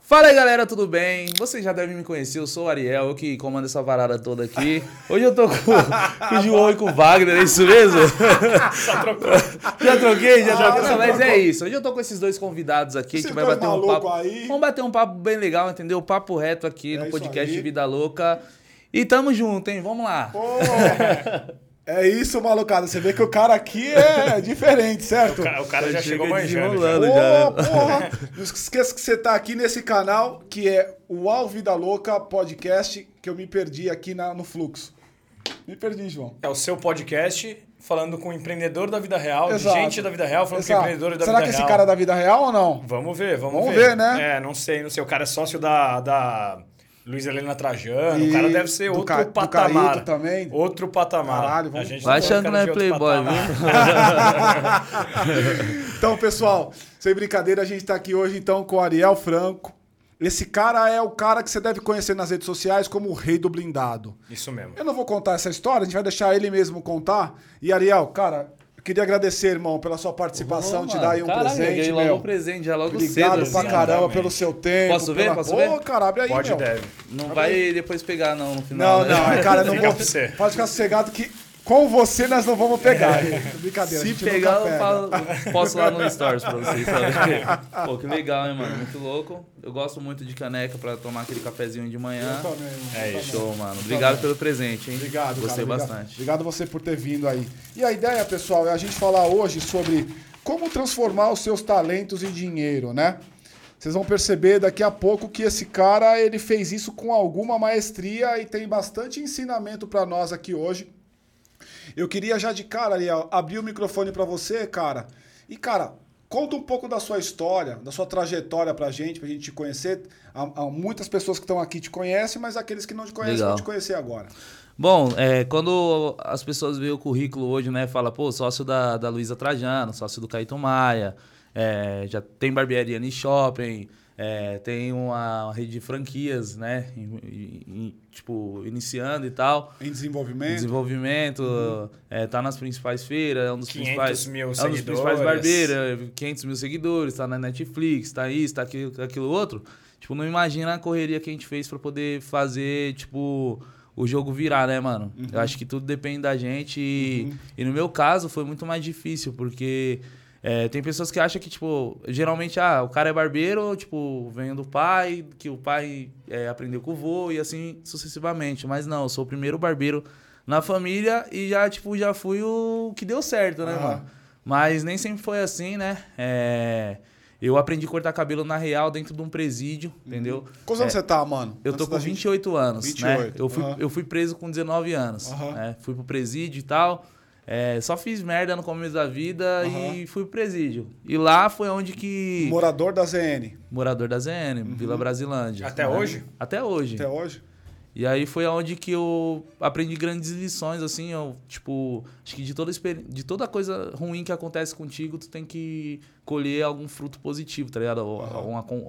Fala aí galera, tudo bem? Vocês já devem me conhecer, eu sou o Ariel, eu que comando essa varada toda aqui. Hoje eu tô com, com o João e com o Wagner, é isso mesmo? Já trocou. Já troquei, já Já troquei. Não, mas é isso. Hoje eu tô com esses dois convidados aqui, a gente vai bater um papo. aí. Vamos bater um papo bem legal, entendeu? Papo reto aqui É no podcast aí. Vida Louca. E tamo junto, hein? Vamos lá. Pô, é isso, malucada. Você vê que o cara aqui é diferente, certo? O cara, o cara já chegou manjando. já. já, Ô, porra! Não esqueça que você tá aqui nesse canal, que é o Al Vida Louca Podcast, que eu me perdi aqui na- no fluxo. Me perdi, João. É o seu podcast falando com o empreendedor da vida real, de Exato. gente da vida real falando Exato. com empreendedores da Será vida que real. esse cara é da vida real ou não? Vamos ver, vamos, Vamos ver. ver, né? É, não sei, não sei. O cara é sócio da, da Luiz Helena Trajano. O cara E deve ser outro Ca- patamar. Também. Outro patamar. Caralho, vamos- A gente Vai achando que não é playboy, viu? Então, pessoal, sem brincadeira, a gente tá aqui hoje então com o Ariel Franco. Esse cara é o cara que você deve conhecer nas redes sociais como o rei do blindado. Isso mesmo. Eu não vou contar essa história, a gente vai deixar ele mesmo contar. E Ariel, cara, queria agradecer, irmão, pela sua participação, Ô, te dar aí um caralho, eu presente, logo meu. um presente, já logo Obrigado cedo. pra assim, caramba exatamente. pelo seu tempo. Posso ver? pela- Posso Pô, ver? cara, abre aí, Pode meu. deve. Não vai depois pegar, não, no final. Não, né? não, cara, eu não vou. Pode ficar sossegado que com você nós não vamos pegar. Brincadeira, a Se gente pegar, nunca eu falo, posto lá no Stories pra vocês saberem. Pô, que legal, hein, mano? Muito louco. Eu gosto muito de caneca pra tomar aquele cafezinho de manhã. Eu também, mano, É. Show, mano. Obrigado pelo presente, hein? Obrigado, Gostei cara. obrigado. bastante. Obrigado você por ter vindo aí. E a ideia, pessoal, é a gente falar hoje sobre como transformar os seus talentos em dinheiro, né? Vocês vão perceber daqui a pouco que esse cara, ele fez isso com alguma maestria e tem bastante ensinamento pra nós aqui hoje. Eu queria já de cara, Ariel, abrir o microfone pra você, cara. E, cara, conta um pouco da sua história, da sua trajetória pra gente, pra gente te conhecer. Há, há muitas pessoas que estão aqui te conhecem, mas aqueles que não te conhecem Legal. vão te conhecer agora. Bom, é, quando as pessoas veem o currículo hoje, né, fala, pô, sócio da, da Luísa Trajano, sócio do Caíto Maia, é, já tem barbearia no shopping, é, tem uma, rede de franquias, né, em- em- em- tipo, iniciando e tal. Em desenvolvimento. Desenvolvimento, é, tá nas principais feiras, é um dos 500 principais, mil é um dos seguidores. principais barbeiros, é, 500 mil seguidores, tá na Netflix, tá isso, tá aquilo, aquilo outro. Tipo, não imagina a correria que a gente fez pra poder fazer, tipo, o jogo virar, né, mano? Eu acho que tudo depende da gente e, e no meu caso foi muito mais difícil, porque é, tem pessoas que acham que, tipo, geralmente, ah, o cara é barbeiro, tipo, vem do pai, que o pai é, aprendeu com o vô e assim sucessivamente. Mas não, eu sou o primeiro barbeiro na família e já, tipo, já fui o que deu certo, né, Aham. mano? Mas nem sempre foi assim, né? É, Eu aprendi a cortar cabelo na real dentro de um presídio, entendeu? Quantos anos você tá, mano? Eu tô com da gente- 28 anos, né? 28, Eu fui, aham. eu fui preso com 19 anos, né? Fui pro presídio e tal. É, só fiz merda no começo da vida Aham. e fui pro presídio. E lá foi onde que... Morador da ZN. Morador da ZN, Vila Brasilândia. Até né? hoje? Até hoje. Até hoje? E aí foi onde que eu aprendi grandes lições, assim, eu, tipo, acho que de toda, de toda coisa ruim que acontece contigo, tu tem que colher algum fruto positivo, tá ligado? Ou-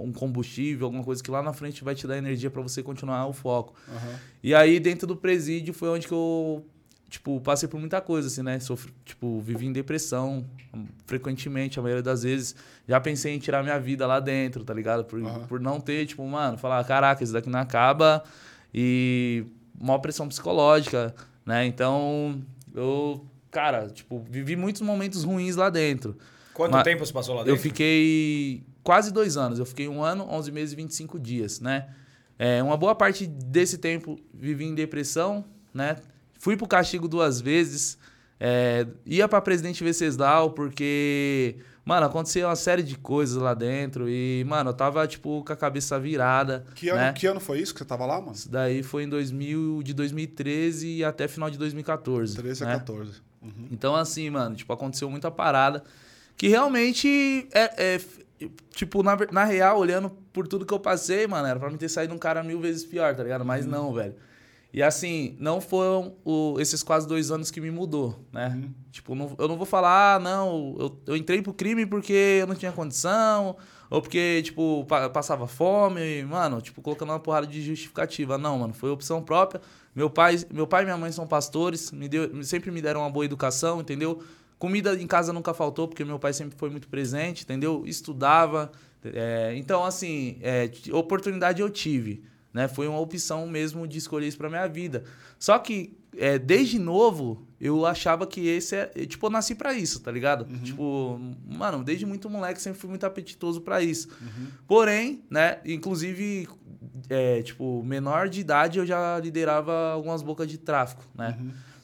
um combustível, alguma coisa que lá na frente vai te dar energia pra você continuar o foco. Aham. E aí, dentro do presídio, foi onde que eu, tipo, passei por muita coisa, assim, né? Sofri, tipo, vivi em depressão, hum, frequentemente, a maioria das vezes. Já pensei em tirar minha vida lá dentro, tá ligado? Por, Aham. por não ter, tipo, mano, falar, caraca, isso daqui não acaba. E maior pressão psicológica, né? Então, eu, cara, tipo, vivi muitos momentos ruins lá dentro. Quanto Mas tempo você passou lá Eu dentro? fiquei quase dois anos. Eu fiquei um ano, 11 meses e 25 dias, né? É, uma boa parte desse tempo vivi em depressão, né? Fui pro castigo duas vezes. é, ia pra Presidente Venceslau porque, mano, aconteceu uma série de coisas lá dentro. E, mano, eu tava, tipo, com a cabeça virada. Que ano, né? que ano foi isso que você tava lá, mano? Isso daí foi em 2000, de 2013 até final de 2014. 13 a né? 14. Uhum. Então, assim, mano, tipo, aconteceu muita parada que realmente é. é, tipo, na, na real, olhando por tudo que eu passei, mano, era pra mim ter saído um cara mil vezes pior, tá ligado? Mas não, velho. E assim, não foram o, esses quase dois anos que me mudou, né? Uhum. Tipo, não- eu não vou falar, ah, não, eu, eu entrei pro crime porque eu não tinha condição, ou porque, tipo, pa- passava fome, mano, tipo, colocando uma porrada de justificativa. Não, mano, foi opção própria. Meu pai, meu pai e minha mãe são pastores, me deu, sempre me deram uma boa educação, entendeu? Comida em casa nunca faltou, porque meu pai sempre foi muito presente, entendeu? Estudava. é, então, assim, é, oportunidade eu tive, né? Foi uma opção mesmo de escolher isso pra minha vida. Só que, é, desde novo, eu achava que esse é. Tipo, eu nasci pra isso, tá ligado? Tipo, mano, desde muito moleque sempre fui muito apetitoso pra isso. Porém, né, inclusive, é, tipo, menor de idade eu já liderava algumas bocas de tráfico, né?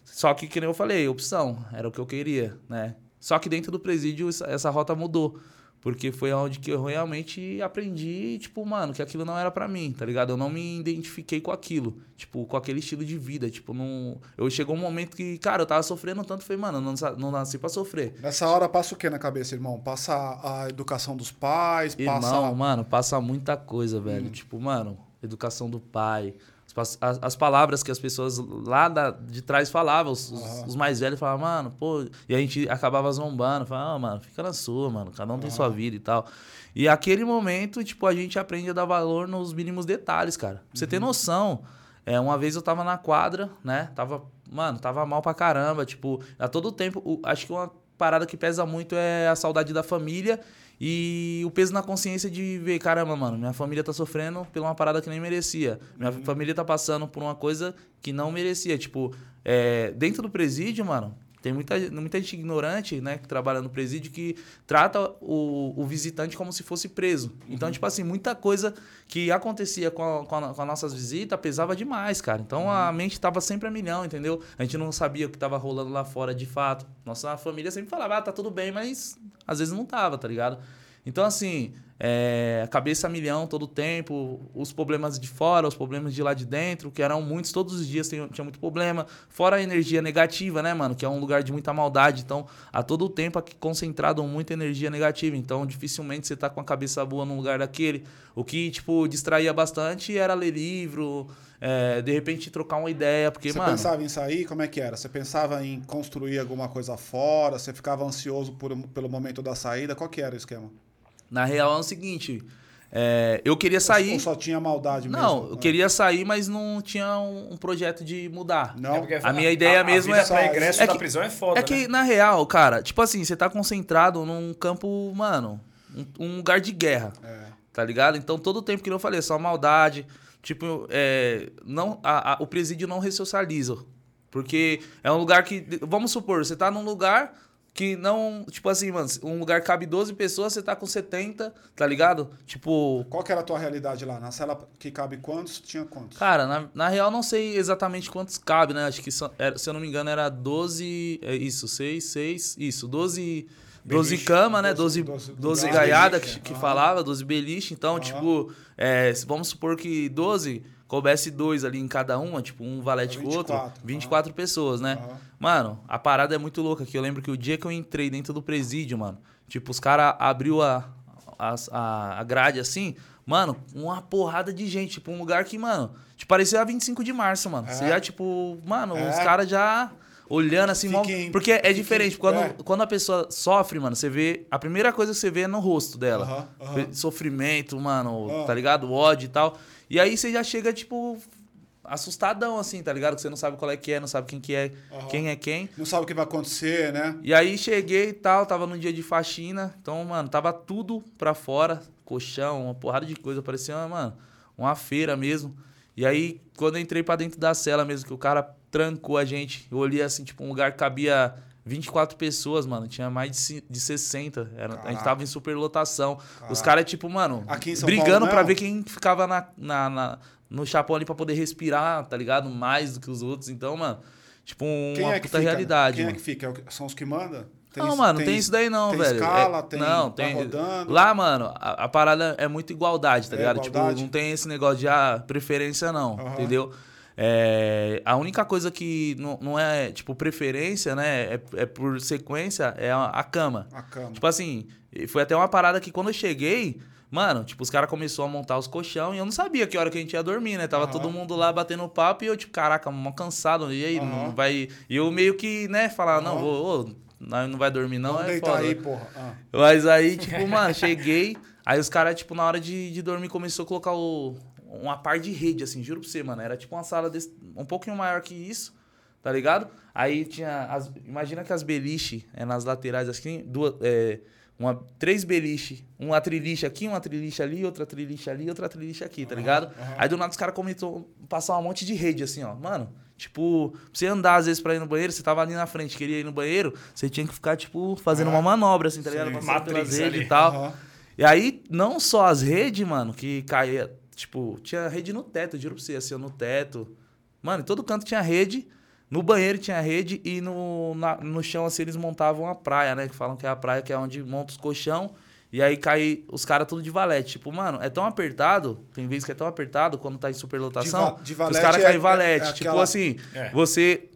Só que, que nem eu falei, opção, era o que eu queria, né? Só que dentro do presídio essa rota mudou. Porque foi onde que eu realmente aprendi, tipo, mano, que aquilo não era pra mim, tá ligado? Eu não me identifiquei com aquilo, tipo, com aquele estilo de vida, tipo, não... Eu chegou um momento que, cara, eu tava sofrendo tanto, falei, mano, eu não, não nasci pra sofrer. Nessa hora passa o que na cabeça, irmão? Passa a educação dos pais, Irmão, passa. mano, passa muita coisa, velho. Hum. Tipo, mano, educação do pai. As, pas- as- as palavras que as pessoas lá da- de trás falavam, os, Aham. os mais velhos falavam, mano, pô. E a gente acabava zombando, falava, ah, mano, fica na sua, mano, cada um tem sua vida e tal. E aquele momento, tipo, a gente aprende a dar valor nos mínimos detalhes, cara. Pra você Uhum. ter noção. É, uma vez eu tava na quadra, né? Tava, mano, tava mal pra caramba. Tipo, a todo tempo, o- acho que uma parada que pesa muito é a saudade da família e o peso na consciência de ver, caramba, mano, minha família tá sofrendo por uma parada que nem merecia. Minha família tá passando por uma coisa que não merecia. Tipo, é, dentro do presídio, mano, tem muita, muita gente ignorante, né, que trabalha no presídio, que trata o, o visitante como se fosse preso. Então, tipo assim, muita coisa que acontecia com, a, com, a- com as nossas visitas pesava demais, cara. Então, a mente tava sempre a milhão, entendeu? A gente não sabia o que tava rolando lá fora de fato. Nossa família sempre falava, ah, tá tudo bem, mas às vezes não tava, tá ligado? Então, assim, é, cabeça a milhão todo o tempo, os problemas de fora, os problemas de lá de dentro, que eram muitos, todos os dias tinha, tinha muito problema. Fora a energia negativa, né, mano? Que é um lugar de muita maldade. Então, a todo tempo aqui concentrado muita energia negativa. Então, dificilmente você tá com a cabeça boa num lugar daquele. O que, tipo, distraía bastante era ler livro, é, de repente trocar uma ideia, porque, Você mano. pensava em sair? Como é que era? Você pensava em construir alguma coisa fora? Você ficava ansioso por, pelo momento da saída? Qual que era o esquema? Na real é o seguinte. é, eu queria sair. Ou só tinha maldade mesmo? Não, eu É. queria sair, mas não tinha um, um projeto de mudar. Não? É porque A minha ideia mesmo vida é- pra ingresso é da que- prisão é foda, É que, né? na real, cara, tipo assim, você tá concentrado num campo, mano, um, um lugar de guerra, É. tá ligado? Então, todo o tempo que eu falei, é só maldade. Tipo, é, não, a- a- o presídio não ressocializa. Porque é um lugar que. Vamos supor, você tá num lugar que não. Tipo assim, mano, um lugar cabe 12 pessoas, você tá com 70, tá ligado? Tipo, Qual que era a tua realidade lá? Na cela que cabe quantos, tinha quantos? Cara, na, na real não sei exatamente quantos cabe, né? Acho que, se eu não me engano, era 12. É isso, 6, 6. Isso, 12. 12 Beliche, cama, né? 12 12, 12 12, beliche, gaiada beliche, que, que falava, 12 beliche. Então, Aham. tipo, é, vamos supor que 12 coubesse dois ali em cada uma, tipo, um valete com o outro. 24, 24 pessoas, né? Mano, a parada é muito louca. Que eu lembro que o dia que eu entrei dentro do presídio, mano, tipo, os caras abriu a, a, a- grade assim, mano, uma porrada de gente. Tipo, um lugar que, mano, te parecia a 25 de março, mano. Você É. já, tipo, mano, É. os caras já olhando assim, mó- Fiquem- porque é diferente. Quando, é. quando a pessoa sofre, mano, você vê. A primeira coisa que você vê é no rosto dela. Aham, aham. Vê Sofrimento, mano, Ah. tá ligado? Ódio e tal. E aí você já chega, tipo, assustadão, assim, tá ligado? Que você não sabe qual é que é, não sabe quem que é, Aham. quem é quem. Não sabe o que vai acontecer, né? E aí cheguei e tal, tava no dia de faxina. Então, mano, tava tudo pra fora. Colchão, uma porrada de coisa. Parecia, mano, uma feira mesmo. E aí, quando eu entrei pra dentro da cela mesmo, que o cara trancou a gente, eu olhei assim, tipo, um lugar que cabia 24 pessoas, mano. Tinha mais de, de 60. Era, a gente tava em superlotação. Os Caraca. caras, tipo, mano, brigando mesmo? ver quem ficava na, na, na- no chapéu ali pra poder respirar, tá ligado? Mais do que os outros. Então, mano, tipo, uma Quem é puta fica? realidade. Quem mano. é que fica? É São os que mandam? não, mano, não tem isso daí não, tem velho. escala, É- tem- não, tá tem. rodando? Lá, mano, a, a parada é muito igualdade, tá É ligado? igualdade? Tipo, não tem esse negócio de ah, preferência, não, Aham. entendeu? É, a única coisa que não, não é, tipo, preferência, né? É, é por sequência, é a, a cama. A cama. Tipo assim, foi até uma parada que quando eu cheguei, Mano, tipo, os caras começaram a montar os colchão e eu não sabia que hora que a gente ia dormir, né? Tava Aham. todo mundo lá batendo papo e eu, tipo, caraca, mó cansado. E aí, Aham. não vai. E eu meio que, né, falar, não, Aham. vou, nós não vai dormir, não. Vamos é foda. aí, porra. Ah. Mas aí, tipo, mano, cheguei. Aí os caras, tipo, na hora de, de dormir, começou a colocar o, uma par de rede, assim, juro pra você, mano. Era tipo uma sala desse, um pouquinho maior que isso, tá ligado? Aí tinha. As, imagina que as beliche é nas laterais, assim, duas. É, uma, três beliche, uma triliche aqui, uma triliche ali, outra triliche ali, outra triliche aqui, tá ligado? Aí do nada os caras a passar um monte de rede, assim, ó. Mano, tipo, pra você andar às vezes pra ir no banheiro, você tava ali na frente, queria ir no banheiro, você tinha que ficar, tipo, fazendo uma manobra, assim, tá ligado? Sim. Passando pelas redes ali. e tal. Aham. E aí, não só as redes, mano, que caía, tipo, tinha rede no teto, juro pra você, assim, no teto. Mano, em todo canto tinha rede, no banheiro tinha rede e no, na- no chão, assim, eles montavam a praia, né? Que falam que é a praia que é onde monta os colchão. E aí cai os caras tudo de valete. Tipo, mano, é tão apertado, tem vezes que é tão apertado quando tá em superlotação, De va- de que os valete caras é- caem em é- valete. é tipo aquela- assim, É. você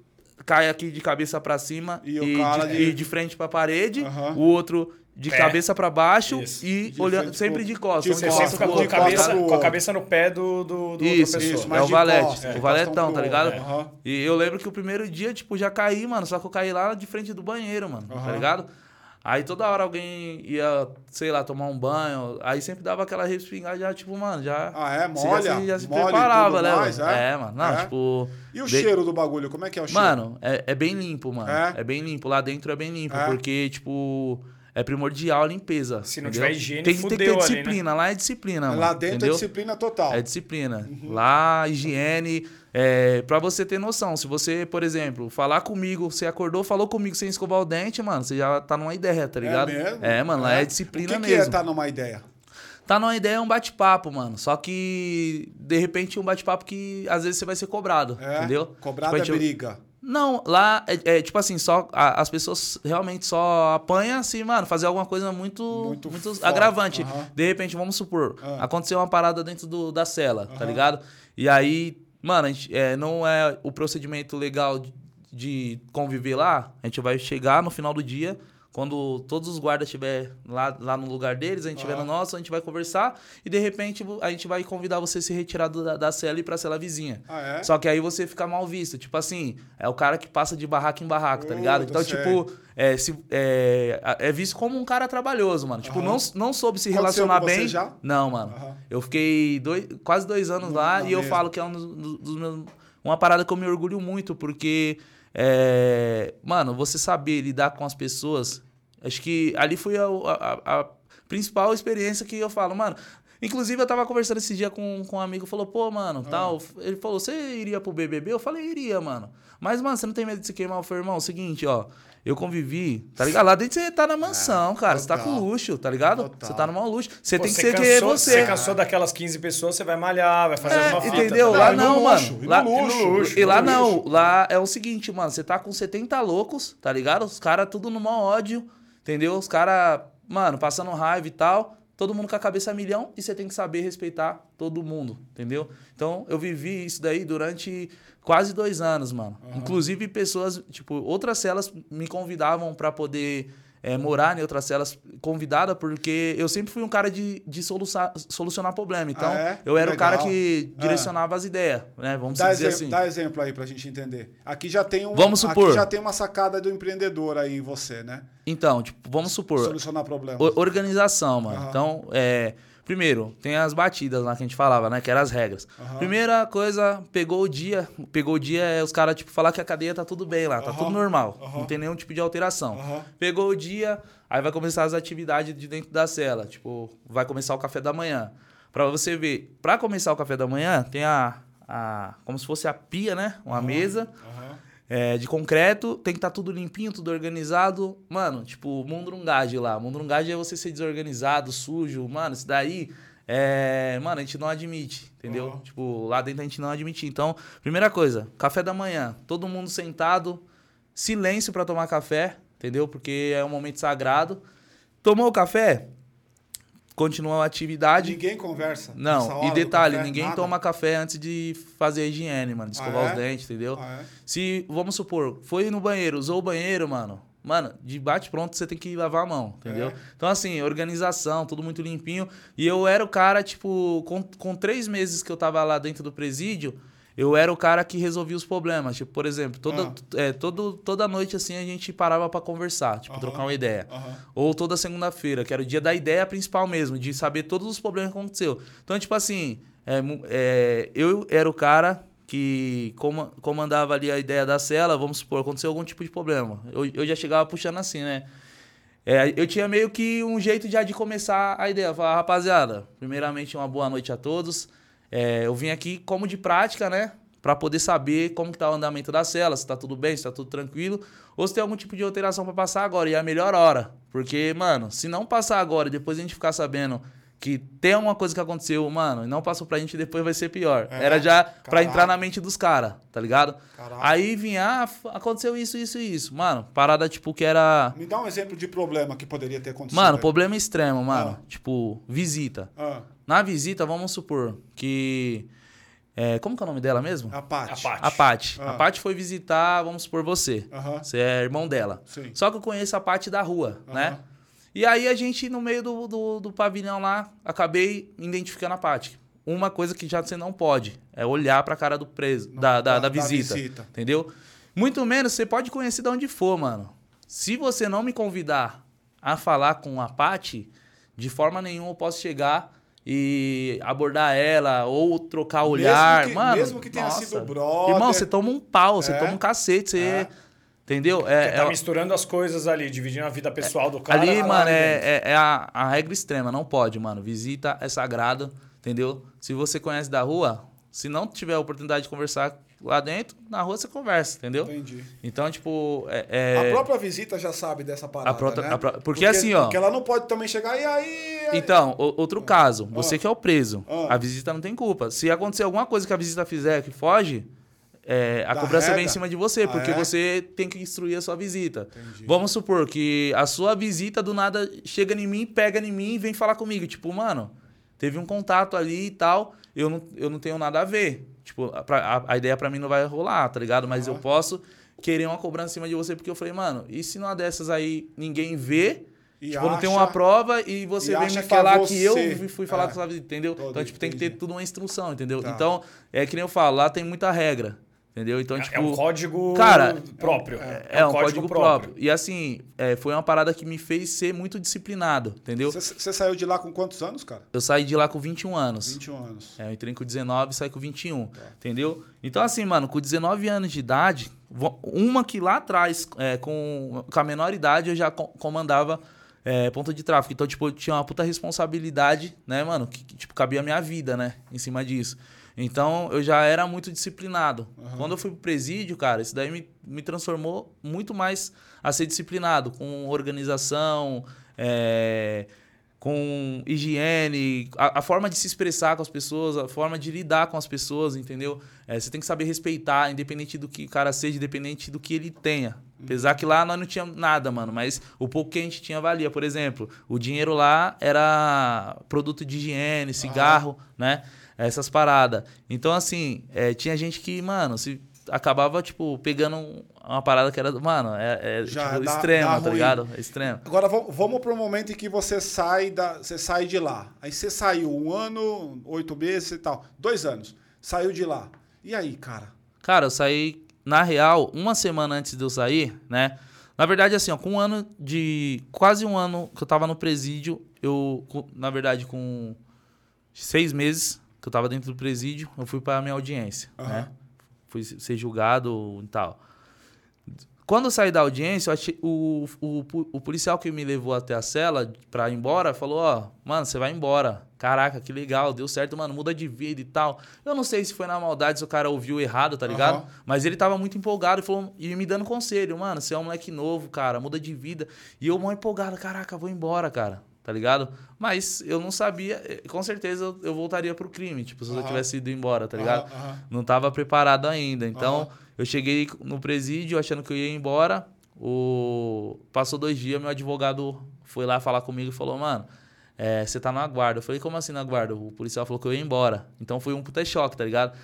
cai aqui de cabeça pra cima E e, o cara de, de- e de frente pra parede, Aham. o outro de Pé. cabeça pra baixo Isso. e De olhando frente sempre de costas. de um Você sempre fica com a, cabeça, pro com a cabeça no pé do, do, do Isso, outra pessoa. isso, é o valete, costas, o valetão, tá pro ligado? Aham. E eu lembro que o primeiro dia, tipo, já caí, mano, só que eu caí lá de frente do banheiro, mano, Aham. tá ligado? Aí toda hora alguém ia, sei lá, tomar um banho, aí sempre dava aquela respingada já, tipo, mano, já... Ah, é? Molha? já, se- já se Molha preparava, tudo né? mais, é? é? mano, não, É? tipo... E o de- cheiro do bagulho? Como é que é o cheiro? Mano, é, é bem limpo, mano. É? É? bem limpo. Lá dentro é bem limpo, É? porque, tipo, é primordial a limpeza. Se não entendeu? tiver higiene, tem, tem que ter fudeu ali, né? disciplina. Lá é disciplina, mano. Lá dentro entendeu? é disciplina total. É disciplina. Uhum. Lá, higiene. É, pra você ter noção, se você, por exemplo, falar comigo, você acordou, falou comigo sem escovar o dente, mano, você já tá numa ideia, tá ligado? É mesmo? É, mano, lá é disciplina O que, mesmo. que é tá numa ideia? Tá numa ideia é um bate-papo, mano. Só que, de repente, um bate-papo que às vezes você vai ser cobrado, É? entendeu? Cobrada Tipo, a é briga. Não, lá é, é, tipo assim, só a- as pessoas realmente só apanham se, mano, fazer alguma coisa muito, Muito muito, forte, agravante. De repente, vamos supor, Ah. aconteceu uma parada dentro do, da cela, tá ligado? E aí, mano, gente, é, não é o procedimento legal de, de conviver lá. A gente vai chegar no final do dia, quando todos os guardas estiver lá, lá no lugar deles, a gente estiver no nosso, a gente vai conversar e de repente a gente vai convidar você a se retirar do- da, da cela e ir pra cela vizinha. Ah, é? Só que aí você fica mal visto. Tipo assim, é o cara que passa de barraco em barraco, tá ligado? Então, tipo, é, se, é, é visto como um cara trabalhoso, mano. Tipo, Aham. não, não soube se Aconteceu relacionar com você bem. já? Não, mano. Aham. Eu fiquei dois, quase dois anos Não, lá não e eu mesmo. falo que é um dos, dos meus. Uma parada que eu me orgulho muito, porque. É, mano, você saber lidar com as pessoas. Acho que ali foi a, a- a principal experiência que eu falo, mano. Inclusive, eu tava conversando esse dia com, com um amigo, falou, pô, mano, Ah. tal. Ele falou, você iria pro BBB? Eu falei, iria, mano. Mas, mano, você não tem medo de se queimar? Eu falei, irmão, é o seguinte, ó. Eu convivi, tá ligado? Lá dentro você tá na mansão, cara. Você tá com É, total. luxo, tá ligado? Total. Você tá no maior luxo. Você Pô, tem que ser que cansou- você. Você cansou daquelas 15 pessoas, você vai malhar, vai fazer É, uma fita. entendeu? tá Lá não, luxo, mano. e no Lá, luxo, e lá não. Lá é o seguinte, mano. Você tá com 70 loucos, tá ligado? Os caras tudo no maior ódio, entendeu? Os caras, mano, passando raiva e tal. Todo mundo com a cabeça a milhão e você tem que saber respeitar todo mundo, entendeu? Então, eu vivi isso daí durante quase dois anos, mano. Inclusive, pessoas, tipo, outras celas me convidavam pra poder é, morar em outras celas convidada, porque eu sempre fui um cara de, de soluçar, solucionar problema. Então, Ah, é? eu era o cara Legal. que Ah. direcionava as ideias, né? Vamos Dá, dizer exemplo, assim. dá exemplo aí pra gente entender. Aqui já tem um. Vamos supor. Aqui já tem uma sacada do empreendedor aí em você, né? Então, tipo, vamos supor, Solucionar problemas. o- organização, mano. Aham. Então, é, primeiro, tem as batidas lá que a gente falava, né? Que eram as regras. Aham. Primeira coisa, pegou o dia. Pegou o dia é os caras, tipo, falar que a cadeia tá tudo bem lá, tá Aham. tudo normal. Aham. Não tem nenhum tipo de alteração. Pegou o dia, aí vai começar as atividades de dentro da cela. Tipo, vai começar o café da manhã. Pra você ver, pra começar o café da manhã, tem a. a como se fosse a pia, né? Uma mesa Aham. É, de concreto, tem que estar tudo limpinho, tudo organizado. Mano, tipo, mundrungagem lá. Mundrungagem é você ser desorganizado, sujo. Mano, isso daí, é... Mano, a gente não admite, entendeu? Uhum. Tipo, lá dentro a gente não admite. Então, primeira coisa, café da manhã. Todo mundo sentado, silêncio pra tomar café, entendeu? Porque é um momento sagrado. Tomou o café, continua a atividade. Ninguém conversa. Não, e detalhe, café, ninguém nada? toma café antes de fazer a higiene, mano. De Ah, escovar é? os dentes, entendeu? Ah, é? Se, vamos supor, foi no banheiro, usou o banheiro, mano. mano, de bate-pronto você tem que lavar a mão, entendeu? É. Então, assim, organização, tudo muito limpinho. E eu era o cara, tipo, com, com três meses que eu tava lá dentro do presídio, eu era o cara que resolvia os problemas. Tipo, por exemplo, toda, Ah. é, todo, toda noite, assim, a gente parava pra conversar, tipo, trocar uma ideia. Ou toda segunda-feira, que era o dia da ideia principal mesmo, de saber todos os problemas que aconteceu. Então, tipo assim, é, é, eu era o cara que coma- comandava ali a ideia da cela, vamos supor, aconteceu algum tipo de problema. Eu, eu já chegava puxando assim, né? É, eu tinha meio que um jeito já de começar a ideia. Falar, rapaziada, primeiramente uma boa noite a todos. É, eu vim aqui como de prática, né? Pra poder saber como que tá o andamento da cela, se tá tudo bem, se tá tudo tranquilo, ou se tem algum tipo de alteração pra passar agora. E é a melhor hora. Porque, mano, se não passar agora e depois a gente ficar sabendo que tem alguma coisa que aconteceu, mano, e não passou pra gente, depois vai ser pior. É, Era já pra caralho. entrar na mente dos caras, tá ligado? Caralho. Aí vinha, ah, aconteceu isso, isso e isso. Mano, parada tipo que era. Me dá um exemplo de problema que poderia ter acontecido. Mano, aí. problema extremo, mano. Ah. Tipo, visita. Ah, Na visita, vamos supor que. é, como que é o nome dela mesmo? a Paty. A Paty. A Paty. Ah. A Paty foi visitar, vamos supor, você. Aham. Você é irmão dela. Sim. Só que eu conheço a Paty da rua, né? E aí a gente, no meio do, do, do pavilhão lá, acabei identificando a Paty. Uma coisa que já você não pode é olhar pra cara do preso, Não, da, da, da- da da visita, visita. Entendeu? Muito menos você pode conhecer de onde for, mano. Se você não me convidar a falar com a Paty, de forma nenhuma eu posso chegar e abordar ela ou trocar olhar. Mesmo que- mano, mesmo que tenha nossa. sido brother. Irmão, você toma um pau, você É. toma um cacete, você. É. Entendeu? É, tá é- misturando as coisas ali, dividindo a vida pessoal do cara. ali, lá mano, é, é, é a, a regra extrema, não pode, mano. Visita é sagrado, entendeu? Se você conhece da rua, se não tiver a oportunidade de conversar lá dentro, na rua você conversa, entendeu? Entendi. Então, tipo, é. é- A própria visita já sabe dessa parada, A própria- né? a pró- porque assim, ó- Porque ela não pode também chegar e aí... Então, o- outro caso, você Ah. que é o preso, Ah. a visita não tem culpa. Se acontecer alguma coisa que a visita fizer que foge, é, a Da cobrança vem regra? em cima de você, Ah, porque é? você tem que instruir a sua visita. Entendi. Vamos supor que a sua visita do nada chega em mim, pega em mim e vem falar comigo. Tipo, mano, teve um contato ali e tal, eu não, eu não tenho nada a ver. Tipo, a, pra- a- a ideia pra mim não vai rolar, tá ligado? Mas eu posso querer uma cobrança em cima de você, porque eu falei, mano, e se numa dessas aí ninguém vê, E tipo, não tem acha- uma prova e você e vem acha me que é falar que, você. eu fui- falar É. com a sua visita, entendeu? Todo, então, tipo, tem que ter entendi. tudo uma instrução, entendeu? Tá. Então, é que nem eu falo, lá tem muita regra, entendeu? Então, É- tipo... é um código cara, próprio. É, um, código, próprio. E assim, é, foi uma parada que me fez ser muito disciplinado, entendeu? Você saiu de lá com quantos anos, cara? Eu saí de lá com 21 anos. 21 anos. É, eu entrei com 19 e saí com 21, Tá. entendeu? Então, assim, mano, com 19 anos de idade, uma que lá atrás, é, com, com a menor idade, eu já co- comandava é, ponto de tráfico. Então, tipo, eu tinha uma puta responsabilidade, né, mano? Que, que, tipo, cabia a minha vida, né? Em cima disso. Então, eu já era muito disciplinado. Quando eu fui pro presídio, cara, isso daí me, me transformou muito mais a ser disciplinado, com organização, é, com higiene, a, a forma de se expressar com as pessoas, a forma de lidar com as pessoas, entendeu? É, você tem que saber respeitar, independente do que o cara seja, independente do que ele tenha. Apesar que lá nós não tínhamos nada, mano, mas o pouco que a gente tinha valia. Por exemplo, o dinheiro lá era produto de higiene, cigarro, né? Essas paradas. Então, assim, é, tinha gente que, mano, se acabava, tipo, pegando um- uma parada que era, mano, é, é, Já tipo, dá- extrema, dá tá ruim. ligado? É extrema. Agora vam- vamos pro momento em que você sai da, você sai de lá. Aí você saiu um ano, oito meses e tal, dois anos. Saiu de lá. E aí, cara? Cara, eu saí, na real, uma semana antes de eu sair, né? Na verdade, assim, ó, com um ano de. Quase um ano que eu tava no presídio, eu, na verdade, com seis meses que eu tava dentro do presídio, eu fui pra minha audiência, Aham. né? Fui ser julgado e tal. Quando eu saí da audiência, achei- o, o, o policial que me levou até a cela pra ir embora falou: Ó, mano, você vai embora. Caraca, que legal, deu certo, mano, muda de vida e tal. Eu não sei se foi na maldade, se o cara ouviu errado, tá ligado? Aham. Mas ele tava muito empolgado e, falou, e me dando conselho: Mano, você é um moleque novo, cara, muda de vida. E eu, mó empolgado: Caraca, vou embora, cara, tá ligado? Mas eu não sabia, eh, com certeza eu, eu voltaria pro crime, tipo, se eu Aham. tivesse ido embora, tá ligado? Aham. não tava preparado ainda. Então, Aham. eu cheguei no presídio achando que eu ia embora. O... Passou dois dias, meu advogado foi lá falar comigo e falou, mano, é, você tá na guarda. Eu falei, como assim na guarda? O policial falou que eu ia embora. Então foi um puta choque, tá ligado?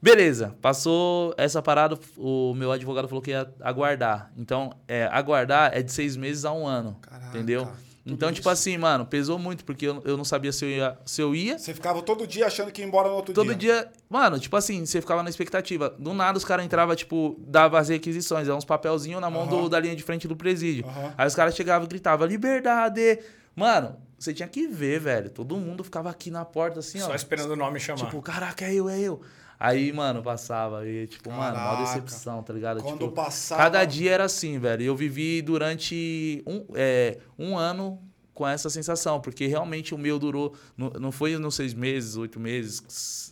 Beleza, passou essa parada, o meu advogado falou que ia aguardar. Então, é, aguardar é de seis meses a um ano, Caraca, entendeu? Então, tipo isso. assim, mano, pesou muito, porque eu, eu não sabia se eu ia, se eu ia Você ficava todo dia achando que ia embora no outro Todo dia. dia, mano, tipo assim, você ficava na expectativa. Do nada os caras entravam, tipo, dava as requisições, é uns papelzinhos na mão do- da linha de frente do presídio. Aí os caras chegavam e gritavam, liberdade! Mano, você tinha que ver, velho. Todo mundo ficava aqui na porta, assim, Só ó. esperando o nome chamar. Tipo, caraca, é eu, é eu. Aí, mano, passava. E, tipo, mano, maior Caraca. decepção, tá ligado? Quando tipo, passava- Cada dia era assim, velho. Eu vivi durante um, é, um ano com essa sensação, porque realmente o meu durou. Não, não foi nos seis meses, oito meses,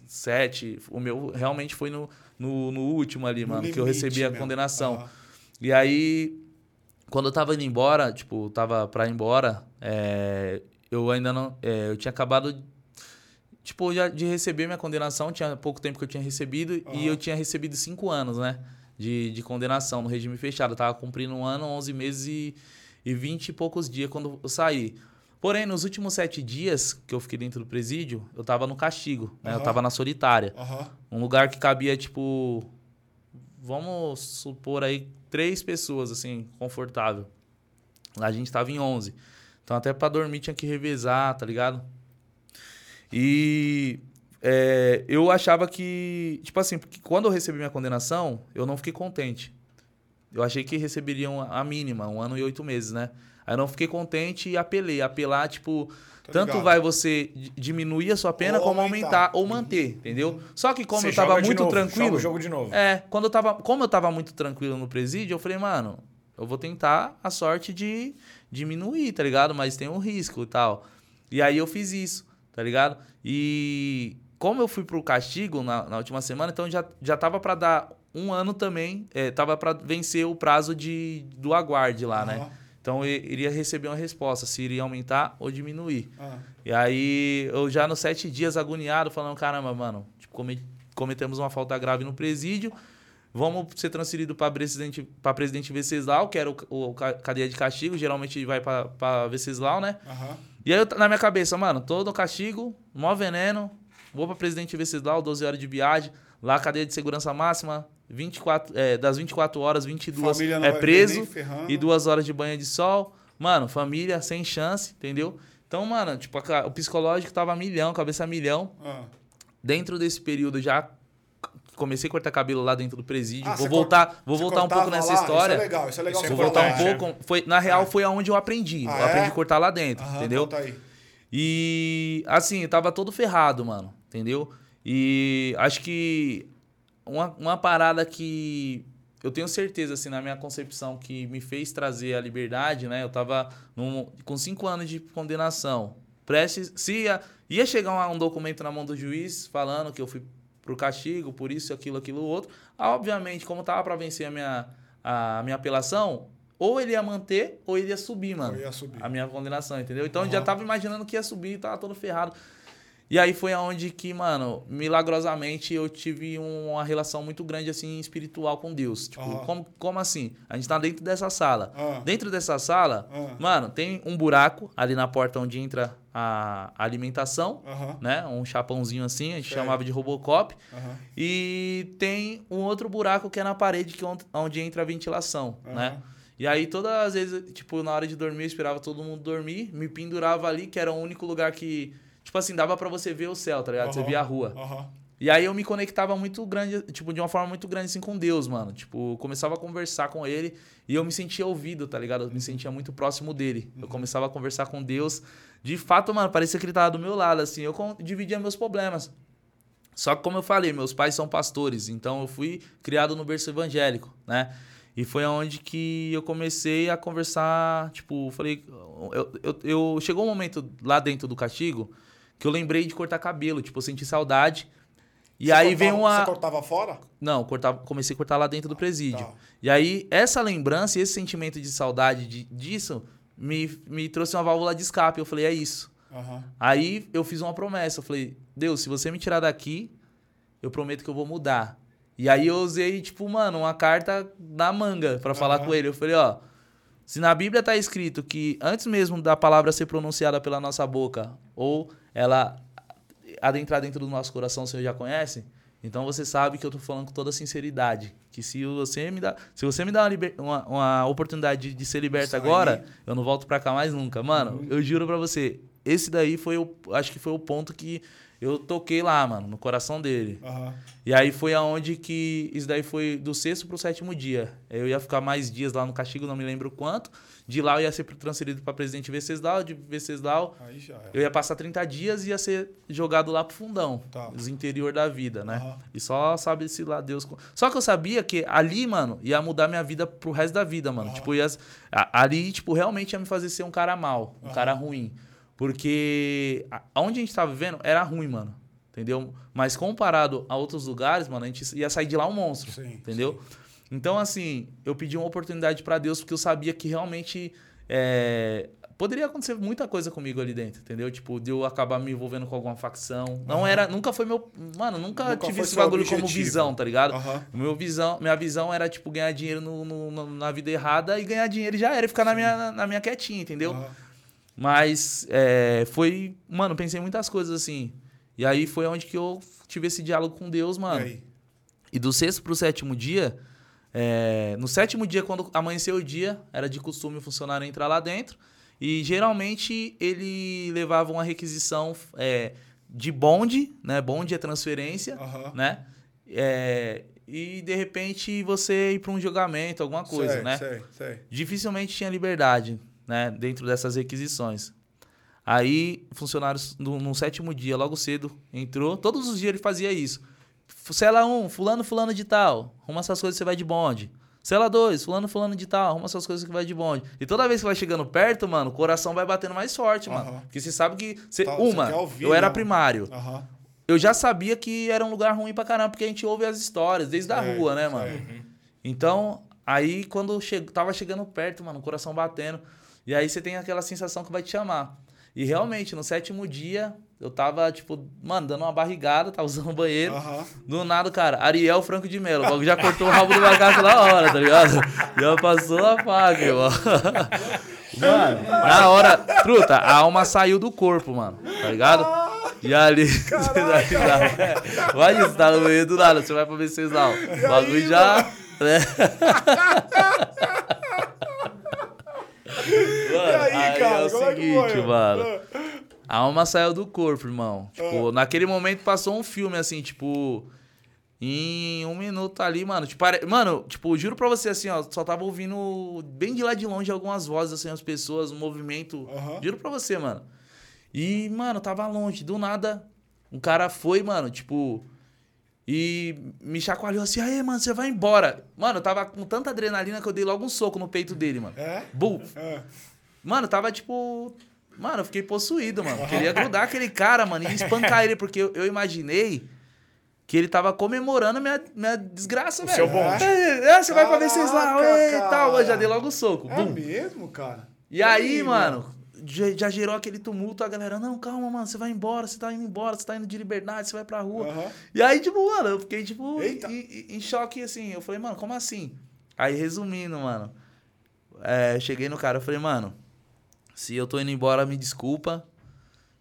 sete. O meu realmente foi no, no, no último ali, No mano, que eu limite recebi a mesmo. condenação. E aí, quando eu tava indo embora, tipo, tava pra ir embora, é, eu ainda não. é, eu tinha acabado, tipo, já de receber minha condenação, tinha pouco tempo que eu tinha recebido, Aham. e eu tinha recebido cinco anos, né? De, de condenação no regime fechado. Eu tava cumprindo um ano, 11 meses e, e 20 e poucos dias quando eu saí. Porém, nos últimos sete dias que eu fiquei dentro do presídio, eu tava no castigo, né? Eu Aham. tava na solitária. Aham. Um lugar que cabia, tipo. Vamos supor aí, três pessoas, assim, confortável. Lá a gente tava em 11. Então, até pra dormir tinha que revezar, tá ligado? E. é, eu achava que. Tipo assim, porque quando eu recebi minha condenação, eu não fiquei contente. Eu achei que receberiam a mínima, um ano e oito meses, né? Aí eu não fiquei contente e apelei. Apelar, tipo, Tô tanto ligado. vai você di- diminuir a sua pena Ou como aumentar. ou manter, entendeu? Só que como Você eu tava muito novo, tranquilo. Joga o jogo de novo. É, quando eu tava. Como eu tava muito tranquilo no presídio, eu falei, mano, eu vou tentar a sorte de diminuir, tá ligado? Mas tem um risco e tal. E aí eu fiz isso, tá ligado? E como eu fui pro castigo na, na última semana, então já, já tava pra dar um ano também. É, tava pra vencer o prazo de, do aguarde lá, né? Aham. Então eu iria receber uma resposta, se iria aumentar ou diminuir. Ah. E aí, eu já nos sete dias agoniado, falando, caramba, mano, tipo, come- cometemos uma falta grave no presídio, vamos ser transferido para presidente, pra presidente Venceslau, que era o, o ca- cadeia de castigo, geralmente vai para Venceslau, né? Aham. E aí, eu, na minha cabeça, mano, todo castigo, mó veneno, vou para presidente Venceslau, 12 horas de viagem, lá cadeia de segurança máxima, 24, é, das 24 horas, 22 Família não é preso, e duas horas de banho de sol. Mano, família sem chance, entendeu? Então, mano, tipo, a o psicológico tava milhão, cabeça milhão. Ah. Dentro desse período já comecei a cortar cabelo lá dentro do presídio. Ah, vou voltar, vou Você voltar um pouco nessa lá? história. Isso é legal, isso é legal. Isso é Vou voltar um pouco. Foi, na real, foi aonde eu aprendi. Ah, eu aprendi é? a cortar lá dentro, Aham, entendeu? E assim, eu tava todo ferrado, mano. Entendeu? E acho que uma, uma parada que eu tenho certeza, assim, na minha concepção, que me fez trazer a liberdade, né? Eu tava num- com cinco anos de condenação. Prestes. Se ia, ia chegar um, um documento na mão do juiz falando que eu fui pro castigo, por isso, aquilo, aquilo, outro. Obviamente, como tava pra vencer a minha, a minha apelação, ou ele ia manter, ou ele ia subir, mano Eu ia subir. a minha condenação, entendeu? Então eu Aham. já tava imaginando que ia subir, tava todo ferrado. E aí foi aonde que, mano, milagrosamente eu tive um- uma relação muito grande, assim, espiritual com Deus. Tipo, como, como assim? A gente tá dentro dessa sala. Dentro dessa sala, mano, tem um buraco ali na porta onde entra a alimentação, né? Um chapãozinho assim, a gente Certo. chamava de Robocop. E tem um outro buraco que é na parede, que é onde- entra a ventilação, né? E aí, todas as vezes, tipo, na hora de dormir, eu esperava todo mundo dormir, me pendurava ali, que era o único lugar que, tipo assim, dava pra você ver o céu, tá ligado? Você Aham. via a rua. Aham. E aí eu me conectava muito grande, tipo, de uma forma muito grande, assim, com Deus, mano. Tipo, começava a conversar com ele e eu me sentia ouvido, tá ligado? Eu me sentia muito próximo dele. Eu começava a conversar com Deus. De fato, mano, parecia que ele tava do meu lado, assim. Eu dividia meus problemas. Só que, como eu falei, meus pais são pastores, então eu fui criado no berço evangélico, né? E foi onde que eu comecei a conversar, tipo, falei, eu, eu, eu- chegou um momento lá dentro do castigo que eu lembrei de cortar cabelo, tipo, eu senti saudade. E Você aí cortava- veio uma Você cortava fora? não, cortava, comecei a cortar lá dentro do presídio. Tá. E aí, essa lembrança e esse sentimento de saudade de- disso me, me trouxe uma válvula de escape. Eu falei, é isso. Aham. Aí eu fiz uma promessa. Eu falei, Deus, se você me tirar daqui, eu prometo que eu vou mudar. E aí eu usei, tipo, mano, uma carta na manga pra falar Aham. com ele. Eu falei, ó, se na Bíblia tá escrito que antes mesmo da palavra ser pronunciada pela nossa boca, ou ela adentrar dentro do nosso coração, o Senhor já conhece, Então você sabe que eu tô falando com toda sinceridade. Que se você me dá, se você me dá uma, liber- uma- uma oportunidade de, de ser liberto Isso aí. agora, eu não volto pra cá mais nunca. Mano, eu juro pra você, esse daí foi o. Acho que foi o ponto que eu toquei lá, mano, no coração dele. Aham. E aí foi aonde que. Isso daí foi do sexto pro sétimo dia. Eu ia ficar mais dias lá no castigo, não me lembro quanto. De lá eu ia ser transferido pra presidente Venceslau, de Venceslau Aí já eu ia passar 30 dias e ia ser jogado lá pro fundão. Tá. Os interior da vida, né? Aham. E só sabe se lá Deus. Só que eu sabia que ali, mano, ia mudar minha vida pro resto da vida, mano. Tipo, ia... ali, tipo, realmente ia me fazer ser um cara mal, um cara ruim. Porque a- onde a gente tava vivendo era ruim, mano. Entendeu? Mas comparado a outros lugares, mano, a gente ia sair de lá um monstro. Sim, entendeu? Então, assim, eu pedi uma oportunidade pra Deus porque eu sabia que realmente é, poderia acontecer muita coisa comigo ali dentro, entendeu? Tipo, de eu acabar me envolvendo com alguma facção. Não era, nunca foi meu, mano, nunca, Nunca tive esse bagulho como objetivo. visão, tá ligado? Aham. Meu visão, minha visão era tipo ganhar dinheiro no, no- na vida errada e ganhar dinheiro e já era e ficar na minha, na, minha quietinha, entendeu? Aham. Mas é, foi, mano, pensei em muitas coisas assim. E aí foi onde que eu tive esse diálogo com Deus, E mano. aí? E do sexto pro sétimo dia, é, no sétimo dia, quando amanheceu o dia, era de costume o funcionário entrar lá dentro. E geralmente ele levava uma requisição é, de bonde, né? Bonde é transferência, Aham. né? É, e de repente você ir para um julgamento, alguma coisa, sei, né? Sei, sei. dificilmente tinha liberdade, né, dentro dessas requisições. Aí, funcionários, no, no sétimo dia, logo cedo, entrou. Todos os dias ele fazia isso. Cela 1, fulano, fulano de tal. Arruma essas coisas que você vai de bonde. Cela 2, fulano, fulano de tal. Arruma essas coisas que vai de bonde. E toda vez que vai chegando perto, mano, o coração vai batendo mais forte, mano. Aham. Porque você sabe que... Você, Tá, uma, ouvir, eu era né? primário. Aham. Eu já sabia que era um lugar ruim pra caramba, porque a gente ouve as histórias desde a Sei, rua, né, mano? sei. Então, aí quando che... tava chegando perto, mano, o coração batendo. E aí você tem aquela sensação que vai te chamar. E realmente, no sétimo dia, eu tava, tipo, mano, dando uma barrigada, tava usando o banheiro. Aham. Do nada, cara, Ariel Franco de Melo. O bagulho já cortou o rabo do macaco na hora, tá ligado? Já passou a faca, irmão. Mano, na hora, truta, a alma saiu do corpo, mano, tá ligado? E ali. Vai isso, tá no meio do nada, você vai pra vencer lá. O bagulho já. Né? Mano, aí, aí cara, é o como é que seguinte, foi? mano. A alma saiu do corpo, irmão. Tipo, naquele momento passou um filme, assim, tipo. Em um minuto ali, mano. Tipo, pare- mano, tipo, juro pra você, assim, ó, só tava ouvindo bem de lá de longe algumas vozes, assim, as pessoas, o movimento. Aham. Juro pra você, mano. E, mano, tava longe. Do nada, um cara foi, mano, tipo. E me chacoalhou assim, aí, mano, você vai embora. Mano, eu tava com tanta adrenalina que eu dei logo um soco no peito dele, mano. É? Bum. É. Mano, tava tipo. Mano, eu fiquei possuído, mano. Queria grudar aquele cara, mano, e espancar ele, porque eu, eu imaginei que ele tava comemorando a minha, minha desgraça, velho. seu bonde. É, é, você vai pra ver vocês lá, Caraca, e tal. Eu já dei logo o soco. É bum. mesmo, cara? E aí, mano, já, já gerou aquele tumulto, a galera, não, calma, mano, você vai embora, você tá indo embora, você tá indo de liberdade, você vai pra rua. Aham. E aí, tipo, mano, eu fiquei, tipo, em, em- em choque, assim. Eu falei, mano, como assim? Aí, resumindo, mano, é, cheguei no cara, eu falei, mano, se eu tô indo embora, me desculpa.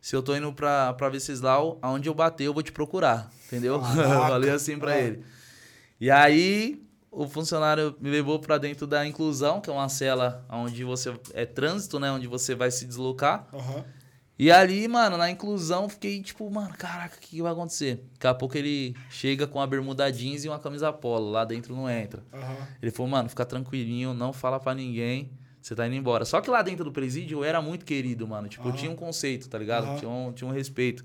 Se eu tô indo pra, pra Venceslau, aonde eu bater, eu vou te procurar, entendeu? Falei assim pra Ah. ele. E aí, o funcionário me levou pra dentro da inclusão, que é uma cela onde você... É trânsito, né? Onde você vai se deslocar. Aham. E ali, mano, na inclusão, fiquei tipo, mano, caraca, o que, que vai acontecer? Daqui a pouco ele chega com uma bermuda jeans e uma camisa polo, lá dentro não entra. Aham. Ele falou, mano, fica tranquilinho, não fala pra ninguém, você tá indo embora. Só que lá dentro do presídio eu era muito querido, mano. Tipo, eu Aham. tinha um conceito, tá ligado? Aham. Tinha, um, tinha um respeito.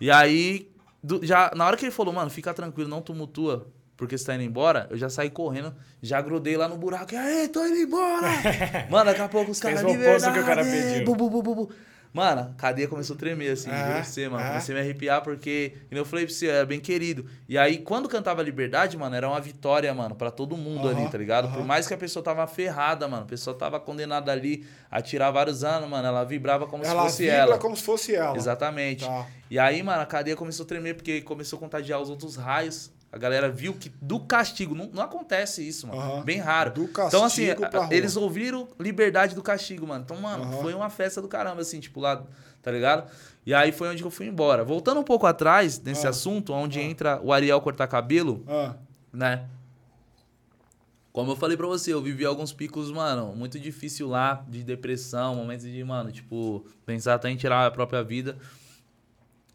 E aí, do- já, na hora que ele falou, mano, fica tranquilo, não tumultua, porque você tá indo embora, eu já saí correndo, já grudei lá no buraco. E aí, tô indo embora! mano, daqui a pouco os Fez caras, o oposto que o cara pediu. Bu, bu, bu, bu, bu. Mano, a cadeia começou a tremer, assim, É, pra você, mano. é. Comecei a me arrepiar porque, como eu falei pra você, era bem querido. E aí, quando cantava Liberdade, mano, era uma vitória, mano, pra todo mundo ali, tá ligado? Por mais que a pessoa tava ferrada, mano, a pessoa tava condenada ali a tirar vários anos, mano, ela vibrava como Ela se fosse vibra ela. como se fosse ela. Exatamente. Tá. E aí, mano, a cadeia começou a tremer porque começou a contagiar os outros raios. A galera viu que do castigo, não, não acontece isso, mano. Aham. Bem raro. Do então, assim, castigo pra a- rua. eles ouviram liberdade do castigo, mano. Então, mano, Aham. foi uma festa do caramba, assim, tipo, lá, tá ligado? E aí foi onde eu fui embora. Voltando um pouco atrás nesse Ah. assunto, onde entra o Ariel cortar cabelo, Ah, né? Como eu falei pra você, eu vivi alguns picos, mano, muito difícil lá, de depressão, momentos de, mano, tipo, pensar até em tirar a própria vida.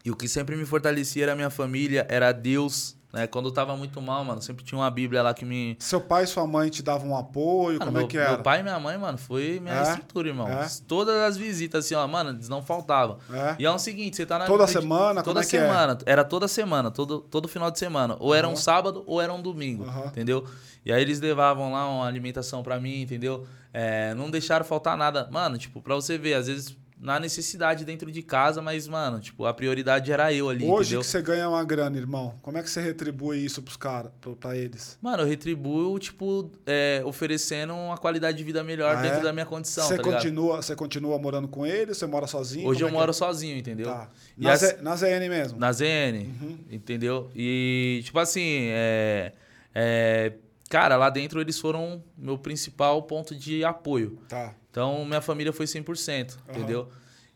E o que sempre me fortalecia era a minha família, era Deus, né? Quando eu tava muito mal, mano, sempre tinha uma Bíblia lá que me. seu pai e sua mãe te davam um apoio? Mano, como meu, é que era? meu pai e minha mãe, mano, foi minha É? estrutura, irmão. É? Todas as visitas, assim, ó, mano, eles não faltavam. É? E é o seguinte, você tá na Toda semana? Toda é é? semana. Era toda semana, todo, todo final de semana. Ou era um sábado ou era um domingo, Aham. entendeu? E aí eles levavam lá uma alimentação pra mim, entendeu? É, não deixaram faltar nada. Mano, tipo, pra você ver, às vezes na necessidade dentro de casa, mas, mano, tipo, a prioridade era eu ali, Hoje entendeu? que você ganha uma grana, irmão, como é que você retribui isso pros caras, pra eles? Mano, eu retribuo, tipo, é, oferecendo uma qualidade de vida melhor Ah, dentro é? da minha condição, Você tá continua, você continua morando com eles? Você mora sozinho? Hoje Como eu é que moro é? sozinho, entendeu? Tá. Na, as- na ZN mesmo? Na ZN, Uhum. entendeu? E, tipo assim, é, é, cara, lá dentro eles foram meu principal ponto de apoio. Tá. Então, minha família foi 100%, Aham. entendeu?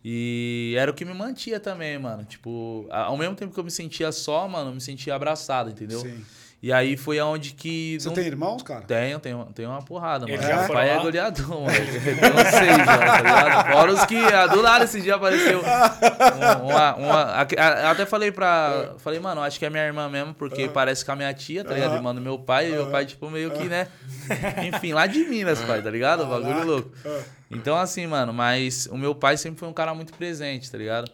E era o que me mantia também, mano. Tipo, ao mesmo tempo que eu me sentia só, mano, eu me sentia abraçado, entendeu? Sim. E aí foi aonde que... Você não- tem irmãos, cara? Tenho, tenho, tenho uma porrada, mano. Meu pai é lá? goleador, mano. Uns seis já, tá ligado? Fora os que, ah, do nada esse dia apareceu um- uma... uma a- a- eu até falei pra... Falei, mano, acho que é minha irmã mesmo, porque parece com a minha tia, tá ligado? Irmã do meu pai, e meu pai, tipo, meio que, né? Enfim, lá de Minas, pai, tá ligado? O bagulho Caraca. louco. Ah. Então, assim, mano, mas o meu pai sempre foi um cara muito presente, tá ligado?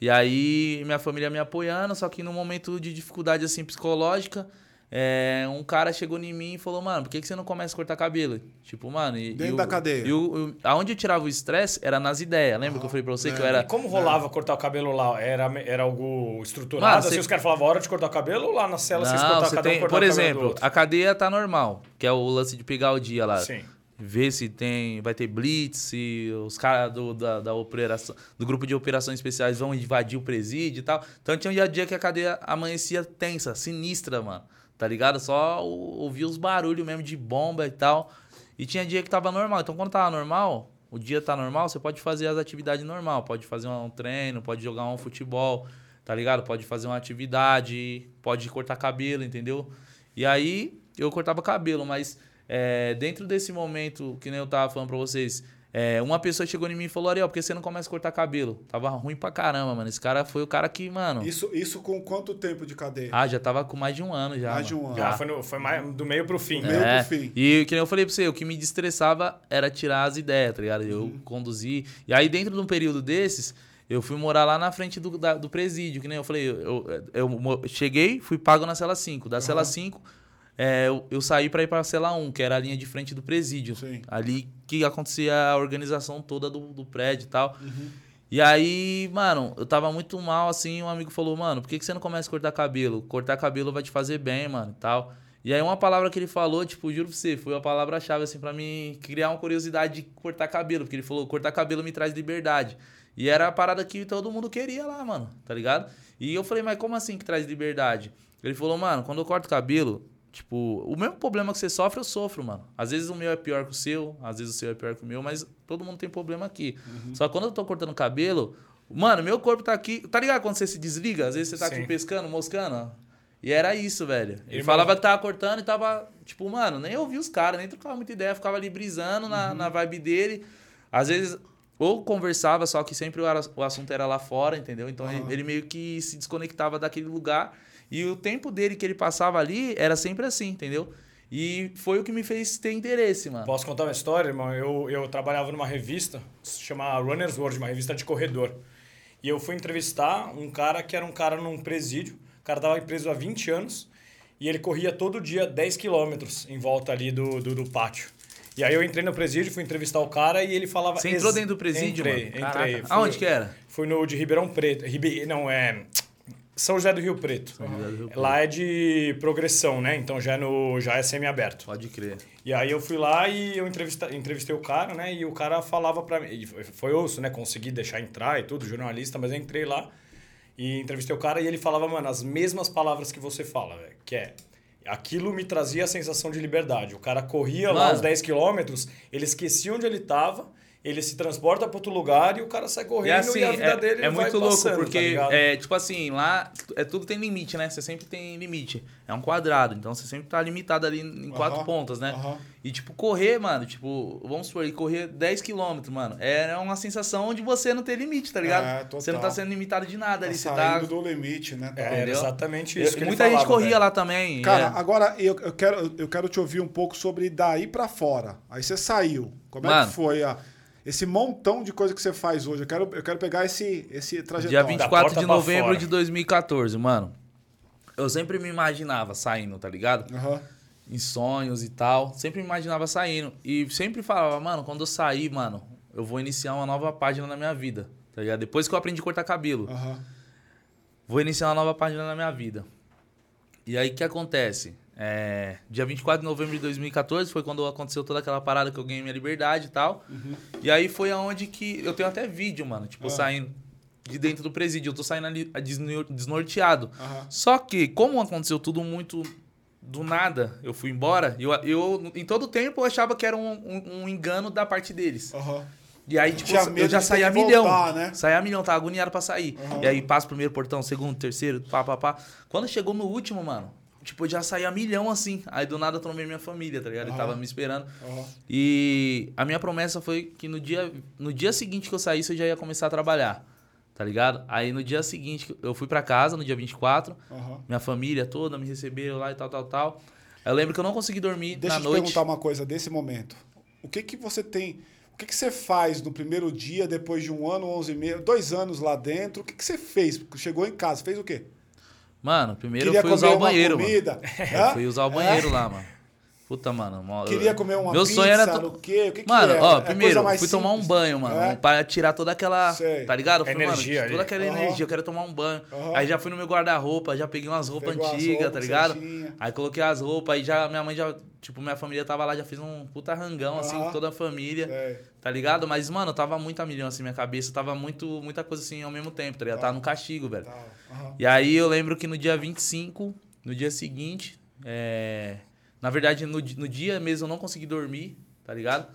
E aí, minha família me apoiando, só que num momento de dificuldade, assim, psicológica, é, um cara chegou em mim e falou, mano, por que, que você não começa a cortar cabelo? Tipo, mano... E, Dentro e o- da cadeia. E o, o- aonde eu tirava o estresse era nas ideias. Lembra que eu falei pra você que eu lembro. era... E como rolava cortar o cabelo lá? Era, era algo estruturado? Mano, assim, você- os caras falavam, hora de cortar o cabelo ou lá na cela vocês Não, cortavam você cada um tem, por o cabelo do exemplo, a cadeia tá normal, que é o lance de pegar o dia lá. Sim. Ver se tem. Vai ter blitz, se os caras do, da, da operação, do grupo de operações especiais vão invadir o presídio e tal. Então tinha um dia a dia que a cadeia amanhecia tensa, sinistra, mano. Tá ligado? Só ouvia os barulhos mesmo de bomba e tal. E tinha dia que tava normal. Então quando tava normal, o dia tá normal, você pode fazer as atividades normal. Pode fazer um treino, pode jogar um futebol, tá ligado? Pode fazer uma atividade, pode cortar cabelo, entendeu? E aí eu cortava cabelo, mas é, dentro desse momento, que nem eu tava falando pra vocês, é, uma pessoa chegou em mim e falou, Ariel, por que você não começa a cortar cabelo? Tava ruim pra caramba, mano. Esse cara foi o cara que, mano. Isso, isso com quanto tempo de cadeia? Ah, já tava com mais de um ano já. Mais de um ano. Já. Ah, foi, no- foi mais, do meio pro fim. Do meio É, pro fim. e que nem eu falei pra você, o que me destressava era tirar as ideias, tá ligado? Eu Uhum. conduzi. E aí, dentro de um período desses, eu fui morar lá na frente do, da- do presídio, que nem eu falei. Eu, eu, eu cheguei, fui pago na cela 5. Da cela 5, é, eu, eu saí pra ir pra cela 1, que era a linha de frente do presídio. Sim. Ali que acontecia a organização toda do, do prédio e tal. Uhum. E aí, mano, eu tava muito mal, assim, um amigo falou, mano, por que, que você não começa a cortar cabelo? Cortar cabelo vai te fazer bem, mano, e tal. E aí uma palavra que ele falou, tipo, juro pra você, foi a palavra-chave, assim, pra mim criar uma curiosidade de cortar cabelo. Porque ele falou, cortar cabelo me traz liberdade. E era a parada que todo mundo queria lá, mano, tá ligado? E eu falei, mas como assim que traz liberdade? Ele falou, mano, quando eu corto cabelo, tipo, o mesmo problema que você sofre, eu sofro, mano. Às vezes o meu é pior que o seu, às vezes o seu é pior que o meu, mas todo mundo tem problema aqui. Só que quando eu tô cortando cabelo, mano, meu corpo tá aqui. Tá ligado quando você se desliga? Às vezes você tá Sim. aqui pescando, moscando, ó. E era isso, velho. Ele Irmão- falava que tava cortando e tava, tipo, mano, nem ouvia os caras, nem trocava muita ideia, ficava ali brisando na, na vibe dele. Às vezes, ou conversava, só que sempre o, assunto era lá fora, entendeu? Então ele, ele meio que se desconectava daquele lugar. E o tempo dele que ele passava ali era sempre assim, entendeu? E foi o que me fez ter interesse, mano. Posso contar uma história, irmão? Eu, eu trabalhava numa revista, se chama Runner's World, uma revista de corredor. E eu fui entrevistar um cara que era um cara num presídio. O cara tava preso há 20 anos e ele corria todo dia 10 quilômetros em volta ali do, do, do pátio. E aí eu entrei no presídio, fui entrevistar o cara e ele falava... Você entrou dentro do presídio, entrei, mano? Entrei, Caraca. Fui- Aonde que era? Fui no de Ribeirão Preto. Ribe... Não, é... São José do Rio Preto. José do Rio Preto. Lá é de progressão, né? Então já é, no... já é semi-aberto. Pode crer. E aí eu fui lá e eu entrevista, entrevistei o cara, né? E o cara falava pra mim. Foi, osso, né? Consegui deixar entrar e tudo, jornalista, mas eu entrei lá e entrevistei o cara e ele falava, mano, as mesmas palavras que você fala, velho. Que é Aquilo me trazia a sensação de liberdade. O cara corria lá Mano. os 10 quilômetros, ele esquecia onde ele estava, ele se transporta para outro lugar e o cara sai E correndo assim, e a vida é, dele é vai muito louco, passando, tá porque, ligado? é, tipo assim, lá é, tudo tem limite, né? Você sempre tem limite. É um quadrado, então você sempre tá limitado ali em quatro Aham, pontas, né? aham. E, tipo, correr, mano, tipo, vamos supor, e correr 10 km, mano, é uma sensação de você não ter limite, tá ligado? É, total. você não tá sendo limitado de nada Tá ali, você saindo tá... do limite, né? É, era exatamente isso que ele Muita gente falava, corria velho. lá também. Cara, é. agora eu, eu, quero, eu quero te ouvir um pouco sobre daí pra fora. Aí você saiu. Como é Mano. que foi a, esse montão de coisa que você faz hoje? Eu quero, eu quero pegar esse, esse Dia trajetório. 24 porta de pra novembro fora. de 2014, mano. Eu sempre me imaginava saindo, tá ligado? Aham. em sonhos e tal. Sempre me imaginava saindo. E sempre falava, mano, quando eu sair, mano, eu vou iniciar uma nova página na minha vida. Tá ligado? Depois que eu aprendi a cortar cabelo, Aham. vou iniciar uma nova página na minha vida. E aí o que acontece? É, dia 24 de novembro de 2014 foi quando aconteceu toda aquela parada que eu ganhei minha liberdade e tal. E aí foi aonde que. Eu tenho até vídeo, mano, tipo, Ah. saindo de dentro do presídio. Eu tô saindo ali desnor- desnorteado. Aham. Só que, como aconteceu tudo muito do nada, eu fui embora, eu, eu em todo tempo eu achava que era um, um- um engano da parte deles. Aham. E aí, tipo, eu já saía que milhão. voltar, né? Saía milhão, tava agoniado pra sair. E aí passa o primeiro portão, segundo, terceiro, pá, pá, pá. Quando chegou no último, mano, tipo, eu já saía milhão assim. Aí do nada eu trombei minha família, tá ligado? Ele Aham. tava me esperando. Aham. E a minha promessa foi que no dia, no dia seguinte que eu saísse, eu já ia começar a trabalhar. Tá ligado? Aí no dia seguinte, eu fui pra casa, no dia 24. Aham. Minha família toda me recebeu lá e tal, tal, tal. Eu lembro que eu não consegui dormir Deixa na eu te noite. perguntar uma coisa desse momento. O que que você tem... O que que você faz no primeiro dia, depois de um ano, onze meses, dois anos lá dentro? O que que você fez? Chegou em casa, fez o quê? Mano, primeiro eu fui usar o banheiro, mano. Fui usar o banheiro lá, mano. Puta, mano. mó- Queria comer uma Meu pizza, sonho era. no quê? O que que Mano, era? ó, É primeiro, mais fui tomar um banho, mano. É? Pra tirar toda aquela. Sei. Tá ligado? Falei, Energia mano, toda aquela Aham. energia, eu quero tomar um banho. Aham. Aí já fui no meu guarda-roupa, já peguei umas roupas antigas, tá ligado? você tinha. Aí coloquei as roupas, aí já minha mãe já. Tipo, minha família tava lá, já fez um puta rangão, assim, Aham. com toda a família. É. Tá ligado? Mas, mano, tava muito a milhão, assim, minha cabeça. Tava muito, muita coisa assim ao mesmo tempo, tá ligado? Tava no castigo, velho. Tá. E aí eu lembro que no dia 25, no dia seguinte, é... na verdade no, no dia mesmo eu não consegui dormir, tá ligado?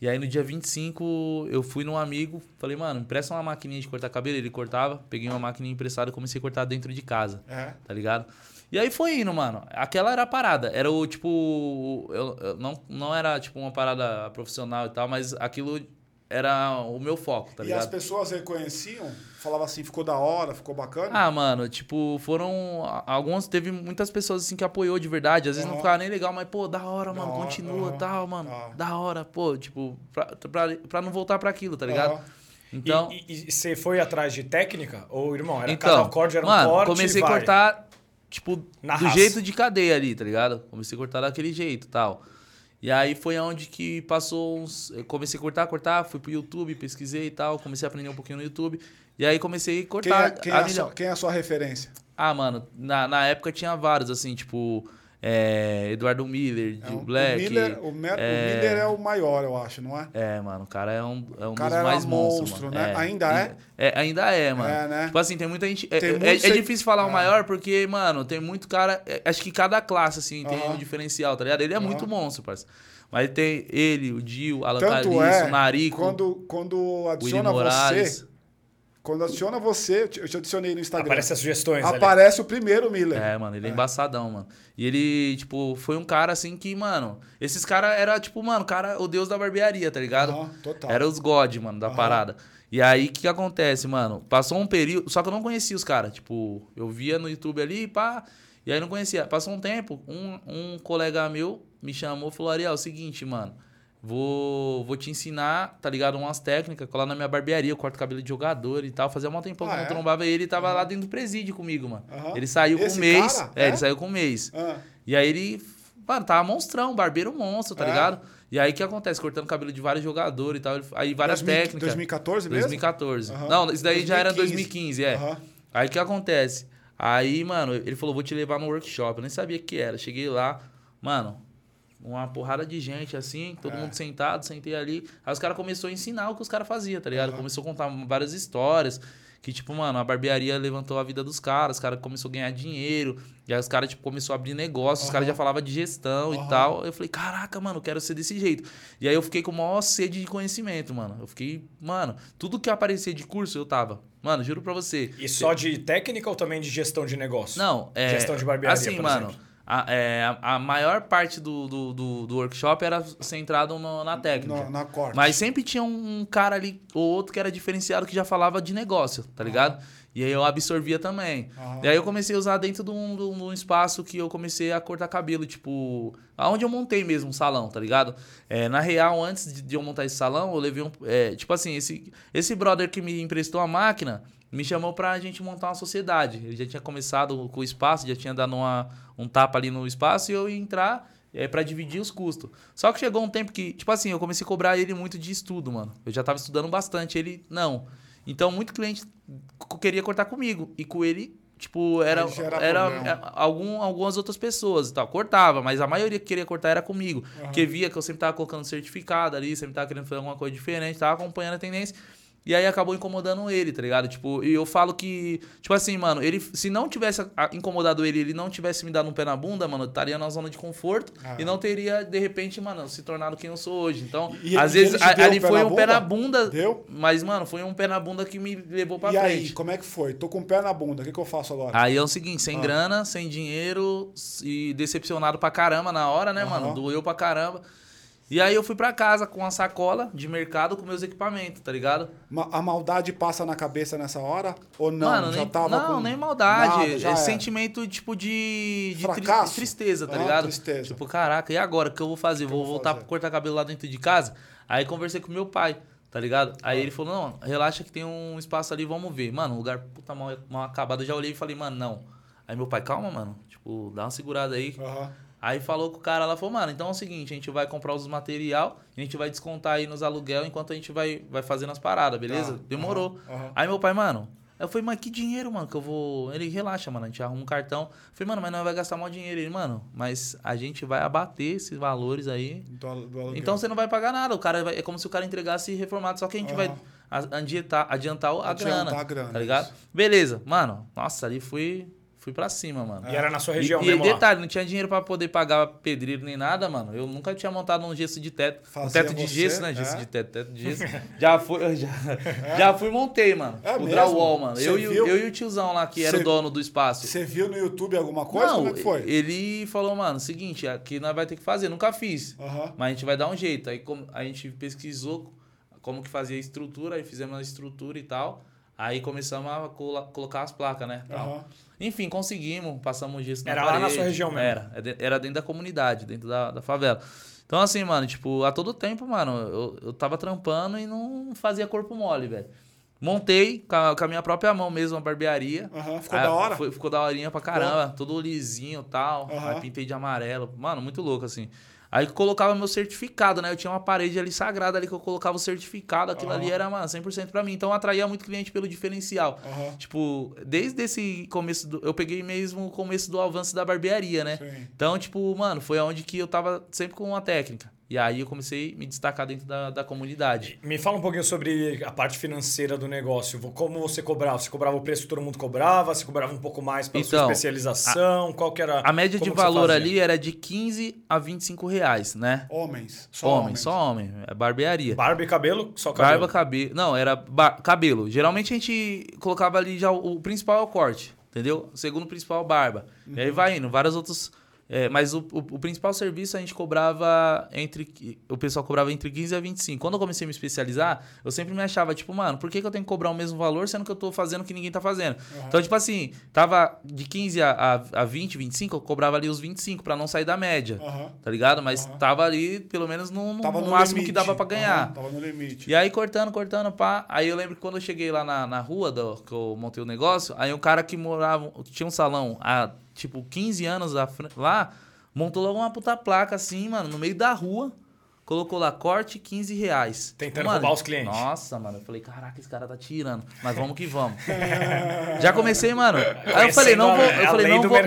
E aí no dia 25 eu fui num amigo, falei, mano, empresta uma maquininha de cortar cabelo, ele cortava, peguei uma maquininha emprestada e comecei a cortar dentro de casa, É. tá ligado? E aí foi indo, mano. Aquela era a parada. Era o tipo. Eu, eu não, não era tipo uma parada profissional e tal, mas aquilo era o meu foco, tá e ligado? as pessoas reconheciam? Falavam assim, ficou da hora, ficou bacana? Ah, mano, tipo, foram. Alguns, teve muitas pessoas assim que apoiou de verdade. Às vezes não Aham. ficava nem legal, mas, pô, da hora, Da mano, hora, continua aham, tal, mano. tá. Da hora, pô, tipo, pra, pra, pra não voltar pra aquilo, tá ligado? Então. E, você foi atrás de técnica? Ou, irmão, era então, cada corte era um mano, corte comecei a cortar, tipo, Na do raça. jeito de cadeia ali, tá ligado? Comecei a cortar daquele jeito tal. E aí foi onde que passou uns. Eu comecei a cortar, cortar, fui pro YouTube, pesquisei e tal, comecei a aprender um pouquinho no YouTube. E aí comecei a Quem, cortar é, quem, a é a sua, quem é a sua referência? Ah, mano, na, na época tinha vários, assim, tipo, é, Eduardo Miller, É de um- Black. O Miller, o, Me- o Miller é o maior, eu acho, não é? É, mano, o cara é um, é um dos mais monstros, monstro, né? É. Ainda é? é? Ainda é, mano. É, né? Tipo assim, tem muita gente... É, Tem é- é- é difícil falar o maior porque, mano, tem muito cara... é, acho que cada classe, assim, tem Aham. um diferencial, tá ligado? Ele é Aham. muito monstro, parceiro. Mas tem ele, o Dio, Alan Tanto Caliço, é, o Narico, quando, quando adiciona você, quando adiciona você, eu te- adicionei no Instagram. Aparece as sugestões ali. Aparece o primeiro Miller. É, mano, ele é, embaçadão, mano. E ele, tipo, foi um cara assim que, mano, esses caras era tipo, mano, cara, o deus da barbearia, tá ligado? Aham, total. Era os God, mano, da parada. E aí, o que, que acontece, mano? Passou um período. Só que eu não conhecia os caras. Tipo, eu via no YouTube ali, pá. E aí não conhecia. Passou um tempo, um, um colega meu me chamou e falou: Ariel, é o seguinte, mano. Vou, vou te ensinar, tá ligado? Umas técnicas, colar na minha barbearia, eu corto cabelo de jogador e tal. Fazia um tempão que Ah, eu não é? trombava ele e tava lá dentro do presídio comigo, mano. Aham. Ele saiu com Esse um mês. cara? É, É? ele saiu com um mês. Ah, E aí ele, mano, tava monstrão, barbeiro monstro, tá É. ligado? E aí o que acontece? Cortando cabelo de vários jogadores e tal. ele- Aí várias 2000 técnicas. 2014 mesmo? 2014. Aham. Não, isso daí já era 2015, 2015, é. Aí o que acontece? Aí, mano, ele falou, vou te levar no workshop. Eu nem sabia o que era. Cheguei lá, mano, uma porrada de gente, assim, todo É. mundo sentado, sentei ali. Aí os caras começaram a ensinar o que os caras faziam, tá ligado? Começou a contar várias histórias. Que, tipo, mano, a barbearia levantou a vida dos caras, os caras começaram a ganhar dinheiro. E aí os caras, tipo, começou a abrir negócio, os caras já falavam de gestão Aham. e tal. Eu falei, caraca, mano, eu quero ser desse jeito. E aí eu fiquei com maior sede de conhecimento, mano. Eu fiquei, mano, tudo que aparecia de curso eu tava. Mano, juro pra você. E só de técnica ou também de gestão de negócio? Não, é. Gestão de barbearia, Assim, mano. exemplo. A, é, a, maior parte do, do, do, do workshop era centrado no- na técnica. Na, na corte. Mas sempre tinha um, um cara ali ou outro que era diferenciado que já falava de negócio, tá ligado? E aí eu absorvia também. Aham. E aí eu comecei a usar dentro de um, de um- de um espaço que eu comecei a cortar cabelo, tipo, aonde eu montei mesmo um salão, tá ligado? É, na real, antes de, de eu montar esse salão, eu levei um. é, tipo assim, esse, esse brother que me emprestou a máquina me chamou pra gente montar uma sociedade. Ele já tinha começado com o espaço, já tinha dado uma, um tapa ali no espaço e eu ia entrar é, para dividir os custos. Só que chegou um tempo que, tipo assim, eu comecei a cobrar ele muito de estudo, mano. Eu já tava estudando bastante, ele não. Então, muito cliente queria cortar comigo. E com ele, tipo, era, era problema. é, algum, algumas outras pessoas e tal. Cortava, mas a maioria que queria cortar era comigo. Porque via que eu sempre tava colocando certificado ali, sempre tava querendo fazer alguma coisa diferente, tava acompanhando a tendência. E aí acabou incomodando ele, tá ligado? Tipo, e eu falo que, tipo assim, mano, ele se não tivesse incomodado ele, ele não tivesse me dado um pé na bunda, mano, eu estaria na zona de conforto Ah. e não teria, de repente, mano, se tornado quem eu sou hoje. Então, E- às vezes, ali um foi um pé na bunda. Deu? Mas, mano, foi um pé na bunda que me levou pra e aí, frente. como é que foi? Tô com o pé na bunda, o que, que eu faço agora? Aí é o seguinte, sem Ah. grana, sem dinheiro e decepcionado pra caramba na hora, né, Aham. mano? Doeu pra caramba. E aí eu fui pra casa com uma sacola de mercado com meus equipamentos, tá ligado? Ma- A maldade passa na cabeça nessa hora? Ou não? Mano, já nem, tava não, com nem maldade. Nada, é sentimento, tipo, de, de tri- tristeza, tá Ah, ligado? tristeza. Tipo, caraca, e agora? O que eu vou fazer? Vou vou voltar fazer? pra cortar cabelo lá dentro de casa? Aí conversei com meu pai, tá ligado? Ah. Aí ele falou, não, relaxa que tem um espaço ali, vamos ver. Mano, um lugar puta mal, mal acabado. Eu já olhei e falei, mano, não. Aí meu pai, calma, mano. Tipo, dá uma segurada aí. Aham. Aí falou com o cara lá, falou, mano, então é o seguinte, a gente vai comprar os material, a gente vai descontar aí nos aluguel enquanto a gente vai, vai fazendo as paradas, beleza? Tá, Demorou. aham, aham. Aí meu pai, mano, eu falei, mas que dinheiro, mano, que eu vou. Ele relaxa, mano, a gente arruma um cartão. Eu falei, mano, mas não vai gastar mal dinheiro. Ele, mano, mas a gente vai abater esses valores aí. Do do. Então você não vai pagar nada. O cara vai- é como se o cara entregasse reformado, só que a gente vai Aham. a- adiantar, adiantar a Adiantar grana. a grana, Tá ligado? isso. Beleza, mano. Nossa, ali fui, fui pra cima, mano. E era na sua E- região e, mesmo lá? detalhe, não tinha dinheiro pra poder pagar pedreiro nem nada, mano. Eu nunca tinha montado um gesso de teto. Um Fazia teto de você, gesso, né? Gesso é? de teto, teto de gesso. já fui, já, já fui e montei, mano. É o mesmo? drywall, mano. Eu e, viu? eu e o tiozão lá, que era o dono do espaço. Você viu no YouTube alguma coisa? não, Como é que foi? ele falou, mano, seguinte, aqui nós vai ter que fazer. Nunca fiz. Aham. Mas a gente vai dar um jeito. Aí a gente pesquisou como que fazia a estrutura, aí fizemos a estrutura e tal. Aí começamos a colocar as placas, né? Aham. Enfim, conseguimos, passamos gesso na Era lá na parede. sua região mesmo? Era, é era dentro da comunidade, dentro da, da favela. Então, assim, mano, tipo, a todo tempo, mano, eu, eu tava trampando e não fazia corpo mole, velho. Montei com a, com a minha própria mão mesmo a barbearia. Aham. Ficou Aí, da hora? foi- ficou da horinha pra caramba, todo lisinho e tal. Aham. Aí pintei de amarelo. Mano, muito louco, assim. Aí colocava meu certificado, né? Eu tinha uma parede ali sagrada ali que eu colocava o certificado. Aquilo Aham. ali era, mano, 100% pra mim. Então atraía muito cliente pelo diferencial. Aham. Tipo, desde esse começo do, Eu peguei mesmo o começo do avanço da barbearia, né? Sim. Então, tipo, mano, foi onde que eu tava sempre com uma técnica. E aí eu comecei a me destacar dentro da, da comunidade. Me fala um pouquinho sobre a parte financeira do negócio. Como você cobrava? Você cobrava o preço que todo mundo cobrava? Você cobrava um pouco mais pela sua Então, especialização? Qual que era... A média de valor ali era de 15 a 25 reais, né? Homens. Só homem, homens. só homem. É barbearia. Barba e cabelo? Só cabelo? Barba, cabelo. Não, era cabelo. Geralmente a gente colocava ali já o, o principal é o corte, entendeu? O segundo principal é barba. E Uhum. aí vai indo, vários outros. É, mas o, o, o principal serviço a gente cobrava entre. O pessoal cobrava entre 15 a 25. Quando eu comecei a me especializar, eu sempre me achava, tipo, mano, por que, que eu tenho que cobrar o mesmo valor sendo que eu tô fazendo o que ninguém tá fazendo? Então, tipo assim, tava de 15 a, a, a 20, 25, eu cobrava ali os 25 pra não sair da média. Aham. Tá ligado? Mas Aham. tava ali, pelo menos, no, no- no máximo limite. que dava pra ganhar. Tava no limite. E aí, cortando, cortando, pá. Aí eu lembro que quando eu cheguei lá na, na rua do, que eu montei o negócio, aí um cara que morava, que tinha um salão há, tipo, 15 anos lá, montou logo uma puta placa assim, mano, no meio da rua. Colocou lá, corte 15 reais. Tentando Mano, roubar os clientes. Nossa, mano. Eu falei, caraca, esse cara tá tirando. Mas vamos que vamos. Já comecei, mano. Aí eu falei, não vou. A- Eu a falei, lei não vou,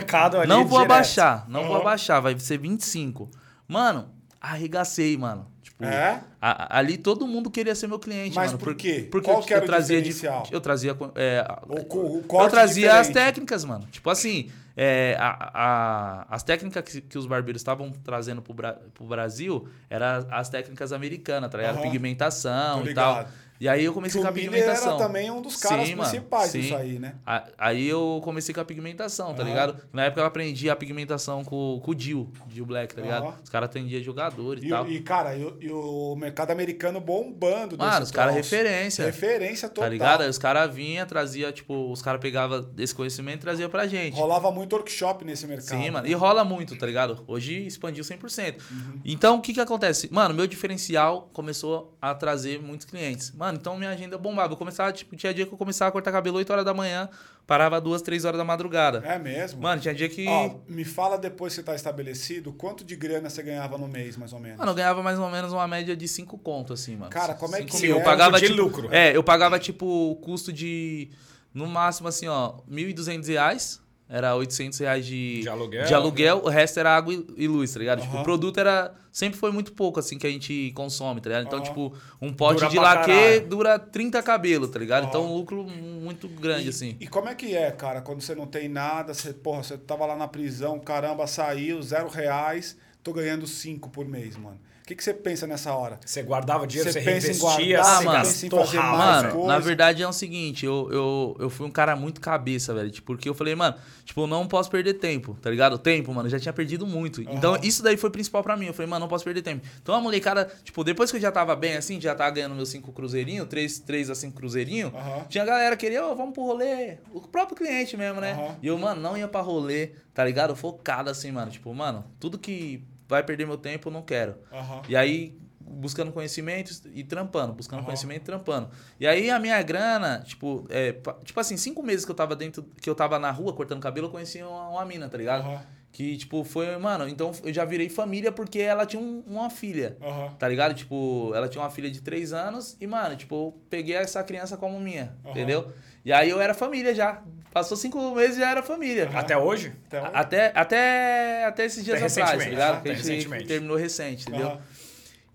não vou direto. abaixar. Não vou Aham. abaixar, vai ser 25. Mano, arregacei, mano. Tipo, É? a- ali todo mundo queria ser meu cliente, Mas mano. por quê? Porque Qual que era eu o trazia de- diferencial? eu trazia é, O, o eu trazia as diferente. técnicas, mano. Tipo assim, é, a- a- as técnicas que, que os barbeiros estavam trazendo Bra- pro Brasil eram as técnicas americanas, tá? Aham. Pigmentação e tal. E aí eu Que comecei o com a pigmentação. era também um dos caras Sim, mano, principais sim. disso aí, né? Aí eu comecei com a pigmentação, tá ligado? Na época eu aprendi a pigmentação com, com o Dio, Dio Black, tá ligado? Os caras atendiam jogadores e, E, tal. e, cara, e, o- mercado americano bombando Mano, os caras referência. Referência total. Tá ligado? Aí os caras vinham, trazia, tipo, os caras pegavam esse conhecimento e trazia pra gente. Rolava muito workshop nesse mercado. Sim, mano. E rola muito, tá ligado? Hoje expandiu 100%. Uhum. Então, o que que acontece? Mano, meu diferencial começou a trazer muitos clientes. Mano, então minha agenda bombava. Eu começava, tipo, tinha dia que eu começava a cortar cabelo 8 horas da manhã, parava 2, 3 horas da madrugada. É mesmo? Mano, tinha dia que... Ó, me fala depois que você tá estabelecido, quanto de grana você ganhava no mês, mais ou menos? Mano, eu ganhava mais ou menos uma média de 5 contos, assim, mano. Cara, como é que mil. é? Eu pagava, De tipo, lucro. É, eu pagava, tipo, o custo de... No máximo, assim, ó, 1.200 reais. Era 800 reais de, De aluguel, de aluguel. O resto era água e- e luz, tá ligado? Tipo, Aham. o produto era... Sempre foi muito pouco, assim, que a gente consome, tá ligado? Então, Aham. tipo, um pote Dura de laque caralho. dura 30 cabelos, tá ligado? Aham. Então, um lucro muito grande, assim. E como é que é, cara, quando você não tem nada, você, porra, você tava lá na prisão, caramba, saiu, zero reais, tô ganhando cinco por mês, mano. O que, que você pensa nessa hora? Você guardava dinheiro, Você você, pensa em reinvestia, guardar, você você pensa em fazer mais Mano, coisa. na verdade é o seguinte, eu, eu, eu fui um cara muito cabeça, velho. Tipo, porque eu falei, mano, tipo, eu não posso perder tempo, tá ligado? Tempo, mano, eu já tinha perdido muito. Então, isso daí foi principal pra mim. Eu falei, mano, não posso perder tempo. Então a molecada, tipo, depois que eu já tava bem assim, já tava ganhando meus cinco cruzeirinhos, três, três a cinco cruzeirinhos, Aham. tinha galera que queria, ô, vamos pro rolê. O próprio cliente mesmo, né? Aham. E eu, mano, não ia pra rolê, tá ligado? Focado assim, mano. Tipo, mano, tudo que vai perder meu tempo, não quero. Aham. E aí, buscando conhecimento e trampando, buscando Aham. conhecimento e trampando. E aí, a minha grana, tipo, é, tipo assim, cinco meses que eu tava dentro, que eu tava na rua cortando cabelo, eu conheci uma, uma mina, tá ligado? Aham. Que, tipo, foi, mano, então eu já virei família porque ela tinha um- uma filha. Aham. Tá ligado? Tipo, ela tinha uma filha de três anos e, mano, tipo, eu peguei essa criança como minha, entendeu? E aí eu era família já. Passou cinco meses e já era família. Até hoje? Até onde? Até, até, até esses dias Até atrás, tá ligado? a Até recentemente. terminou recente, entendeu? Aham.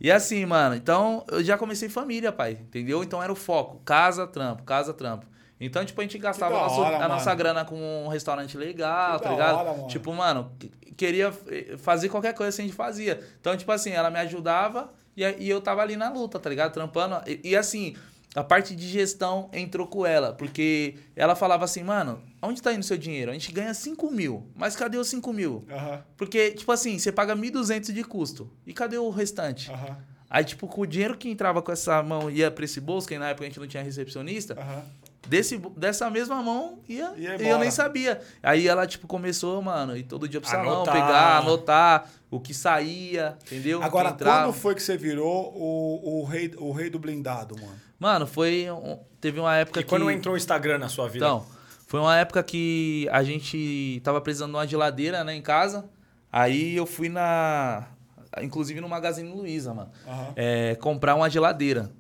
E assim, mano, então eu já comecei família, pai, entendeu? Então era o foco, casa, trampo, casa, trampo. Então, tipo, a gente gastava hora, a nossa mano. grana com um restaurante legal, Que tá ligado? hora, mano. Tipo, mano, que- queria eh, fazer qualquer coisa assim, a gente fazia. Então, tipo assim, ela me ajudava e, a- e eu tava ali na luta, tá ligado? Trampando. E, e assim, a parte de gestão entrou com ela, porque ela falava assim, mano, onde tá indo seu dinheiro? A gente ganha 5 mil, mas cadê os 5 mil? Aham. Porque, tipo assim, você paga 1.200 de custo. E cadê o restante? Aham. Aí, tipo, com o dinheiro que entrava com essa mão ia pra esse bolso, que na época a gente não tinha recepcionista, Aham. desse, dessa mesma mão ia, Ia e eu nem sabia. Aí ela, tipo, começou, mano, e todo dia pro salão, Anotar. pegar, anotar o que saía, entendeu? Agora, quando foi que você virou o, o, rei, o rei do blindado, mano? Mano, foi. teve uma época E que. quando entrou o Instagram na sua vida? Então, foi uma época que a gente tava precisando de uma geladeira, né, em casa. Aí eu fui na. Inclusive no Magazine Luiza, mano. Aham. é, comprar uma geladeira.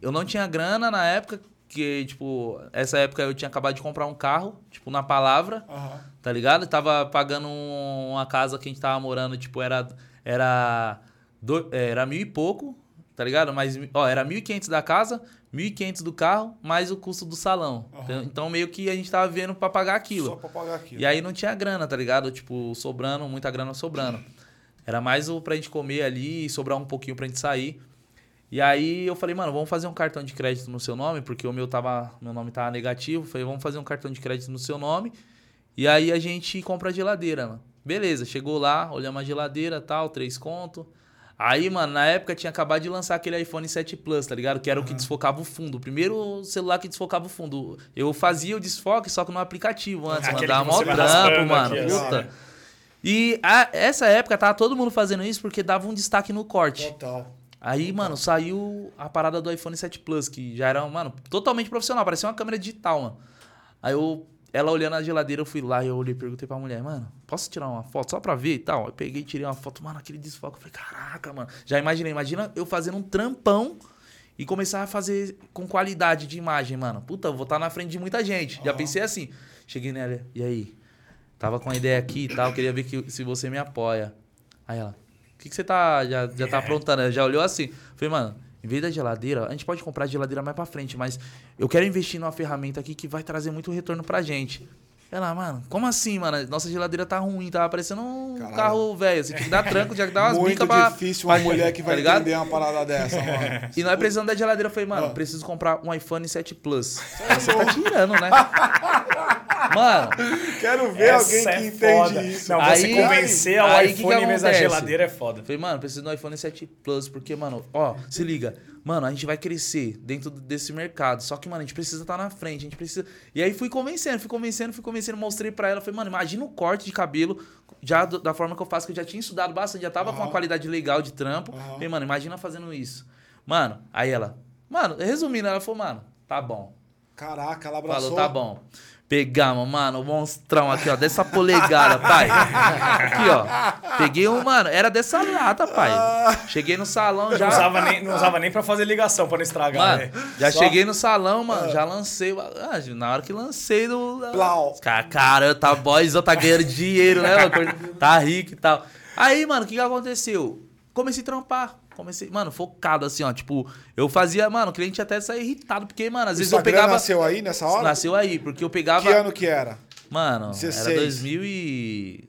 Eu não tinha grana na época, que, tipo, essa época eu tinha acabado de comprar um carro, tipo, na palavra, Aham. tá ligado? Eu tava pagando um- uma casa que a gente tava morando, tipo, era. Era. do- é, era mil e pouco, tá ligado? Mas, ó, era mil e quinhentos da casa, mil e quinhentos do carro, mais o custo do salão. Aham. Então, meio que a gente tava vendo pra pagar aquilo. Só pra pagar aquilo. E aí não tinha grana, tá ligado? Tipo, sobrando, muita grana sobrando. Era mais o pra gente comer ali e sobrar um pouquinho pra gente sair. E aí eu falei, mano, vamos fazer um cartão de crédito no seu nome, porque o meu tava, meu nome tava negativo. Falei, vamos fazer um cartão de crédito no seu nome. E aí a gente compra a geladeira, mano. Beleza, chegou lá, olhamos a geladeira, tal, três conto. Aí, mano, na época tinha acabado de lançar aquele iPhone 7 Plus, tá ligado? Que era o que desfocava o fundo. O primeiro celular que desfocava o fundo. Eu fazia o desfoque, só que no aplicativo antes, mano. Dava mó trampo, mano. aqui, Puta. né? E a- essa época tava todo mundo fazendo isso porque dava um destaque no corte. Total. Aí, mano, saiu a parada do iPhone 7 Plus, que já era, mano, totalmente profissional, parecia uma câmera digital, mano. Aí eu, ela olhando na geladeira, eu fui lá e eu olhei e perguntei pra mulher, mano, posso tirar uma foto só pra ver e tal? Eu peguei e tirei uma foto, mano, aquele desfoque. Eu falei, caraca, mano. Já imaginei, imagina eu fazendo um trampão e começar a fazer com qualidade de imagem, mano. Puta, eu vou estar na frente de muita gente. Já Aham. pensei assim. Cheguei nela, e aí? Tava com a ideia aqui e tal, queria ver que, se você me apoia. Aí ela, o que, que você tá, já, já tá aprontando? Ela já olhou assim. Falei, mano, em vez da geladeira, a gente pode comprar geladeira mais pra frente, mas eu quero investir numa ferramenta aqui que vai trazer muito retorno pra gente. Ela, mano, como assim, mano? Nossa geladeira tá ruim, tava parecendo um Caralho. carro velho. Você tinha que dar tranco, tinha que dar umas bicas pra. difícil uma mulher que tá vai ligado? entender uma parada dessa, mano. E nós precisamos da geladeira. Eu falei, mano, Ah. preciso comprar um iPhone 7 Plus. Você tá tirando, né? mano, Quero ver alguém que é entende foda. isso. Não, Aí- você convencer ao aí, que que iPhone mesmo a acontece? geladeira é foda. Falei, mano, preciso do iPhone 7 Plus, porque, mano, ó, se liga. Mano, a gente vai crescer dentro desse mercado. Só que, mano, a gente precisa estar na frente, a gente precisa. E aí fui convencendo, fui convencendo, fui convencendo, mostrei pra ela. Falei, mano, imagina o corte de cabelo, já do- da forma que eu faço, que eu já tinha estudado bastante, já tava com uma qualidade legal de trampo. Aham. Falei, mano, imagina fazendo isso. Mano, aí ela, mano, resumindo, ela falou, mano, tá bom. Caraca, ela abraçou. Falou, tá bom. Pegamos, mano, o monstrão aqui, ó, dessa polegada, pai. Aqui, ó. Peguei um, mano, era dessa lata, pai. Cheguei no salão Não já. usava, nem, não usava nem pra fazer ligação, pra não estragar, Mano, né? já Só- cheguei no salão, mano, já lancei. o- ah, na hora que lancei do. Plau. Cara, cara, tá boyzão, tá ganhando dinheiro, né? Tá rico e tal. Aí, mano, o que, que aconteceu? Comecei a trampar. Comecei, mano, focado assim, ó. Tipo, eu fazia, mano, o cliente até saía irritado, porque, mano, às O vezes eu Instagram pegava. nasceu aí nessa hora? Nasceu aí, porque eu pegava. Que ano que era? Mano, 16. era 2000 e...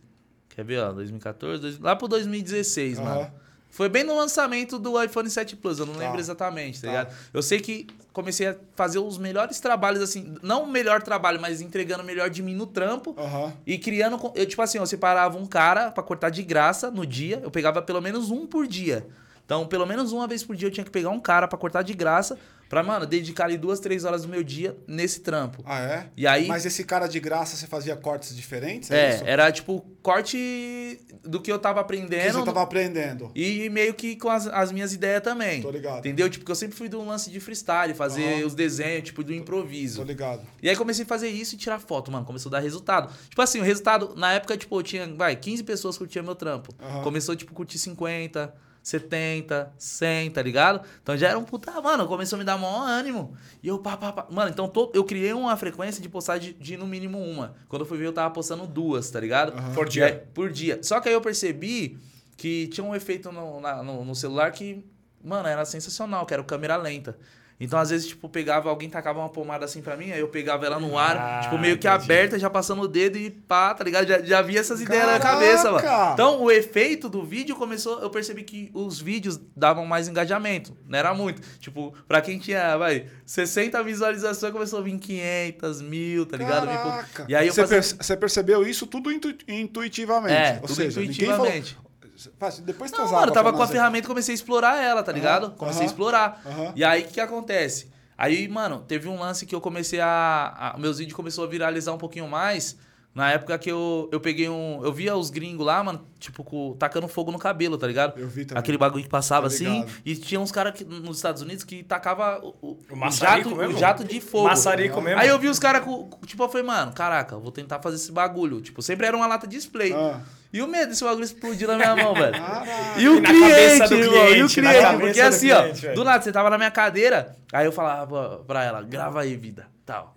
Quer ver, ó? 2014, dois- lá pro 2016, Aham. mano. Foi bem no lançamento do iPhone 7 Plus, eu não Tá. lembro exatamente, tá, Tá. ligado? Eu sei que comecei a fazer os melhores trabalhos, assim, não o melhor trabalho, mas entregando o melhor de mim no trampo. Aham. E criando. Eu, tipo assim, eu separava um cara pra cortar de graça no dia. Eu pegava pelo menos um por dia. Então, pelo menos uma vez por dia eu tinha que pegar um cara pra cortar de graça. Pra, mano, dedicar ali duas, três horas do meu dia nesse trampo. Ah, é? E aí. Mas esse cara de graça, você fazia cortes diferentes? É, isso? era tipo corte do que eu tava que aprendendo. você tava aprendendo. E meio que com as, as minhas ideias também. Tô ligado. Entendeu? Tipo, que eu sempre fui do lance de freestyle, fazer Aham. os desenhos, tipo, do improviso. Tô ligado. E aí comecei a fazer isso e tirar foto, mano. Começou a dar resultado. Tipo assim, o resultado, na época, tipo, eu tinha, vai, 15 pessoas curtiam meu trampo. Aham. Começou, tipo, curtir 50, 70, 100, tá ligado? Então já era um puta, mano, começou a me dar maior ânimo. E eu, pá, pá, pá. Mano, então to- eu criei uma frequência de postar de, de no mínimo uma. Quando eu fui ver, eu tava postando duas, tá ligado? Aham. Por dia. aí- por dia. Só que aí eu percebi que tinha um efeito no, na- no, no celular que, mano, era sensacional, que era o câmera lenta. Então, às vezes, tipo, pegava, alguém tacava uma pomada assim pra mim, aí eu pegava ela no ar, Ah, tipo, meio que entendi. aberta, já passando o dedo e pá, tá ligado? Já, já via essas ideias na Caraca! cabeça, mano. Então, o efeito do vídeo começou, eu percebi que os vídeos davam mais engajamento, não era muito. Tipo, pra quem tinha, vai, 60 visualizações, começou a vir 500, mil, tá ligado? Pouco. Caraca. E aí eu você, passei... percebeu isso tudo intu- intuitivamente? É, Ou tudo seja, ninguém intuitivamente. falou... Depois Não, transava mano, eu tava com a ferramenta e comecei a explorar ela, tá ligado? Comecei a explorar. E aí, o que, que acontece? Aí, mano, teve um lance que eu comecei a, a- Meus vídeos começou a viralizar um pouquinho mais. Na época que eu, eu peguei um. Eu via os gringos lá, mano, tipo, com- tacando fogo no cabelo, tá ligado? Eu vi também. Aquele bagulho que passava Tô assim. E tinha uns caras que- nos Estados Unidos que tacava o, o, O jato, mesmo? o jato de fogo. Maçarico mesmo. Aí eu vi os caras com. Tipo, eu falei, mano, caraca, vou tentar fazer esse bagulho. Tipo, sempre era uma lata de display. Ah. E o medo desse bagulho explodir na minha mão, velho. Caraca. E o E na cliente, cabeça do irmão, e o cliente, porque do assim, cliente, ó, velho. do nada, você tava na minha cadeira, aí eu falava pra ela, grava aí, vida, tal.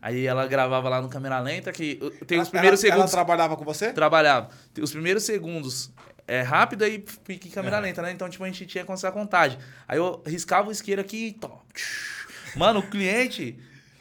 Aí ela gravava lá no câmera lenta, que tem os primeiros ela, segundos, Ela trabalhava com você? trabalhava, os primeiros segundos é rápido fica em câmera lenta, né? Então, tipo, a gente tinha que começar a contagem. Aí eu riscava o isqueiro aqui e tó. Mano, o cliente...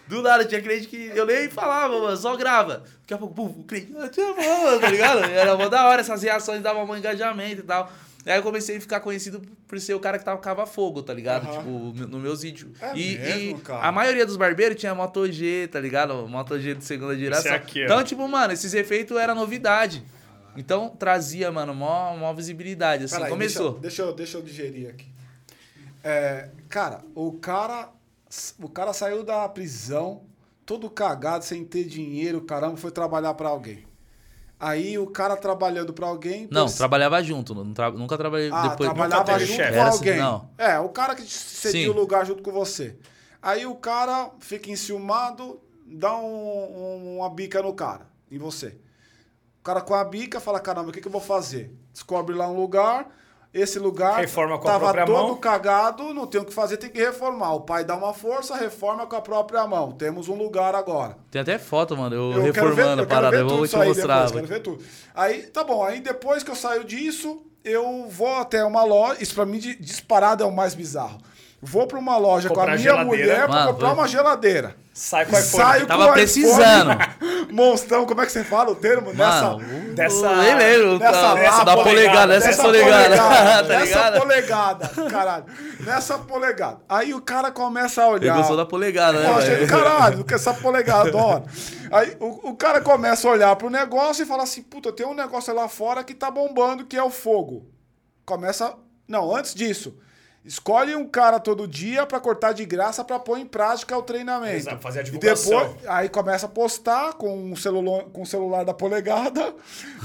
Do nada, tinha cliente que eu nem falava, mano, só grava. Daqui a pouco, pum, o cliente, ah, tá ligado? Era mó da hora, essas reações davam um engajamento e tal. Aí eu comecei a ficar conhecido por ser o cara que tacava fogo, tá ligado? Aham. Tipo, no meus vídeos. É e, mesmo, e a maioria dos barbeiros tinha Moto G, tá ligado? Moto G de segunda geração. aqui, então, tipo, mano, esses efeitos era novidade. Então trazia, mano, mó, mó visibilidade. Assim, Peraí, começou. Deixa, deixa, eu, deixa eu digerir aqui. É, cara, o cara, o cara saiu da prisão, todo cagado, sem ter dinheiro, caramba, foi trabalhar pra alguém. Aí o cara trabalhando pra alguém. Não, trabalhava junto. não tra- Nunca trabalhei ah, depois. trabalhava junto chefe. com assim, alguém. não. É, o cara que cedia o lugar junto com você. Aí o cara fica enciumado, dá um- um- uma bica no cara, em você. O cara com a bica fala, caramba, o que, que eu vou fazer? Descobre lá um lugar, esse lugar Reforma com a tava própria todo mão. cagado, não tem o que fazer, tem que reformar. O pai dá uma força, reforma com a própria mão. Temos um lugar agora. Tem até foto, mano, eu, Eu quero ver, reformando eu a quero parada. ver Eu tudo vou isso te aí mostrar. depois, quero ver tudo. Aí, tá bom, aí depois que eu saio disso, eu vou até uma loja, isso pra mim de- disparado é o mais bizarro. Vou pra uma loja com Comprar a minha geladeira. mulher pra Mano, comprar uma geladeira. Sai com o iPhone. Saio Tava com precisando. iPhone, Monstrão, como é que você fala o termo? Mano, nessa, dessa- nem lembro. nessa tá, lapa, da polegada, nessa essa polegada. tá nessa polegada, caralho. Nessa polegada. Aí o cara começa a Ele olhar. gostou da polegada, né, velho? caralho, do que essa polegada, adoro. Aí o, o cara começa a olhar pro negócio e fala assim: puta, tem um negócio lá fora que tá bombando, que é o fogo. Começa. Não, antes disso. Escolhe um cara todo dia pra cortar de graça pra pôr em prática o treinamento. Exato, fazer a E divulgação. depois, aí começa a postar com o celular, com o celular da polegada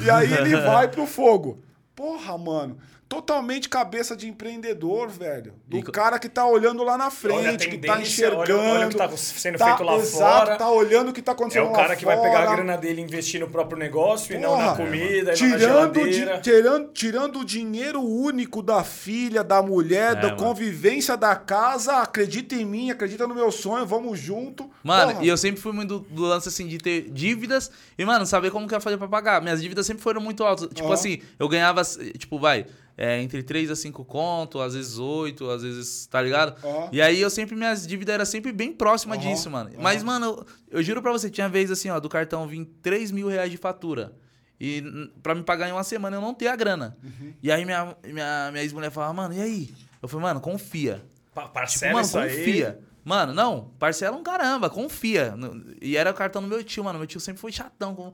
e aí ele vai pro fogo. Porra, mano. Totalmente cabeça de empreendedor, velho. Do E cara que tá olhando lá na frente, que tá tendência, olha- enxergando. olha o que tá sendo tá- feito lá exato, fora. tá olhando o que tá É acontecendo o lá cara que vai pegar a fora. grana dele e investir no próprio negócio e não na Porra, comida, na tirando, di- tirando, tirando o dinheiro único da filha, da mulher, É, da mano. convivência da casa. Acredita em mim, acredita no meu sonho, vamos junto. Mano, Porra. e eu sempre fui muito do, do lance assim de ter dívidas e, mano, saber como que eu ia fazer pra pagar. Minhas dívidas sempre foram muito altas. Tipo Aham. assim, eu ganhava, tipo, vai, é, entre 3 a 5 conto, às vezes 8, às vezes, tá ligado? Aham. E aí eu sempre, minhas dívidas eram sempre bem próximas Aham, disso, mano. aham. Mas, mano, eu, eu juro pra você, tinha vez assim, ó, do cartão vir 3 mil reais de fatura. E pra me pagar em uma semana eu não ter a grana. Uhum. E aí minha, minha, minha ex-mulher falava, mano, e aí? Eu falei, mano, confia. Pa- Tipo, Parcela mano, isso aí. confia. Mano, não, parcela um caramba, confia. E era o cartão do meu tio, mano. Meu tio sempre foi chatão. com-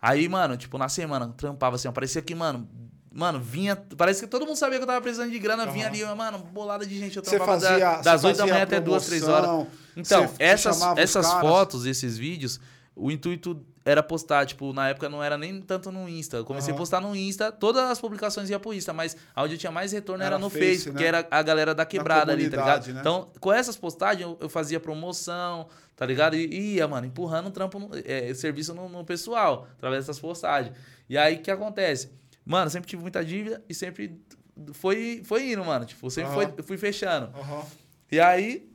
Aí, mano, tipo, na semana, trampava assim, ó, parecia que, mano, mano, vinha. Parece que todo mundo sabia que eu tava precisando de grana, vinha ali, mano, bolada de gente. Eu Você trampava fazia- da- das 8 da manhã até 2, 3 promoção, horas. Então, essas, essas fotos, esses vídeos, o intuito era postar, tipo, na época não era nem tanto no Insta. Eu comecei Aham. a postar no Insta, todas as publicações iam pro Insta, mas onde eu tinha mais retorno era, Era no Face, Face, né? que era a galera da quebrada ali, tá ligado? né? Então, com essas postagens, eu, eu fazia promoção, tá ligado? E ia, mano, empurrando trampo, no, é, serviço no, no pessoal, através dessas postagens. E aí, o que acontece? Mano, sempre tive muita dívida e sempre foi, foi indo, mano. Tipo, sempre Aham. foi, fui fechando. Aham. E aí,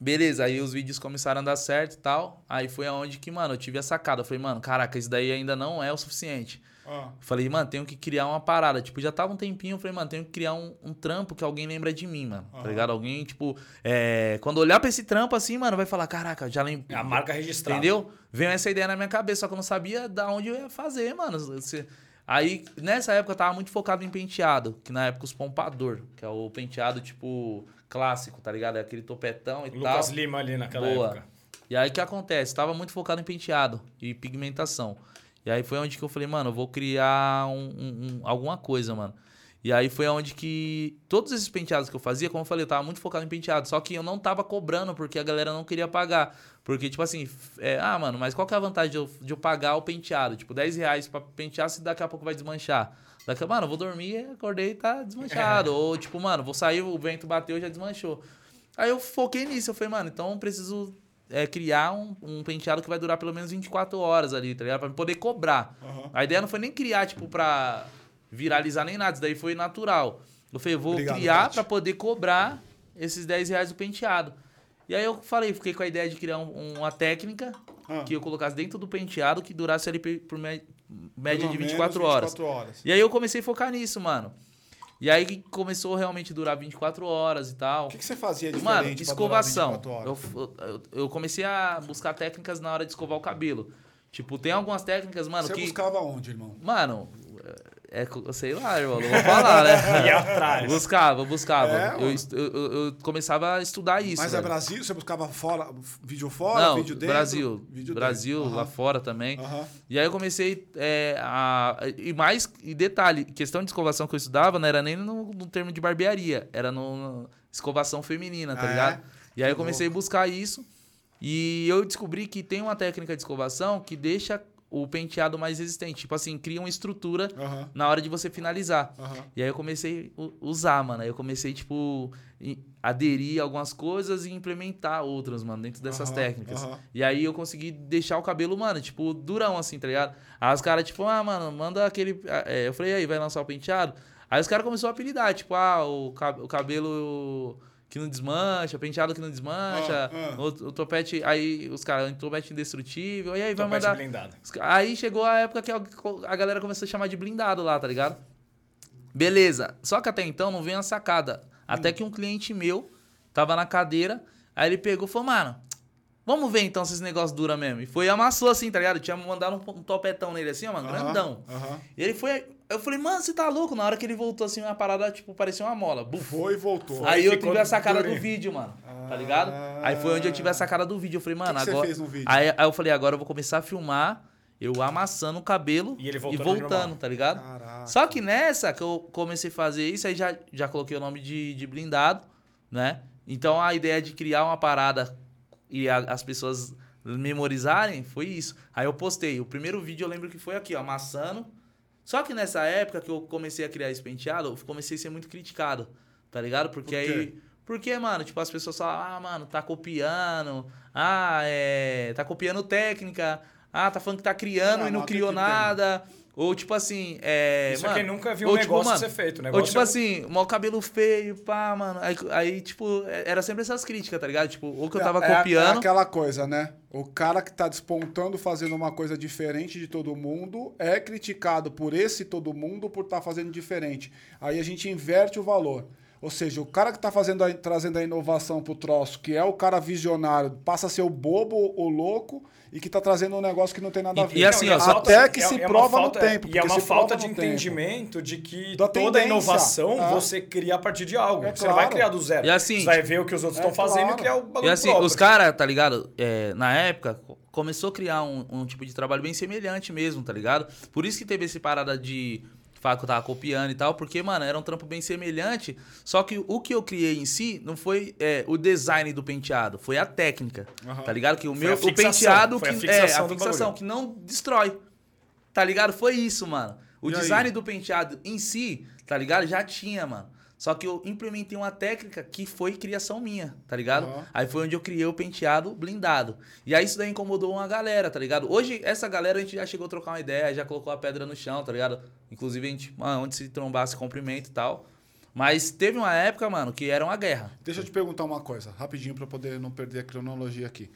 beleza, aí os vídeos começaram a dar certo e tal. Aí foi aonde que, mano, eu tive a sacada. Eu falei, mano, caraca, isso daí ainda não é o suficiente. Ah. Falei, mano, tenho que criar uma parada. Tipo, já tava um tempinho, eu falei, mano, tenho que criar um, um trampo que alguém lembra de mim, mano. Tá Aham. ligado? Alguém, tipo, é, quando olhar pra esse trampo assim, mano, vai falar, caraca, já lembro. É a marca registrada. Entendeu? Veio essa ideia na minha cabeça, só que eu não sabia da onde eu ia fazer, mano. Se- Aí, nessa época, eu tava muito focado em penteado, que na época os pompador, que é o penteado, tipo, clássico, tá ligado? É aquele topetão e Lucas tal. Lima ali naquela Boa. época. E aí o que acontece? Tava muito focado em penteado e pigmentação. E aí foi onde que eu falei, mano, eu vou criar um, um- um- alguma coisa, mano. E aí foi onde que todos esses penteados que eu fazia, como eu falei, eu tava muito focado em penteado. Só que eu não tava cobrando porque a galera não queria pagar. Porque, tipo assim, é, ah, mano, mas qual que é a vantagem de eu, de eu pagar o penteado? Tipo, 10 reais pra pentear se daqui a pouco vai desmanchar. Daqui a, mano, eu vou dormir, acordei e tá desmanchado. Ou, tipo, mano, vou sair, o vento bateu já desmanchou. Aí eu foquei nisso. Eu falei, mano, então eu preciso é, criar um, um penteado que vai durar pelo menos 24 horas ali, tá ligado? Pra poder cobrar. Aham. A ideia não foi nem criar, tipo, pra viralizar nem nada. Isso daí foi natural. Eu falei, vou Obrigado, criar pra poder cobrar esses 10 reais do penteado. E aí eu falei, fiquei com a ideia de criar um- uma técnica Ah. que eu colocasse dentro do penteado que durasse ali por média Pelo de menos 24 horas. 24 horas. E aí eu comecei a focar nisso, mano. E aí começou realmente a durar 24 horas e tal. O que, que você fazia diferente Mano, escovação. 24 horas? Eu, eu, eu comecei a buscar técnicas na hora de escovar o cabelo. Tipo, tem algumas técnicas, mano, Você que. buscava onde, irmão? Mano, é, sei lá, irmão, não vou falar, né? E atrás. Buscava, buscava. É, eu, eu, eu- começava a estudar isso. Mas é velho. Brasil? Você buscava fora, vídeo fora, Não, vídeo dentro? Brasil. Vídeo Brasil, dentro. lá Aham. fora também. Aham. E aí eu comecei é, a. E mais, e detalhe, questão de escovação que eu estudava não era nem no, no termo de barbearia, era no, no escovação feminina, tá Ah, ligado? é? E aí eu comecei a buscar isso. E eu descobri que tem uma técnica de escovação que deixa o penteado mais resistente. Tipo assim, cria uma estrutura na hora de você finalizar. E aí eu comecei a usar, mano. Aí eu comecei, tipo, aderir a algumas coisas e implementar outras, mano, dentro dessas técnicas. E aí eu consegui deixar o cabelo, mano, tipo, durão, assim, tá ligado? Aí os caras, tipo, ah, mano, manda aquele. é, eu falei, aí, vai lançar o penteado? Aí os caras começaram a apelidar, tipo, ah, o cabelo que não desmancha, penteado que não desmancha, Ah, ah. O, o topete, aí os caras, topete indestrutível, e aí vai Topete mandar... blindado. Aí chegou a época que a, a galera começou a chamar de blindado lá, tá ligado? Beleza. Só que até então não veio a sacada. Até que um cliente meu tava na cadeira, aí ele pegou e falou, mano, vamos ver então se esse negócio dura mesmo. E foi e amassou assim, tá ligado? Tinha mandado um, um topetão nele assim, ó, mano, Aham, grandão. aham. E ele foi. Eu falei, mano, você tá louco? Na hora que ele voltou assim, uma parada, tipo, parecia uma mola. Buf. Foi e voltou. Aí eu tive a sacada durinho. do vídeo, mano. Tá ligado? Aí foi onde eu tive a sacada do vídeo. Eu falei, mano, que você agora. fez no vídeo? Aí, aí eu falei, agora eu vou começar a filmar eu amassando o cabelo E ele voltando tá ligado? Caraca. Só que nessa que eu comecei a fazer isso, aí já, já coloquei o nome de, de blindado, né? Então a ideia de criar uma parada e a- as pessoas memorizarem foi isso. Aí eu postei. O primeiro vídeo eu lembro que foi aqui, ó, amassando. Só que nessa época que eu comecei a criar esse penteado, eu comecei a ser muito criticado, tá ligado? Porque Por quê? aí. Porque, mano, tipo, as pessoas falam, ah, mano, tá copiando, ah, é. tá copiando técnica, ah, tá falando que tá criando Ah, e não criou que tem? Ou tipo assim, é. Isso mano, é quem nunca viu um ou, tipo, negócio mano, ser feito. O ou tipo é- assim, mau cabelo feio, pá, mano. Aí, aí, tipo, era sempre essas críticas, tá ligado? Tipo, ou que eu tava É- é- copiando. É aquela coisa, né? O cara que tá despontando fazendo uma coisa diferente de todo mundo é criticado por esse todo mundo por estar fazendo diferente. Aí a gente inverte o valor. Ou seja, o cara que tá fazendo a- trazendo a inovação pro troço, que é o cara visionário, passa a ser o bobo, o louco, e que tá trazendo um negócio que não tem nada a E- ver. e assim, ó, é só- falta- Até que se uma prova falta- no tempo. E é uma se falta de tempo. entendimento de que Da toda inovação Ah. você cria a partir de algo. É você não vai claro. criar do zero. E assim, você vai ver o que os outros é estão fazendo claro. e criar o bagulho E assim, próprio. os caras, tá ligado? É, na época, co- começou a criar um, um tipo de trabalho bem semelhante mesmo, tá ligado? Por isso que teve esse parada de falar que eu tava copiando e tal, porque, mano, era um trampo bem semelhante. Só que o que eu criei em si não foi é, o design do penteado, foi a técnica, Aham. tá ligado? Que o Foi meu a o fixação, penteado a que fixação é a fixação que não destrói. Tá ligado? Foi isso, mano. O E aí? design do penteado em si, tá ligado? Já tinha, mano. Só que eu implementei uma técnica que foi criação minha, tá ligado? Aham. Aí foi onde eu criei o penteado blindado. E aí isso daí incomodou uma galera, tá ligado? Hoje, essa galera a gente já chegou a trocar uma ideia, já colocou a pedra no chão, tá ligado? Inclusive, a gente, mano, onde se trombasse cumprimento e tal. Mas teve uma época, mano, que era uma guerra. Deixa eu te perguntar uma coisa, rapidinho, para poder não perder a cronologia aqui.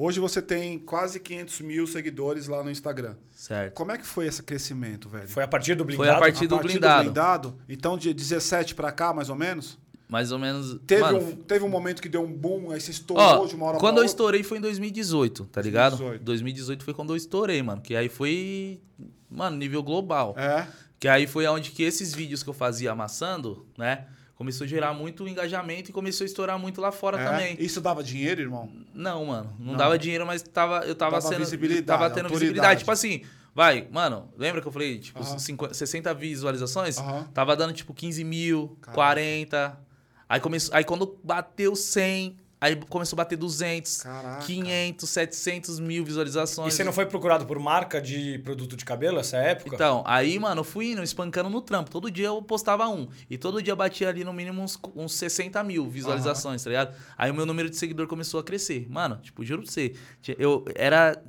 Hoje você tem quase 500 mil seguidores lá no Instagram. Certo. Como é que foi esse crescimento, velho? Foi a partir do Foi blindado. a partir do blindado. Então, de 17 pra cá, mais ou menos? Mais ou menos. Teve, mano, um, teve um momento que deu um boom, aí você estourou Ó, de uma hora quando pra eu outra? estourei foi em 2018, tá ligado? 2018. 2018 foi quando eu estourei, mano. Que aí foi, mano, nível global. É. Que aí foi onde que esses vídeos que eu fazia amassando, né? Começou a gerar muito engajamento e começou a estourar muito lá fora é. também. Isso dava dinheiro, irmão? Não, mano. Não, Não. dava dinheiro, mas tava, eu tava, Dava sendo. visibilidade, tava tendo autoridade. visibilidade. Tipo assim, vai, mano, lembra que eu falei, tipo, Aham. 50, 60 visualizações? Tava dando, tipo, 15 mil, Caraca. 40. Aí, começou, aí quando bateu 100, aí começou a bater 200, Caraca. 500, 700 mil E visualizações. você não foi procurado por marca de produto de cabelo essa época? Então, aí, mano, eu fui indo, espancando no trampo. Todo dia eu postava um. E todo dia batia ali no mínimo uns, uns 60 mil visualizações, tá ligado? Aí o meu número de seguidor começou a crescer. Mano, tipo, juro pra você. Eu era.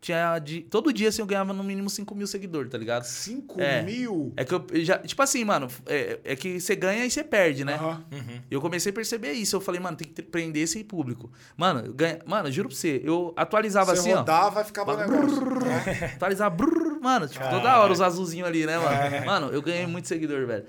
Tinha. De, todo dia, assim, eu ganhava no mínimo 5 mil seguidores, tá ligado? 5 É. mil? É que eu já. Tipo assim, mano, é, é que você ganha e você perde, né? Aham. Eu comecei a perceber isso. Eu falei, mano, tem que prender esse público. Mano, eu ganha, mano, juro pra você, eu atualizava Você assim, ó. rodava e ficava o negócio. né? Atualizar, brrr, mano, tipo, toda hora os azulzinhos ali, né, mano? Mano, eu ganhei muito seguidor, velho.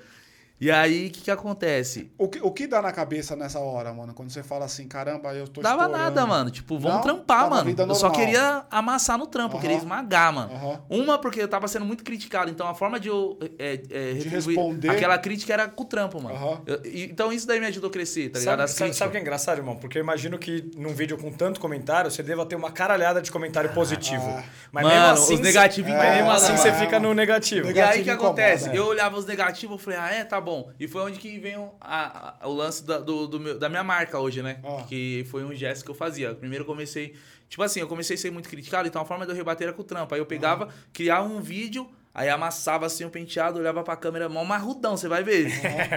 E aí, o que que acontece? O que, o que dá na cabeça nessa hora, mano? Quando você fala assim, caramba, eu tô Dava estourando. nada, mano. Tipo, vamos Não? trampar, mano. Eu só queria amassar no trampo, eu queria esmagar, mano. Aham. Uma, porque eu tava sendo muito criticado, então a forma de eu é, é, retribuir responder. aquela crítica era com o trampo, mano. Aham. Eu- então isso daí me ajudou a crescer, tá ligado? Sabe, As sabe, o que é engraçado, irmão? Porque eu imagino que num vídeo com tanto comentário, você deva ter uma caralhada de comentário positivo. Mas Mano, mesmo assim, os negativos você- incomoda, mesmo assim você fica no negativo. E aí o Negativo que incomoda, acontece? é. Eu olhava os negativos e falei, ah, é, tá bom. E foi onde que veio a- a- o lance da, do, do meu- da minha marca hoje, né? Ah. Que foi um gesto que eu fazia. Primeiro eu comecei. Tipo assim, eu comecei a ser muito criticado, então a forma de eu rebater era com o trampo. Aí eu pegava, criava um vídeo. Aí amassava assim o penteado, olhava pra câmera, mó marrudão, você vai ver.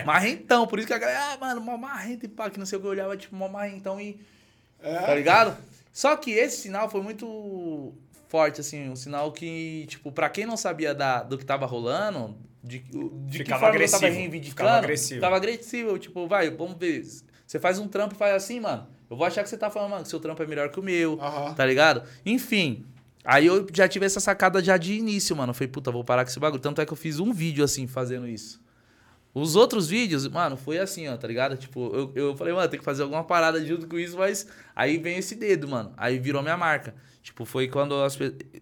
Marrentão, por isso que a galera, ah, mano, mó marrento e pá, que não sei o que, eu olhava tipo mó marrentão e. É. Tá ligado? Só que esse sinal foi muito forte, assim, um sinal que, tipo, pra quem não sabia da, do que tava rolando, de, de que forma agressivo, eu tava reivindicando. ficava agressivo. Tava agressivo. Tipo, vai, vamos ver. Você faz um trampo e faz assim, mano. Eu vou achar que você tá falando, mano, que seu trampo é melhor que o meu. Aham. Tá ligado? Enfim. Aí eu já tive essa sacada já de início, mano. Eu falei, puta, vou parar com esse bagulho. Tanto é que eu fiz um vídeo assim, fazendo isso. Os outros vídeos, mano, foi assim, ó, tá ligado? Tipo, eu, eu falei, mano, tem que fazer alguma parada junto com isso, mas aí vem esse dedo, mano. Aí virou minha marca. Tipo, foi quando as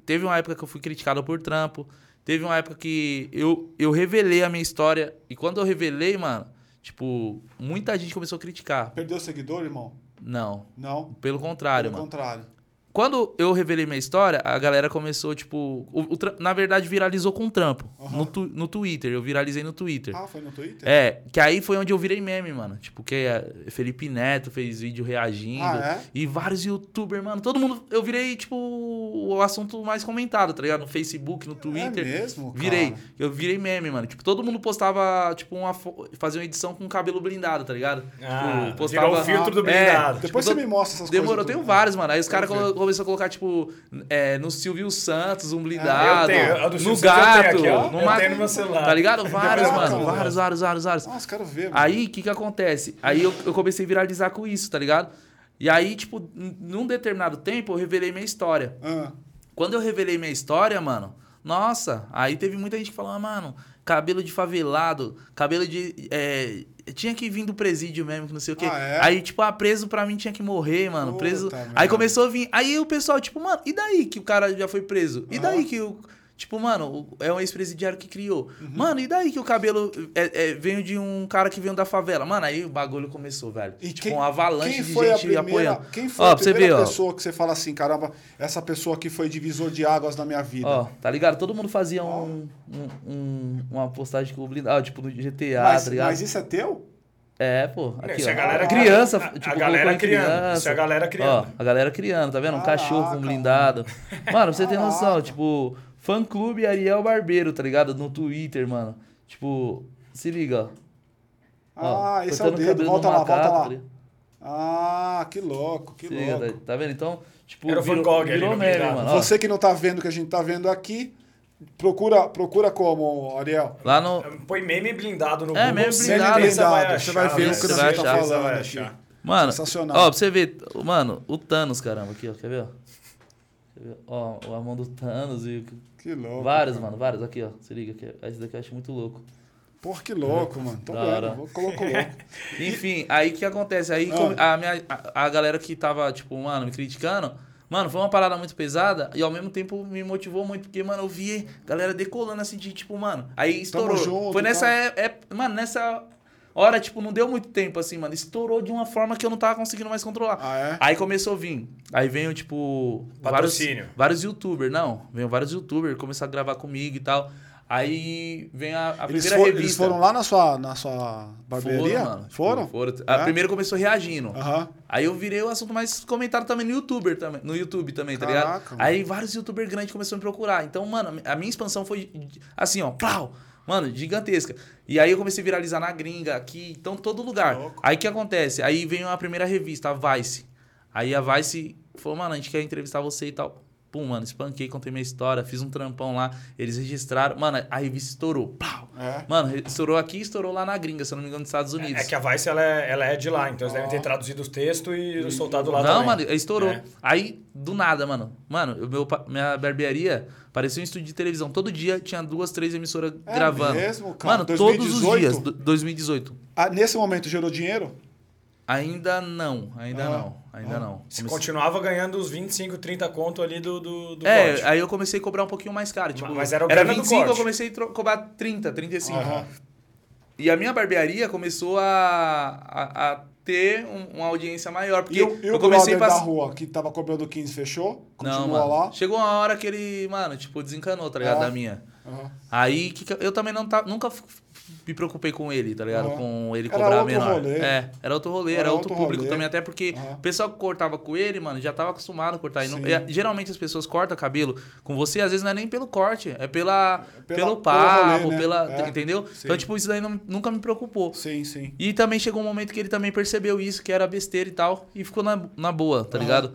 Teve uma época que eu fui criticado por trampo. Teve uma época que eu, eu revelei a minha história. E quando eu revelei, mano, tipo, muita gente começou a criticar. Perdeu seguidor, irmão? Não. Não. Pelo contrário, Pelo mano. contrário. Quando eu revelei minha história, a galera começou, tipo. o- o na verdade, viralizou com trampo. Aham. No, tu- no Twitter. Eu viralizei no Twitter. Ah, foi no Twitter? É, que aí foi onde eu virei meme, mano. Tipo, que é, Felipe Neto fez vídeo reagindo. Ah, é? E vários youtubers, mano. Todo mundo. Eu virei, tipo, o assunto mais comentado, tá ligado? No Facebook, no Twitter. É mesmo, cara? Virei. Eu virei meme, mano. Tipo, todo mundo postava, tipo, uma fazia uma edição com cabelo blindado, tá ligado? Ah, tipo, virou o filtro do É, blindado. Depois tipo, você me mostra essas Demorou, coisas. tenho tudo. vários, mano. Aí os caras Começaram a colocar, tipo, é, no Silvio Santos, um blindado. eu tenho, a do no gato. aqui, no ma- no meu celular. Tá ligado? Vários, mano. Vários, vários, vários, vários. Nossa, quero ver, mano. Aí, o que que acontece? Aí eu, eu comecei a viralizar com isso, tá ligado? E aí, tipo, num determinado tempo, eu revelei minha história. Ah, Quando eu revelei minha história, mano, nossa, aí teve muita gente que falou, ah, mano, cabelo de favelado, cabelo de. é, tinha que vir do presídio mesmo, que não sei o quê. Ah, é? Aí, tipo, ah, preso pra mim tinha que morrer, mano. Puta preso. Aí começou a vir. Aí o pessoal, tipo, mano, e daí que o cara já foi preso? E daí Aham. que o. Tipo, mano, é um ex-presidiário que criou. Uhum. Mano, e daí que o cabelo é, é, veio de um cara que veio da favela? Mano, aí o bagulho começou, velho. E tipo, quem- uma avalanche quem de a gente primeira, apoiando. Quem foi Ó, a primeira ver, ó. pessoa que você fala assim, caramba, essa pessoa aqui foi divisor de águas na minha vida? Ó, tá ligado? Todo mundo fazia um, um- um- uma postagem com o blindado, tipo no GTA, mas, tá ligado? mas isso é teu? É, pô. Aqui, Isso ó. é a galera criança, a- a tipo, galera colocou em criando, criança. isso é a galera criando. Ó, a galera criando, tá vendo? Um Caraca, cachorro com um blindado. Mano, pra você ter noção, tipo, fã clube Ariel Barbeiro, tá ligado? No Twitter, mano. Tipo, se liga, ó. Ó, Ah, esse é o dedo. Volta lá, volta macaco, lá. tá? Ah, que louco, que Se liga, louco. tá, tá vendo? Então, tipo, Era virou, Gogh virou meme, mano. Ó, Você que não tá vendo o que a gente tá vendo aqui, procura, procura como, Ariel? lá no, Põe meme blindado no É, Google. meme certeza blindado. vai Você vai achar, ver velho. o que Você vai tá achar, você falando vai aqui. Mano, Sensacional. ó, pra você ver, mano, o Thanos, caramba, aqui, ó, quer ver, ó? Quer ver? Ó, a mão do Thanos e... Que louco. vários, cara. mano, vários, aqui, ó, se liga, aqui, esse daqui eu acho muito louco. Porra, que louco, mano. Tô vendo. Louco. Enfim, aí o que acontece? Aí Ah. a, minha, a, a galera que tava, tipo, mano, me criticando, mano, foi uma parada muito pesada e ao mesmo tempo me motivou muito, porque, mano, eu vi galera decolando assim, de tipo, mano, aí estourou. junto foi nessa, é, é- mano, nessa hora, tipo, não deu muito tempo assim, mano, estourou de uma forma que eu não tava conseguindo mais controlar. Ah, é? Aí começou a vir. Aí veio, tipo. Vários, Patrocínio. vários youtubers. Não, veio vários youtubers, começaram a gravar comigo e tal. Aí vem a, a Eles, primeira for- revista. eles foram lá na sua, na sua barbearia? Foram, mano. Tipo, Foram? foram. A É? primeira começou reagindo. Aham. Aí eu virei o assunto mais comentado também no youtuber também, no YouTube também, tá Caraca, ligado? mano. Aí vários youtubers grandes começaram a me procurar. Então, mano, a minha expansão foi assim, ó, plau! Mano, gigantesca. E aí eu comecei a viralizar na gringa, aqui, então todo lugar. Louco. Aí o que acontece? Aí veio a primeira revista, a Vice. Aí a Vice falou, mano, a gente quer entrevistar você e tal. Pum, mano, espanquei, contei minha história, fiz um trampão lá, eles registraram. Mano, a revista estourou. Pau! É. Mano, estourou aqui e estourou lá na gringa, se eu não me engano, nos Estados Unidos. É que a Vice ela é, ela é de lá, então eles devem ter traduzido os textos e soltado lá Não, também. mano, estourou. É. Aí, do nada, mano. Mano, o meu, minha barbearia parecia um estúdio de televisão. Todo dia tinha duas, três emissoras É gravando. mesmo, cara? Mano, todos os 2018? dias. do- 2018. Ah, nesse momento gerou dinheiro? Ainda não, ainda Ah. não, ainda Ah. não. Você Comecei- continuava ganhando os 25, 30 conto ali do, do, do É, corte. aí eu comecei a cobrar um pouquinho mais caro. Tipo, Mas era o era grana do 25, eu comecei a cobrar 30, 35. Aham. E a minha barbearia começou a, a, a ter um- uma audiência maior. Porque E, e o eu comecei a da rua que tava cobrando 15 fechou? Continua Não, mano. lá? Chegou uma hora que ele, mano, tipo, desencanou, tá ligado? É. Da minha. Aham. Aí que eu- eu também não tá, nunca me preocupei com ele, tá ligado? Aham. Com ele Era cobrar outro menor. rolê. É, era outro rolê, Era era, outro, outro público rolê. também, até porque Aham. o pessoal que cortava com ele, mano, já tava acostumado a cortar. Não- geralmente as pessoas cortam cabelo com você, às vezes não é nem pelo corte, é pela, pela- pelo papo, rolê, né? pela. É. Entendeu? Sim. Então, tipo, isso daí não- nunca me preocupou. Sim, sim. E também chegou um momento que ele também percebeu isso, que era besteira e tal, e ficou na, na boa, tá Aham, ligado?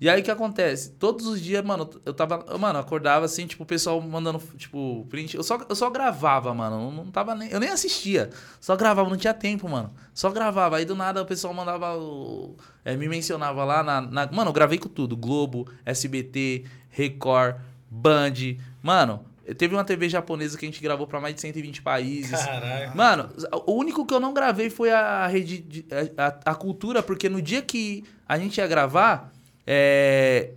E aí o que acontece? Todos os dias, mano, eu tava. Mano, acordava assim, tipo, o pessoal mandando, tipo, print. Eu só, eu só gravava, mano. Eu não tava nem. Eu nem assistia. Só gravava, não tinha tempo, mano. Só gravava. Aí do nada o pessoal mandava. o- é, me mencionava lá na, na- Mano, eu gravei com tudo: Globo, SBT, Record, Band. Mano, teve uma TV japonesa que a gente gravou pra mais de 120 países. Caralho. Mano, o único que eu não gravei foi a rede de- a, a- cultura, porque no dia que a gente ia gravar, é,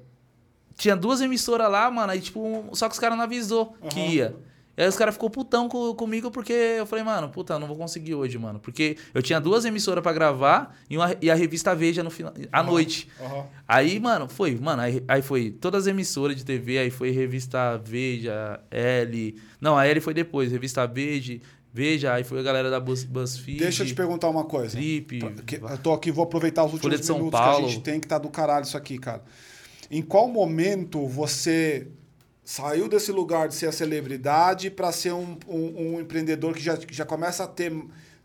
tinha duas emissoras lá, mano, aí tipo, só que os caras não avisou que Aham. ia. E aí os caras ficou putão co- comigo porque eu falei, mano, puta, não vou conseguir hoje, mano. Porque eu tinha duas emissoras pra gravar e, uma- e a revista Veja no final, à noite. Aham. Aí, mano, foi, mano, aí, aí foi todas as emissoras de TV, aí foi revista Veja, L. Não, a L foi depois, revista Veja, Veja, aí foi a galera da Buzz, BuzzFeed. Deixa eu te perguntar uma coisa. Trip. Que- eu tô aqui, vou aproveitar os últimos minutos que Paulo. a gente tem, que tá do caralho isso aqui, cara. Em qual momento você saiu desse lugar de ser a celebridade para ser um, um- um empreendedor que já, que já começa a ter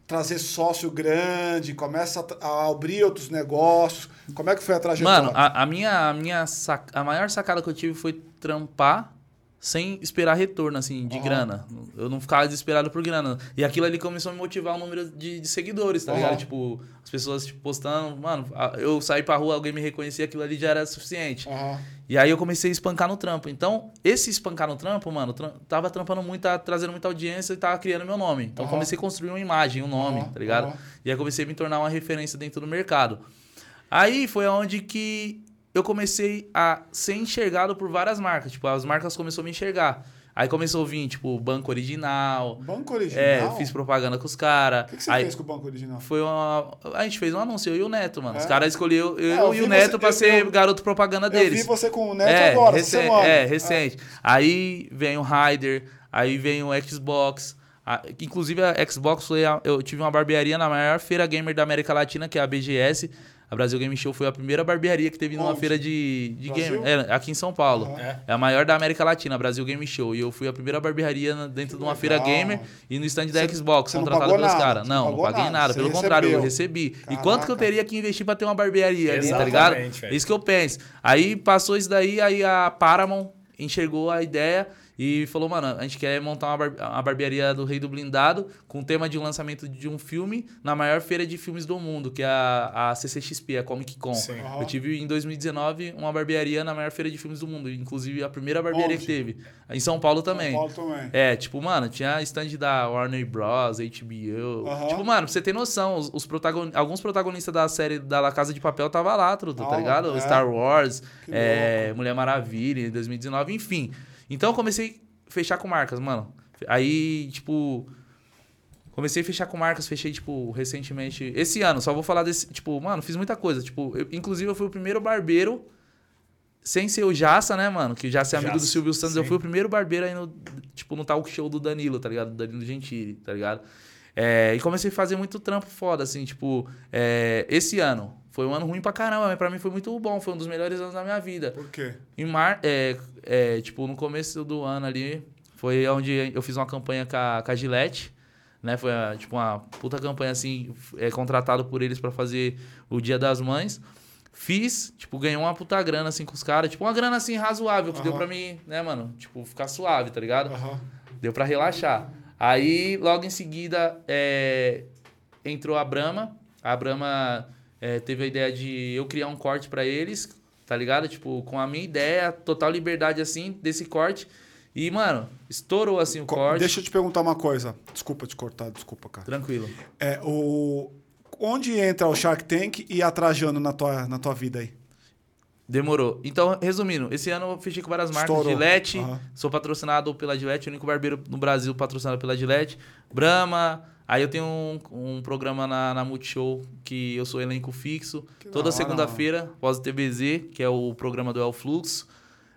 trazer sócio grande, começa a, a abrir outros negócios? Como é que foi a trajetória? Mano, a, a minha, a, minha sac- a maior sacada que eu tive foi trampar sem esperar retorno, assim, de Aham. grana. Eu não ficava desesperado por grana. E aquilo ali começou a me motivar o número de, de seguidores, tá ligado? Tipo, as pessoas tipo, postando, mano, eu saí pra rua, alguém me reconhecia, aquilo ali já era suficiente. Aham. E aí eu comecei a espancar no trampo. Então, esse espancar no trampo, mano, tra- tava trampando muito, tava trazendo muita audiência e tava criando meu nome. Então, comecei a construir uma imagem, um nome, tá ligado? E aí comecei a me tornar uma referência dentro do mercado. Aí foi onde que eu comecei a ser enxergado por várias marcas. Tipo, as marcas começaram a me enxergar. Aí começou a vir, tipo, Banco Original. Banco Original? É, eu fiz propaganda com os caras. O que, que você aí fez com o Banco Original? foi uma. A gente fez um anúncio, eu e o Neto, mano. Os É? caras escolheram eu É, eu e o Neto você- pra eu- ser eu- garoto propaganda Eu deles. vi você com o Neto É, agora, recen- é, recente. Aí vem o Rider, aí vem o Xbox. A- inclusive a Xbox foi a- eu tive uma barbearia na maior feira gamer da América Latina, que é a BGS. A Brasil Game Show foi a primeira barbearia que teve numa Onde? feira de, de Brasil? gamer. É, aqui em São Paulo. Aham. É. É a maior da América Latina, a Brasil Game Show. E eu fui a primeira barbearia dentro Que de uma feira legal, gamer mano. e no stand da Você- Xbox, você não contratado pelos nada, caras. não Não, paguei nada, nada. Pelo contrário, eu recebeu. recebi. E quanto que eu Caraca. teria que investir pra ter uma barbearia ali, tá Exatamente, ligado? velho. Isso que eu penso. Aí passou isso daí, aí a Paramount enxergou a ideia e falou, mano, a gente quer montar uma, bar- uma barbearia do Rei do Blindado com o tema de um lançamento de um filme na maior feira de filmes do mundo, que é a, a CCXP, a Comic Con. Sim. Eu tive em 2019 uma barbearia na maior feira de filmes do mundo, inclusive a primeira barbearia Onde? que teve. Em São Paulo também. São Paulo também. É, tipo, mano, tinha stand da Warner Bros, HBO. Aham. Tipo, mano, pra você ter noção, os, os protagon... alguns protagonistas da série da La Casa de Papel tava lá, tudo, tá ligado? é. Star Wars, é, Mulher Maravilha em 2019, enfim. Então eu comecei a fechar com marcas, mano. Aí, tipo. Comecei a fechar com marcas, fechei, tipo, recentemente. Esse ano, só vou falar desse. Tipo, mano, fiz muita coisa. Tipo, eu- inclusive eu fui o primeiro barbeiro. Sem ser o Jassa, né, mano? Que o Jassa é amigo do Jassa, Silvio Santos. Eu sim. fui o primeiro barbeiro aí no, tipo, no talk show do Danilo, tá ligado? Do Danilo Gentili, tá ligado? É, e comecei a fazer muito trampo foda, assim, tipo, é, esse ano. Foi um ano ruim pra caramba, mas pra mim foi muito bom. Foi um dos melhores anos da minha vida. Por quê? Em mar, é, é, tipo, no começo do ano ali, foi onde eu fiz uma campanha com a, com a Gillette, né? Foi, tipo, uma puta campanha, assim, é, contratado por eles pra fazer o Dia das Mães. Fiz, tipo, ganhei uma puta grana, assim, com os caras. Tipo, uma grana, assim, razoável, que deu pra mim, né, mano? Tipo, ficar suave, tá ligado? Deu pra relaxar. Aí, logo em seguida, é, entrou a Brahma. A Brahma é, teve a ideia de eu criar um corte pra eles, tá ligado? Tipo, com a minha ideia, total liberdade, assim, desse corte. E, mano, estourou, assim, o Co- corte. Deixa eu te perguntar uma coisa. Desculpa te cortar, desculpa, cara. Tranquilo. É, o... Onde entra o Shark Tank e a Trajano na tua, na tua vida aí? Demorou. Então, resumindo, esse ano eu fechei com várias marcas. Estourou. Gillette, Aham. sou patrocinado pela Gillette, o único barbeiro no Brasil patrocinado pela Gillette. Brahma. Aí eu tenho um, um programa na, na Multishow que eu sou elenco fixo. Que da Toda segunda-feira, pós o TBZ, que é o programa do El Fluxo.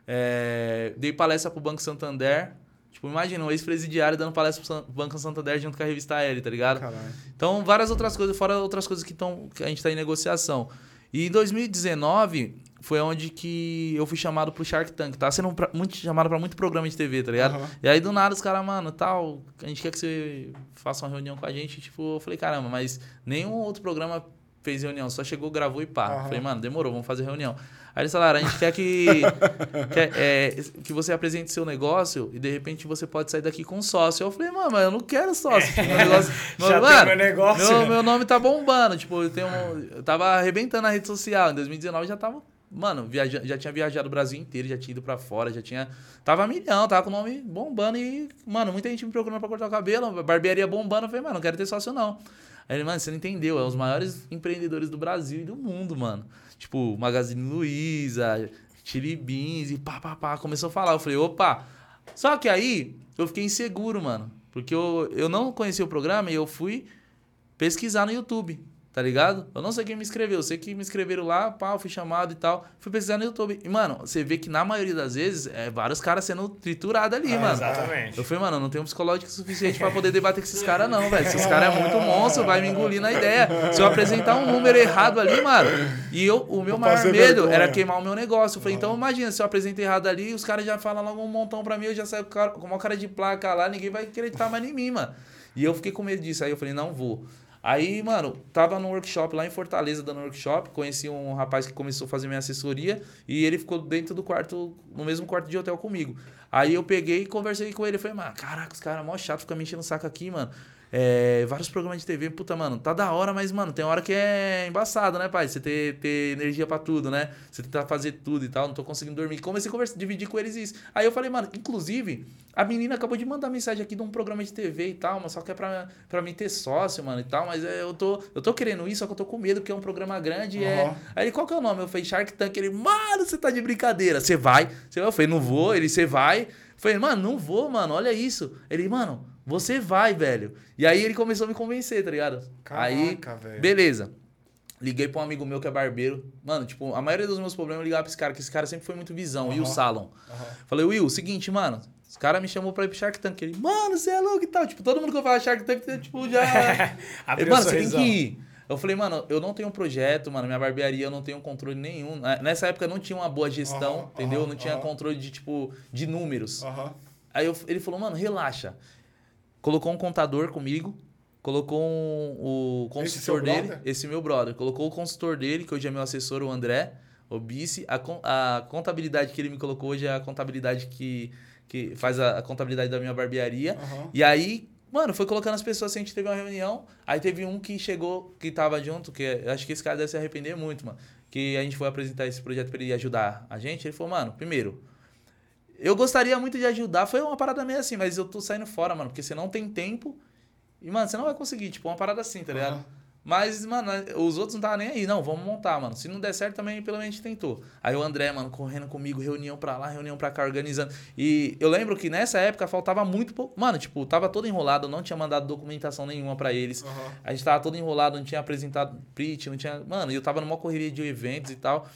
É, dei palestra pro Banco Santander. Tipo, imagina, um ex-presidiário dando palestra pro Banco Santander junto com a revista L, tá ligado? Caralho. Então, várias outras coisas, fora outras coisas que, tão, que a gente tá em negociação. E em 2019 foi onde que eu fui chamado pro Shark Tank. Tá sendo pra- muito chamado pra muito programa de TV, tá ligado? Aham. E aí do nada os caras, mano, tal, a gente quer que você faça uma reunião com a gente. Tipo, eu falei, caramba, mas nenhum outro programa fez reunião, só chegou, gravou e pá. Aham. Falei, mano, demorou, vamos fazer reunião. Aí eles falaram, a gente quer que, quer, é, que você apresente seu negócio e de repente você pode sair daqui com sócio. Eu falei, mano, mas eu não quero sócio. Meu negócio, Já mano, meu negócio. Meu, meu nome tá bombando. Tipo, eu, tenho eu tava arrebentando na rede social. Em 2019 já tava. Mano, viaja, já tinha viajado o Brasil inteiro, já tinha ido pra fora, já tinha. Tava milhão, tava com o nome bombando e, mano, muita gente me procurando pra cortar o cabelo, barbearia bombando. Eu falei, mano, não quero ter sócio não. Aí ele, mano, você não entendeu, é os maiores empreendedores do Brasil e do mundo, mano. Tipo, Magazine Luiza, Chili Beans e pá, pá, pá. Começou a falar. Eu falei, opa. Só que aí eu fiquei inseguro, mano. Porque eu, eu não conhecia o programa e eu fui pesquisar no YouTube, tá ligado? Eu não sei quem me inscreveu, eu sei que me inscreveram lá, pá, eu fui chamado e tal. Fui pesquisar no YouTube. E, mano, você vê que na maioria das vezes é vários caras sendo triturados ali, Ah, mano. Exatamente. Eu falei, mano, eu não tenho psicológico suficiente pra poder debater com esses caras, não, velho. Esses caras é muito monstro, vai me engolir na ideia. Se eu apresentar um número errado ali, mano, e eu, o meu maior medo vergonha. era queimar o meu negócio. Eu falei, então imagina, se eu apresento errado ali, os caras já falam logo um montão pra mim, eu já saio com uma cara de placa lá, ninguém vai acreditar mais em mim, mano. E eu fiquei com medo disso. Aí eu falei, não vou. Aí, mano, tava no workshop lá em Fortaleza, dando workshop. Conheci um rapaz que começou a fazer minha assessoria e ele ficou dentro do quarto, no mesmo quarto de hotel comigo. Aí eu peguei e conversei com ele. Falei, mano, caraca, os caras mó chato, fica me enchendo o saco aqui, mano. É, vários programas de TV, puta, mano, tá da hora, mas, mano, tem hora que é embaçado, né, pai? Você ter, ter energia pra tudo, né? Você tentar fazer tudo e tal, não tô conseguindo dormir. Comecei a conversar, dividir com eles isso. Aí eu falei, mano, inclusive, a menina acabou de mandar mensagem aqui de um programa de TV e tal, mas só que é pra, pra mim ter sócio, mano, e tal, mas é, eu, tô, eu tô querendo isso, só que eu tô com medo, porque é um programa grande e é... Aí ele, qual que é o nome? Eu falei, Shark Tank. Ele, mano, você tá de brincadeira. Você vai? Você vai? Eu falei, não vou. Ele, você vai? Eu falei, mano, não vou, mano, olha isso. Ele, mano, você vai, velho. E aí ele começou a me convencer, tá ligado? aí, Caraca, velho. beleza. Liguei pra um amigo meu que é barbeiro. Mano, tipo, a maioria dos meus problemas eu ligava pra esse cara, que esse cara sempre foi muito visão, Will Aham. Salon. Aham. Falei, Will, seguinte, mano. Os caras me chamou pra ir pro Shark Tank. Ele, mano, você é louco e tal. Tipo, todo mundo que eu falo Shark Tank, tipo, já. Ele, mano, o você tem que ir. Eu falei, mano, eu não tenho um projeto, mano, minha barbearia eu não tenho controle nenhum. Nessa época não tinha uma boa gestão, Aham, entendeu? não tinha controle de, tipo, de números. Aí eu- ele falou, mano, relaxa. Colocou um contador comigo, colocou um, o consultor seu dele, brother? esse meu brother, colocou o consultor dele, que hoje é meu assessor, o André, o Bice. A, a contabilidade que ele me colocou hoje é a contabilidade que, que faz a, a contabilidade da minha barbearia. Aham. E aí, mano, foi colocando as pessoas assim, a gente teve uma reunião. Aí teve um que chegou, que tava junto, que eu acho que esse cara deve se arrepender muito, mano. Que a gente foi apresentar esse projeto pra ele ajudar a gente. Ele falou, mano, primeiro, eu gostaria muito de ajudar. Foi uma parada meio assim, mas eu tô saindo fora, mano, porque você não tem tempo. E, mano, você não vai conseguir, tipo, uma parada assim, tá ligado? Aham. Mas, mano, os outros não estavam nem aí. Não, vamos montar, mano. Se não der certo também, pelo menos tentou. Aí o André, mano, correndo comigo, reunião pra lá, reunião pra cá, organizando. E eu lembro que nessa época faltava muito pouco. Mano, tipo, tava todo enrolado, eu não tinha mandado documentação nenhuma pra eles. Aham. A gente tava todo enrolado, não tinha apresentado print, não tinha. Mano, e eu tava numa correria de eventos e tal.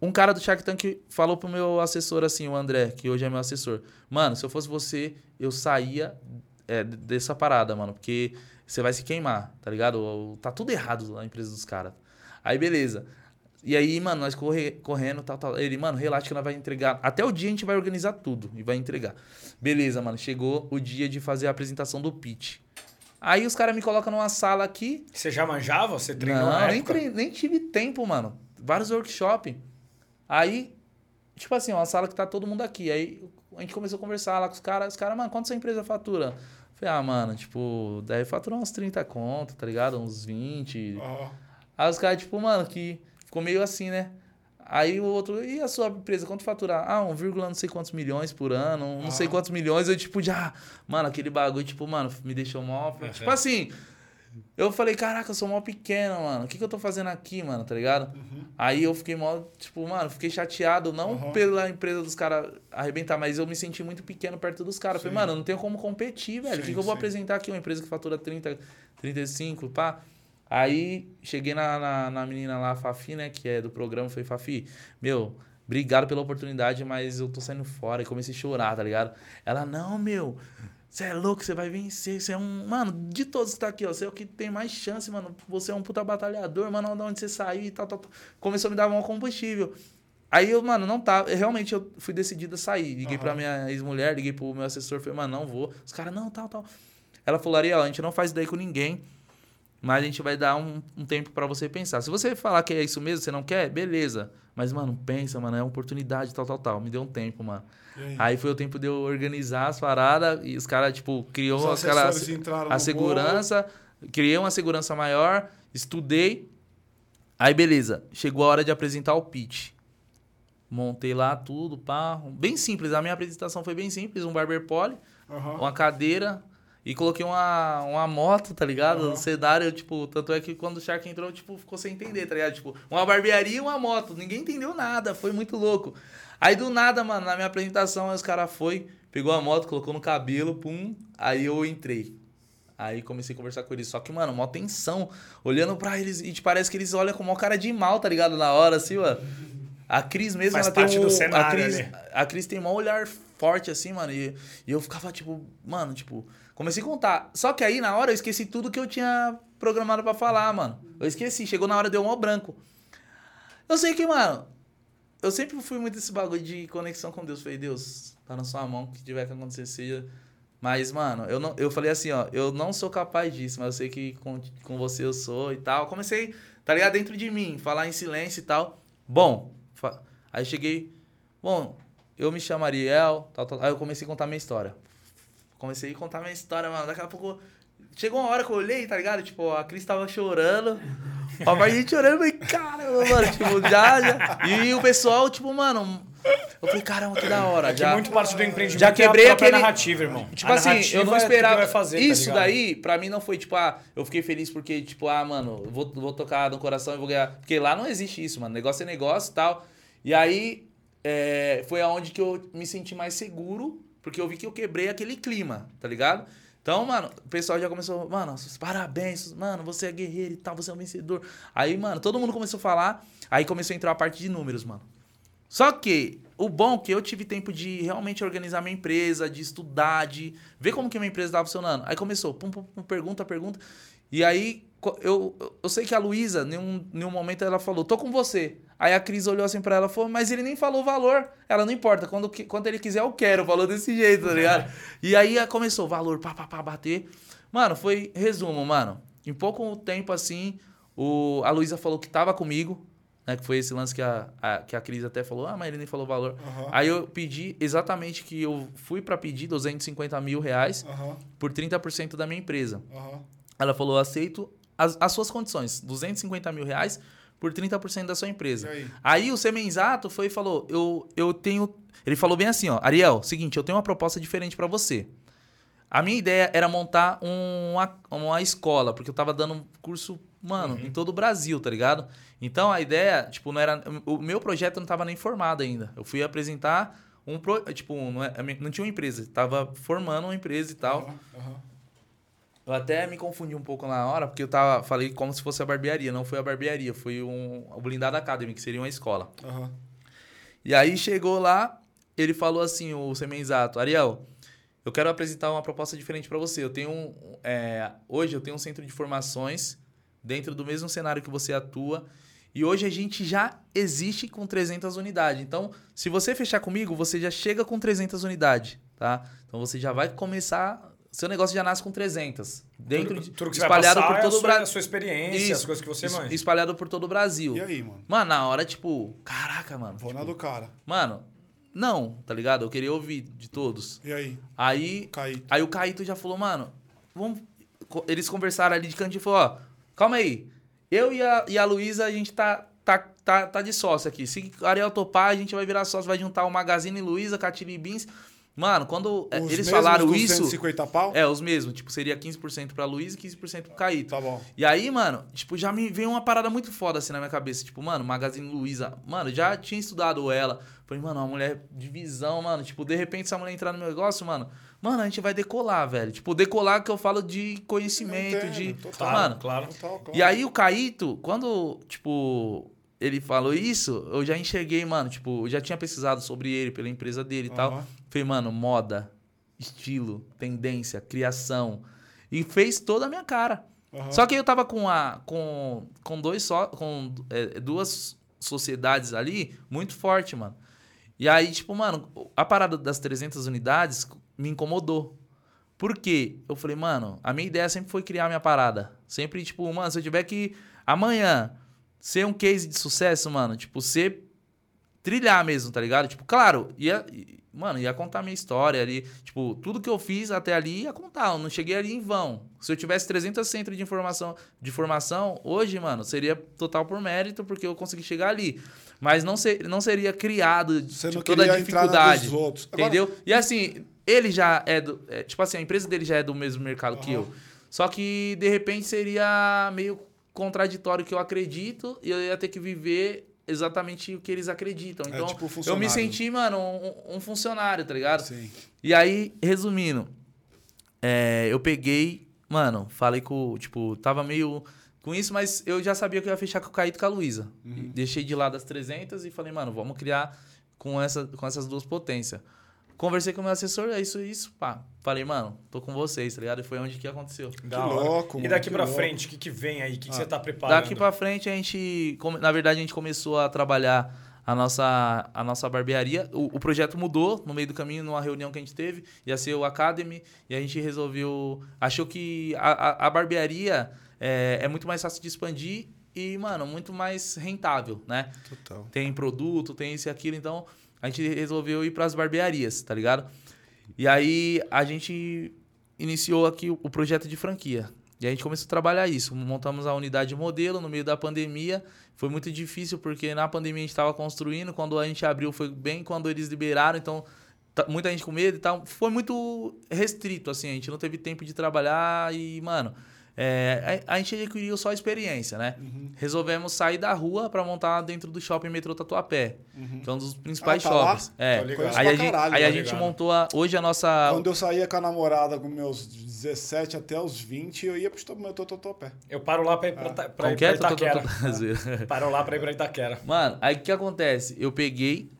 Um cara do Shark Tank falou pro meu assessor assim, o André, que hoje é meu assessor. Mano, se eu fosse você, eu saía é, dessa parada, mano, porque você vai se queimar, tá ligado? Tá tudo errado na empresa dos caras. Aí, beleza. E aí, mano, nós corre, correndo, tal, tal. Ele, mano, relaxa que nós vai entregar. Até o dia a gente vai organizar tudo e vai entregar. Beleza, mano. Chegou o dia de fazer a apresentação do pitch. Aí os caras me colocam numa sala aqui. Você já manjava? Você treinou Não, nem, nem tive tempo, mano. Vários workshops. Aí, tipo assim, uma sala que tá todo mundo aqui. Aí a gente começou a conversar lá com os caras. Os caras, mano, quanto sua empresa fatura? Falei, ah, mano, tipo, deve faturar uns 30 conto, tá ligado? Uns 20. Aham. Aí os caras, tipo, mano, que ficou meio assim, né? Aí o outro, e a sua empresa, quanto faturar? Ah, 1, não sei quantos milhões por ano, não sei Ah. quantos milhões. Eu, tipo, já, mano, aquele bagulho, tipo, mano, me deixou mó. Uhum. Tipo assim, eu falei, caraca, eu sou mó pequeno, mano. O que, que eu tô fazendo aqui, mano, tá ligado? Aí eu fiquei mó, tipo, mano, fiquei chateado, não Uhum. pela empresa dos caras arrebentar, mas eu me senti muito pequeno perto dos caras. Falei, mano, eu não tenho como competir, velho. O que, que eu vou sim. apresentar aqui? Uma empresa que fatura 30, 35, pá. Aí cheguei na, na, na menina lá, a Fafi, né, que é do programa, falei, Fafi, meu, obrigado pela oportunidade, mas eu tô saindo fora. E comecei a chorar, tá ligado? Ela, não, meu, você é louco, você vai vencer, você é um. Mano, de todos que tá aqui, ó, você é o que tem mais chance, mano. Você é um puta batalhador, mano, de onde você saiu e tal, tal, tal. Começou a me dar um combustível. Aí eu, mano, não tava. Realmente eu fui decidido a sair. Liguei uhum. pra minha ex-mulher, liguei pro meu assessor, falei, mano, não vou. Os caras, não, tal, tal. Ela falou, Ariel, a gente não faz ideia com ninguém. Mas a gente vai dar um, um tempo para você pensar. Se você falar que é isso mesmo, você não quer, beleza. Mas, mano, pensa, mano, é uma oportunidade, tal, tal, tal. Me deu um tempo, mano. Aí? aí? foi o tempo de eu organizar as paradas e os caras, tipo, criou os aquela a segurança, bolo. criei uma segurança maior, estudei. Aí, beleza. Chegou a hora de apresentar o pitch. Montei lá tudo, pá. Bem simples. A minha apresentação foi bem simples. Um barber pole, uhum. uma cadeira, e coloquei uma, uma moto, tá ligado? Uhum. No cenário, tipo, tanto é que quando o Shark entrou, tipo, ficou sem entender, tá ligado? Tipo, uma barbearia e uma moto. Ninguém entendeu nada, foi muito louco. Aí do nada, mano, na minha apresentação, os caras foi, pegou a moto, colocou no cabelo, pum, aí eu entrei. Aí comecei a conversar com eles. Só que, mano, mó tensão. Olhando pra eles. E te parece que eles olham com uma cara de mal, tá ligado? Na hora, assim, mano. A Cris mesmo, Faz ela parte tem um, do cenário, a Cris, né? a Cris tem um olhar forte, assim, mano. E, e eu ficava, tipo, mano, tipo, Comecei a contar. Só que aí, na hora, eu esqueci tudo que eu tinha programado para falar, mano. Eu esqueci. Chegou na hora, deu um branco. Eu sei que, mano, eu sempre fui muito esse bagulho de conexão com Deus. Falei, Deus, tá na sua mão, o que tiver que acontecer seja. Mas, mano, eu, não, eu falei assim, ó, eu não sou capaz disso, mas eu sei que com, com você eu sou e tal. Comecei, tá ligado? Dentro de mim, falar em silêncio e tal. Bom, aí cheguei, bom, eu me chamo Ariel, tal, tal. Aí eu comecei a contar minha história. Comecei a contar minha história, mano. Daqui a pouco. Chegou uma hora que eu olhei, tá ligado? Tipo, a Cris tava chorando. A gente chorando, eu falei, caramba, mano, tipo, já, já. E o pessoal, tipo, mano. Eu falei, caramba, que da hora. É que já, muito parte do empreendimento já quebrei é a aquele narrativa, irmão. Tipo a assim, eu não esperava. É fazer, isso tá daí, pra mim, não foi tipo, ah, eu fiquei feliz porque, tipo, ah, mano, vou, vou tocar no coração e vou ganhar. Porque lá não existe isso, mano. Negócio é negócio e tal. E aí, é, foi aonde que eu me senti mais seguro porque eu vi que eu quebrei aquele clima, tá ligado? Então, mano, o pessoal já começou, mano, parabéns, mano, você é guerreiro e tal, você é um vencedor. Aí, mano, todo mundo começou a falar, aí começou a entrar a parte de números, mano. Só que o bom é que eu tive tempo de realmente organizar minha empresa, de estudar, de ver como que minha empresa estava funcionando. Aí começou, pum, pum, pum, pergunta, pergunta. E aí eu, eu sei que a Luísa, em um momento, ela falou, tô com você. Aí a Cris olhou assim pra ela e falou, mas ele nem falou o valor. Ela, não importa, quando, quando ele quiser eu quero, falou desse jeito, tá ligado? e aí começou, valor, pá, pá, pá, bater. Mano, foi resumo, mano. Em pouco tempo assim, o, a Luísa falou que tava comigo, né? Que foi esse lance que a, a, que a Cris até falou, ah, mas ele nem falou o valor. Uhum. Aí eu pedi exatamente que eu fui para pedir 250 mil reais uhum. por 30% da minha empresa. Uhum. Ela falou, aceito as, as suas condições, 250 mil reais por 30% da sua empresa. Aí? aí? o Semenzato foi e falou: eu, eu tenho. Ele falou bem assim: ó, Ariel, seguinte, eu tenho uma proposta diferente para você. A minha ideia era montar uma, uma escola, porque eu tava dando curso, mano, uhum. em todo o Brasil, tá ligado? Então a ideia, tipo, não era. O meu projeto não tava nem formado ainda. Eu fui apresentar um. Pro, tipo, não, é, não tinha uma empresa, tava formando uma empresa e tal. Uhum. Uhum. Eu até me confundi um pouco na hora, porque eu tava, falei como se fosse a barbearia. Não foi a barbearia, foi um, o Blindado Academy, que seria uma escola. Uhum. E aí chegou lá, ele falou assim, o Semenzato, Ariel, eu quero apresentar uma proposta diferente para você. Eu tenho um, é, hoje eu tenho um centro de formações dentro do mesmo cenário que você atua. E hoje a gente já existe com 300 unidades. Então, se você fechar comigo, você já chega com 300 unidades, tá? Então você já vai começar seu negócio já nasce com 300. Dentro tudo, de, tudo que espalhado por é todo o Brasil. a sua experiência, Isso, as coisas que você manja. Espalhado por todo o Brasil. E aí, mano? Mano, na hora, tipo, caraca, mano. Vou tipo, na do cara. Mano, não, tá ligado? Eu queria ouvir de todos. E aí? Aí, Caíto. aí o Caíto já falou, mano, vamos... Eles conversaram ali de cantinho e falou, ó, calma aí. Eu e a, e a Luísa, a gente tá, tá, tá, tá de sócio aqui. Se Ariel topar, a gente vai virar sócio, vai juntar o Magazine Luiza, Catiri Beans Mano, quando é, os eles falaram 250 isso. pau? É, os mesmos. Tipo, seria 15% pra Luiz e 15% pro Caíto. Tá bom. E aí, mano, tipo, já me veio uma parada muito foda assim na minha cabeça. Tipo, mano, Magazine Luiza. Mano, já tinha estudado ela. Falei, mano, uma mulher de visão, mano. Tipo, de repente, se a mulher entrar no meu negócio, mano. Mano, a gente vai decolar, velho. Tipo, decolar que eu falo de conhecimento, entendo, de. Total, mano, claro. Total, claro. E aí o Caíto, quando, tipo ele falou isso, eu já enxerguei, mano, tipo, eu já tinha pesquisado sobre ele, pela empresa dele e tal. Falei, mano, moda, estilo, tendência, criação. E fez toda a minha cara. Aham. Só que eu tava com, a, com, com, dois só, com é, duas sociedades ali muito forte, mano. E aí, tipo, mano, a parada das 300 unidades me incomodou. Por quê? Eu falei, mano, a minha ideia sempre foi criar minha parada. Sempre, tipo, mano, se eu tiver que amanhã ser um case de sucesso, mano, tipo, ser trilhar mesmo, tá ligado? Tipo, claro, ia, mano, ia contar minha história ali. Tipo, tudo que eu fiz até ali ia contar. Eu não cheguei ali em vão. Se eu tivesse 300 centros de informação, de formação, hoje, mano, seria total por mérito, porque eu consegui chegar ali. Mas não, ser, não seria criado Você tipo, toda a dificuldade. outros. Agora- Entendeu? E assim, ele já é do. é, tipo assim, a empresa dele já é do mesmo mercado que eu. Só que, de repente, seria meio contraditório que eu acredito e eu ia ter que viver exatamente o que eles acreditam. É Então, tipo eu me senti, mano, um, um funcionário, tá ligado? Sim. E aí, resumindo, é, eu peguei, mano, falei com, tipo, tava meio com isso, mas eu já sabia que eu ia fechar com o Caíto e com a Luísa. Uhum. Deixei de lado as 300 e falei, mano, vamos criar com, essa, com essas duas potências. Conversei com o meu assessor, é isso, isso, pá. Falei, mano, tô com vocês, tá ligado? E foi onde que aconteceu. Da Que hora. louco, E mano, daqui que pra louco. frente, o que, que vem aí? O que, que Ah. você tá preparando? Daqui pra frente a gente, na verdade a gente começou a trabalhar a nossa, a nossa barbearia. O, o projeto mudou no meio do caminho, numa reunião que a gente teve, ia ser o Academy, e a gente resolveu, achou que a, a, a barbearia é, é muito mais fácil de expandir e, mano, muito mais rentável, né? Total. tem produto, tem isso e aquilo, então a gente resolveu ir para as barbearias, tá ligado? E aí a gente iniciou aqui o projeto de franquia. E a gente começou a trabalhar isso. Montamos a unidade modelo no meio da pandemia. Foi muito difícil porque na pandemia a gente estava construindo. Quando a gente abriu foi bem quando eles liberaram. Então tá- muita gente com medo e tal. Foi muito restrito, assim. A gente não teve tempo de trabalhar e, mano... é, a, a gente adquiriu só experiência, né? Uhum. Resolvemos sair da rua para montar dentro do shopping metrô Tatuapé, que é um dos principais Ah, tá lá? shoppings. É. Ligado. Conheço Aí a gente, caralho, aí a tá gente ligado. montou a, hoje a nossa. Quando eu saía com a namorada com meus 17 até os 20, eu ia pro meu totopé. Eu paro lá pra ir pra, Ah. Pra, pra Itaquera. Mano, Paro lá pra ir pra Itaquera. aí o que acontece? Eu peguei.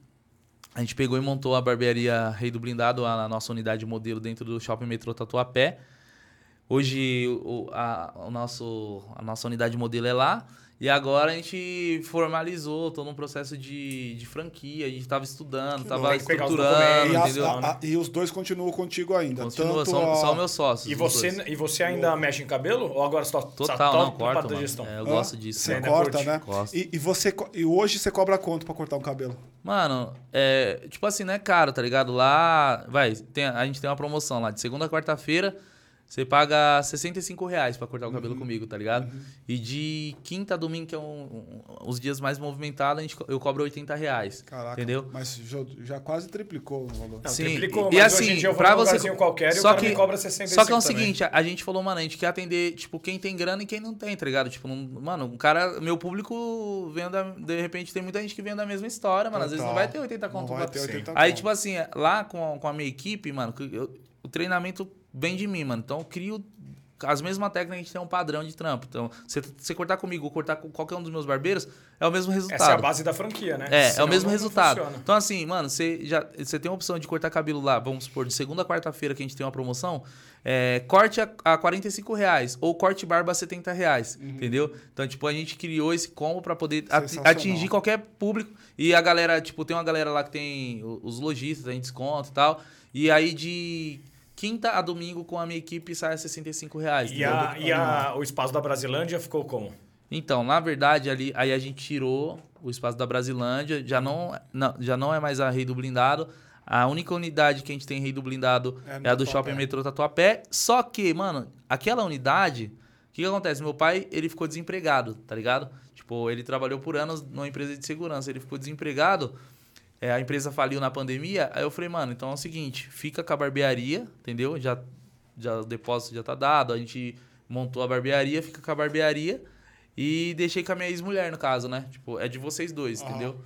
A gente pegou e montou a barbearia Rei do Blindado, a nossa unidade modelo dentro do shopping metrô Tatuapé. Hoje o, a, o nosso, a nossa unidade modelo é lá. E agora a gente formalizou, tô num processo de, de franquia, a gente tava estudando, Que tava louco. Tem que pegar os estruturando, E, as- entendeu? a- a- e os dois continuam contigo ainda. Continua, tanto são, a- são meus sócios. E você, dois. e você ainda mexe em cabelo? Ou agora só, só Total, não, corta, da gestão? É, eu Hã? gosto disso. Você ainda corta, né? E, e você e hoje você cobra quanto pra cortar um cabelo? Mano, é. Tipo assim, não é caro, tá ligado? Lá. Vai, tem, a gente tem uma promoção lá. De segunda a quarta-feira, você paga 65 reais pra cortar o cabelo Uhum. comigo, tá ligado? E de quinta a domingo, que é um- um- os dias mais movimentados, a gente, eu cobro 80 reais. Caraca. Entendeu? Mas já, já quase triplicou o valor. Não, Sim, triplicou, e mas assim, hoje em dia eu vou pra você- qualquer e o só cara que- cobra 65 Só que é o seguinte, a, a gente falou, mano, a gente quer atender, tipo, quem tem grana e quem não tem, tá ligado? Tipo, não- mano, um cara, meu público vem da, de repente tem muita gente que vem da mesma história, mano, às vezes não vai ter 80 Não conto vai pra- ter 80 Aí, conto. tipo assim, lá com, a- com a minha equipe, mano, que eu- o treinamento vem de mim, mano. Então eu crio as mesmas técnicas, a gente tem um padrão de trampo. Então, você, você cortar comigo ou cortar com qualquer um dos meus barbeiros, é o mesmo resultado. Essa é a base da franquia, né? É, é Senão o mesmo resultado. funciona. Então, assim, mano, você já você tem a opção de cortar cabelo lá, vamos supor, de segunda a quarta-feira que a gente tem uma promoção, é, corte a, a 45 reais ou corte barba a 70 reais, entendeu? Então, tipo, a gente criou esse combo pra poder atingir qualquer público. E a galera, tipo, tem uma galera lá que tem os lojistas, tem desconto e tal. E aí de quinta a domingo com a minha equipe sai a 65 reais. E, a, e a- o espaço da Brasilândia ficou como? Então, na verdade, ali aí a gente tirou o espaço da Brasilândia, já não, não- já não é mais a Rei do Blindado. A única unidade que a gente tem em Rei do Blindado É é, a do Tatuapé. Shopping Metrô Tatuapé. Só que, mano, aquela unidade, o que, que acontece? Meu pai, ele ficou desempregado, tá ligado? Tipo, ele trabalhou por anos numa empresa de segurança, ele ficou desempregado. É, a empresa faliu na pandemia, aí eu falei, mano, então é o seguinte, fica com a barbearia, entendeu? Já, já o depósito já tá dado, a gente montou a barbearia, fica com a barbearia e deixei com a minha ex-mulher, no caso, né? Tipo, é de vocês dois, Aham. entendeu?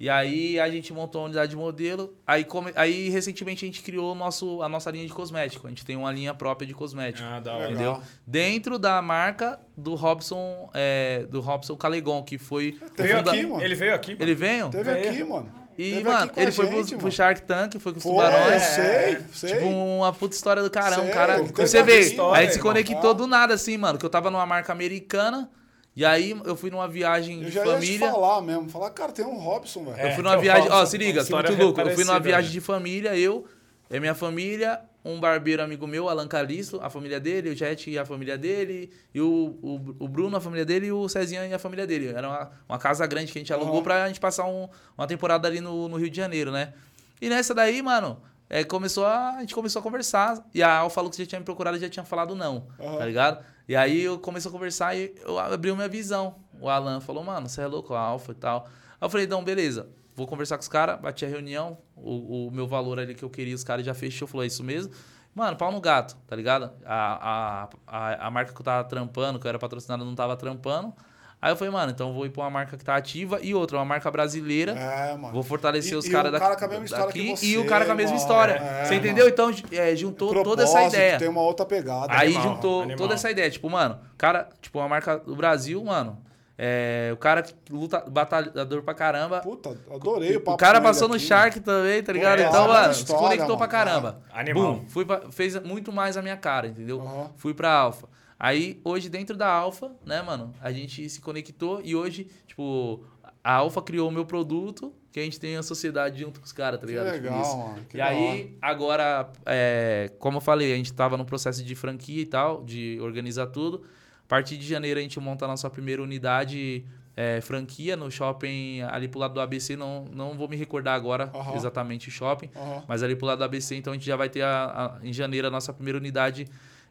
E aí a gente montou a unidade de modelo. Aí, come... aí recentemente a gente criou o nosso, a nossa linha de cosmético. A gente tem uma linha própria de cosmético. Ah, da hora. Entendeu? Dentro da marca do Robson, é, do Robson Calegon, que foi. Teve o funda- aqui, mano. Ele veio aqui, mano. Ele veio? Teve É. aqui, mano. E, Teve mano, aqui com a ele foi pro, gente, pro mano. Shark Tank, foi com os Pô, tubarões. eu sei, sei. Tipo, uma puta história do caramba. Sei, cara, você vê, história, a gente se irmão. conectou do nada, assim, mano. Que eu tava numa marca americana. E aí eu fui numa viagem Eu de já ia te família. falar mesmo. Falar, cara, tem um Robson, velho. É, eu fui numa que eu viagem. Ó, se liga, história muito louco. Eu fui numa viagem né? de família, eu, é minha família, um barbeiro amigo meu, Alan Calisto, a família dele, o Jet e a família dele, e o, o, o Bruno, a família dele, e o Cezinha e a família dele. Era uma, uma casa grande que a gente alugou Aham. pra gente passar um- uma temporada ali no, no Rio de Janeiro, né? E nessa daí, mano, é, começou a, a gente começou a conversar. E a Al falou que já tinha me procurado e já tinha falado não, Aham. tá ligado? E aí eu comecei a conversar e eu abri minha visão. O Alan falou, mano, você é louco, a Alfa e tal. Aí eu falei, então, beleza. Vou conversar com os caras, bati a reunião, o, o meu valor ali que eu queria, os caras já fechou, falou, é isso mesmo. Mano, pau no gato, tá ligado? A, a, a, a marca que eu tava trampando, que eu era patrocinado, não tava trampando. Aí eu falei, mano, então eu vou ir pra uma marca que tá ativa e outra, uma marca brasileira. É, mano. Vou fortalecer E- os e caras o daqui, cara com a mesma história daqui que e o você, cara com a mesma mano. história. É, você entendeu? Então é, juntou toda essa ideia. Tem uma outra pegada. Aí Animal, juntou animal. toda essa ideia. Tipo, mano, cara, tipo, uma marca do Brasil, mano. É, o cara que luta, batalhador pra caramba. Puta, adorei o papo o cara passou no aqui, Shark também, tá ligado? Pô, então, mano, história, se conectou mano. pra caramba. É. Animal. Bum, fui pra- fez muito mais a minha cara, entendeu? Aham. Fui pra Alfa. Aí, hoje, dentro da Alfa, né, mano, a gente se conectou e hoje, tipo, a Alfa criou o meu produto, que a gente tem a sociedade junto com os caras, tá Que ligado? Tipo legal, isso. mano. que E aí, agora, é, como eu falei, a gente tava no processo de franquia e tal, de organizar tudo. A partir de janeiro a gente monta a nossa primeira unidade é, franquia no shopping ali pro lado do ABC. Não, não vou me recordar agora Aham. exatamente o shopping, Aham. mas ali pro lado do ABC, então a gente já vai ter a- a- em janeiro a nossa primeira unidade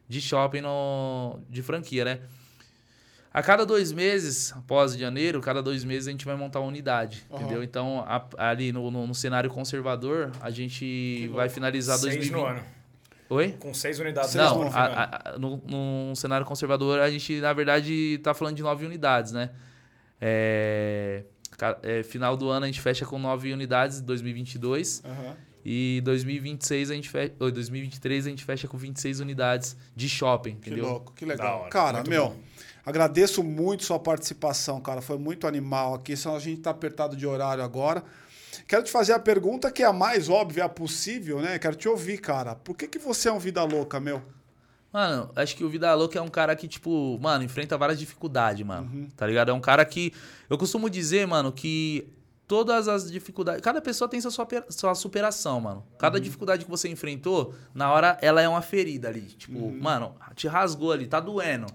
de shopping no, de franquia, né? A cada dois meses, após janeiro, cada dois meses a gente vai montar uma unidade, Aham. entendeu? Então, a- ali no, no- no cenário conservador, a gente vai finalizar Seis 2020. no ano. Oi? Com seis unidades Seis Não, a- a- no, num cenário conservador, a gente, na verdade, tá falando de nove unidades, né? É, é, final do ano a gente fecha com nove unidades, 2022. Aham. E 2026 a gente fecha, 2023 a gente fecha com 26 unidades de shopping, Que entendeu? louco, que legal. hora, Cara, muito meu, bom. agradeço muito sua participação, cara. Foi muito animal aqui. Só a gente tá apertado de horário agora. Quero te fazer a pergunta que é a mais óbvia possível, né? Quero te ouvir, cara. Por que, que você é um vida louca, meu? Mano, acho que o Vida Louca é um cara que, tipo, mano, enfrenta várias dificuldades, mano. Uhum. Tá ligado? É um cara que. Eu costumo dizer, mano, que todas as dificuldades. Cada pessoa tem sua, sua superação, mano. Cada Uhum. dificuldade que você enfrentou, na hora ela é uma ferida ali. Tipo, Uhum. mano, te rasgou ali, tá doendo.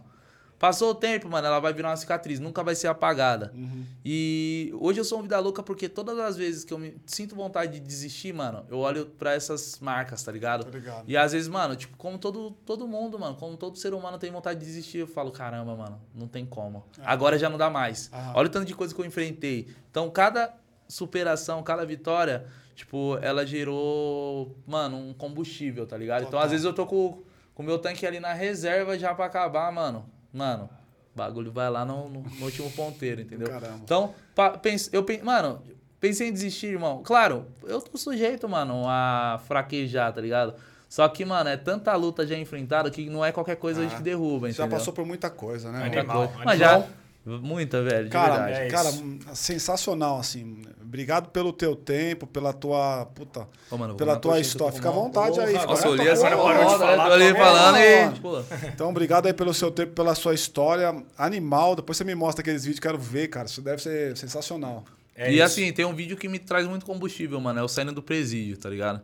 Passou o tempo, mano, ela vai virar uma cicatriz, nunca vai ser apagada. Uhum. E hoje eu sou um vida louca porque todas as vezes que eu me sinto vontade de desistir, mano, eu olho pra essas marcas, tá ligado? Tá ligado. E às vezes, mano, tipo, como todo, todo mundo, mano, como todo ser humano tem vontade de desistir, eu falo, caramba, mano, não tem como. Agora já não dá mais. Aham. Olha o tanto de coisa que eu enfrentei. Então, cada superação, cada vitória, tipo, ela gerou, mano, um combustível, tá ligado? Então, Total. às vezes eu tô com o meu tanque ali na reserva já pra acabar, mano. Mano, o bagulho vai lá no, no- no último ponteiro, entendeu? Caramba. Então, pa- pense, eu pense, mano, pensei em desistir, irmão. Claro, eu tô sujeito, mano, a fraquejar, tá ligado? Só que, mano, é tanta luta já enfrentada que não é qualquer coisa Ah, que derruba, Você já entendeu? passou por muita coisa, né? Muita Animal, coisa. Mas animal. já, muita, velho, de Cara, verdade. É cara, sensacional, assim. Obrigado pelo teu tempo, pela tua. Puta, Ô, mano, pela tua história. Fica à vontade aí. Nossa, eu essa parou de falar também. falando e... Então, obrigado aí pelo seu tempo, pela sua história animal. Depois você me mostra aqueles vídeos, quero ver, cara. Isso deve ser sensacional. É e isso. assim, tem um vídeo que me traz muito combustível, mano. É o saindo do presídio, tá ligado?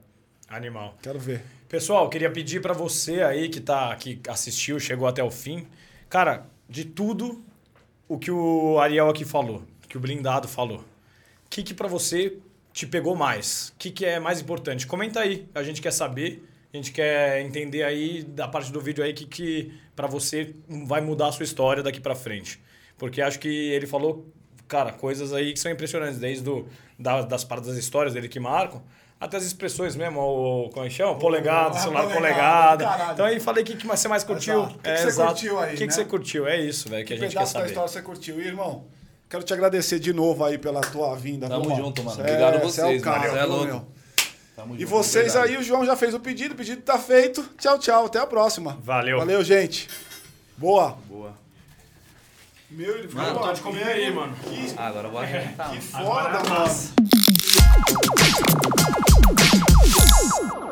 Animal. Quero ver. Pessoal, queria pedir pra você aí que tá que assistiu, chegou até o fim, cara, de tudo o que o Ariel aqui falou, que o blindado falou. O que que para você te pegou mais? O que que é mais importante? Comenta aí, a gente quer saber, a gente quer entender aí da parte do vídeo aí que que para você vai mudar a sua história daqui pra frente. Porque acho que ele falou, cara, coisas aí que são impressionantes, desde do, da- das partes das histórias dele que marcam, até as expressões mesmo, o, como é que chama? Polegada, Ah, celular caralho. Então aí falei o que, que você mais curtiu. Exato. O que que você exato. curtiu aí, O que, que né? você curtiu? É isso, velho, que a gente quer pedaço da saber. história você curtiu. E, irmão, Quero te agradecer de novo aí pela tua vinda. Tamo viu, junto, mano. Cê Obrigado é- vocês, cê é o cara, mano. Cê é louco. meu? Tamo E junto, vocês verdade. aí, o João já fez o pedido, o pedido tá feito. Tchau, tchau. Até a próxima. Valeu. Valeu, gente. Boa. Boa. Meu, ele Mano, Pode comer aí, mano. Que, Ah, agora arrebentar. que Agora foda, é mano. Oh!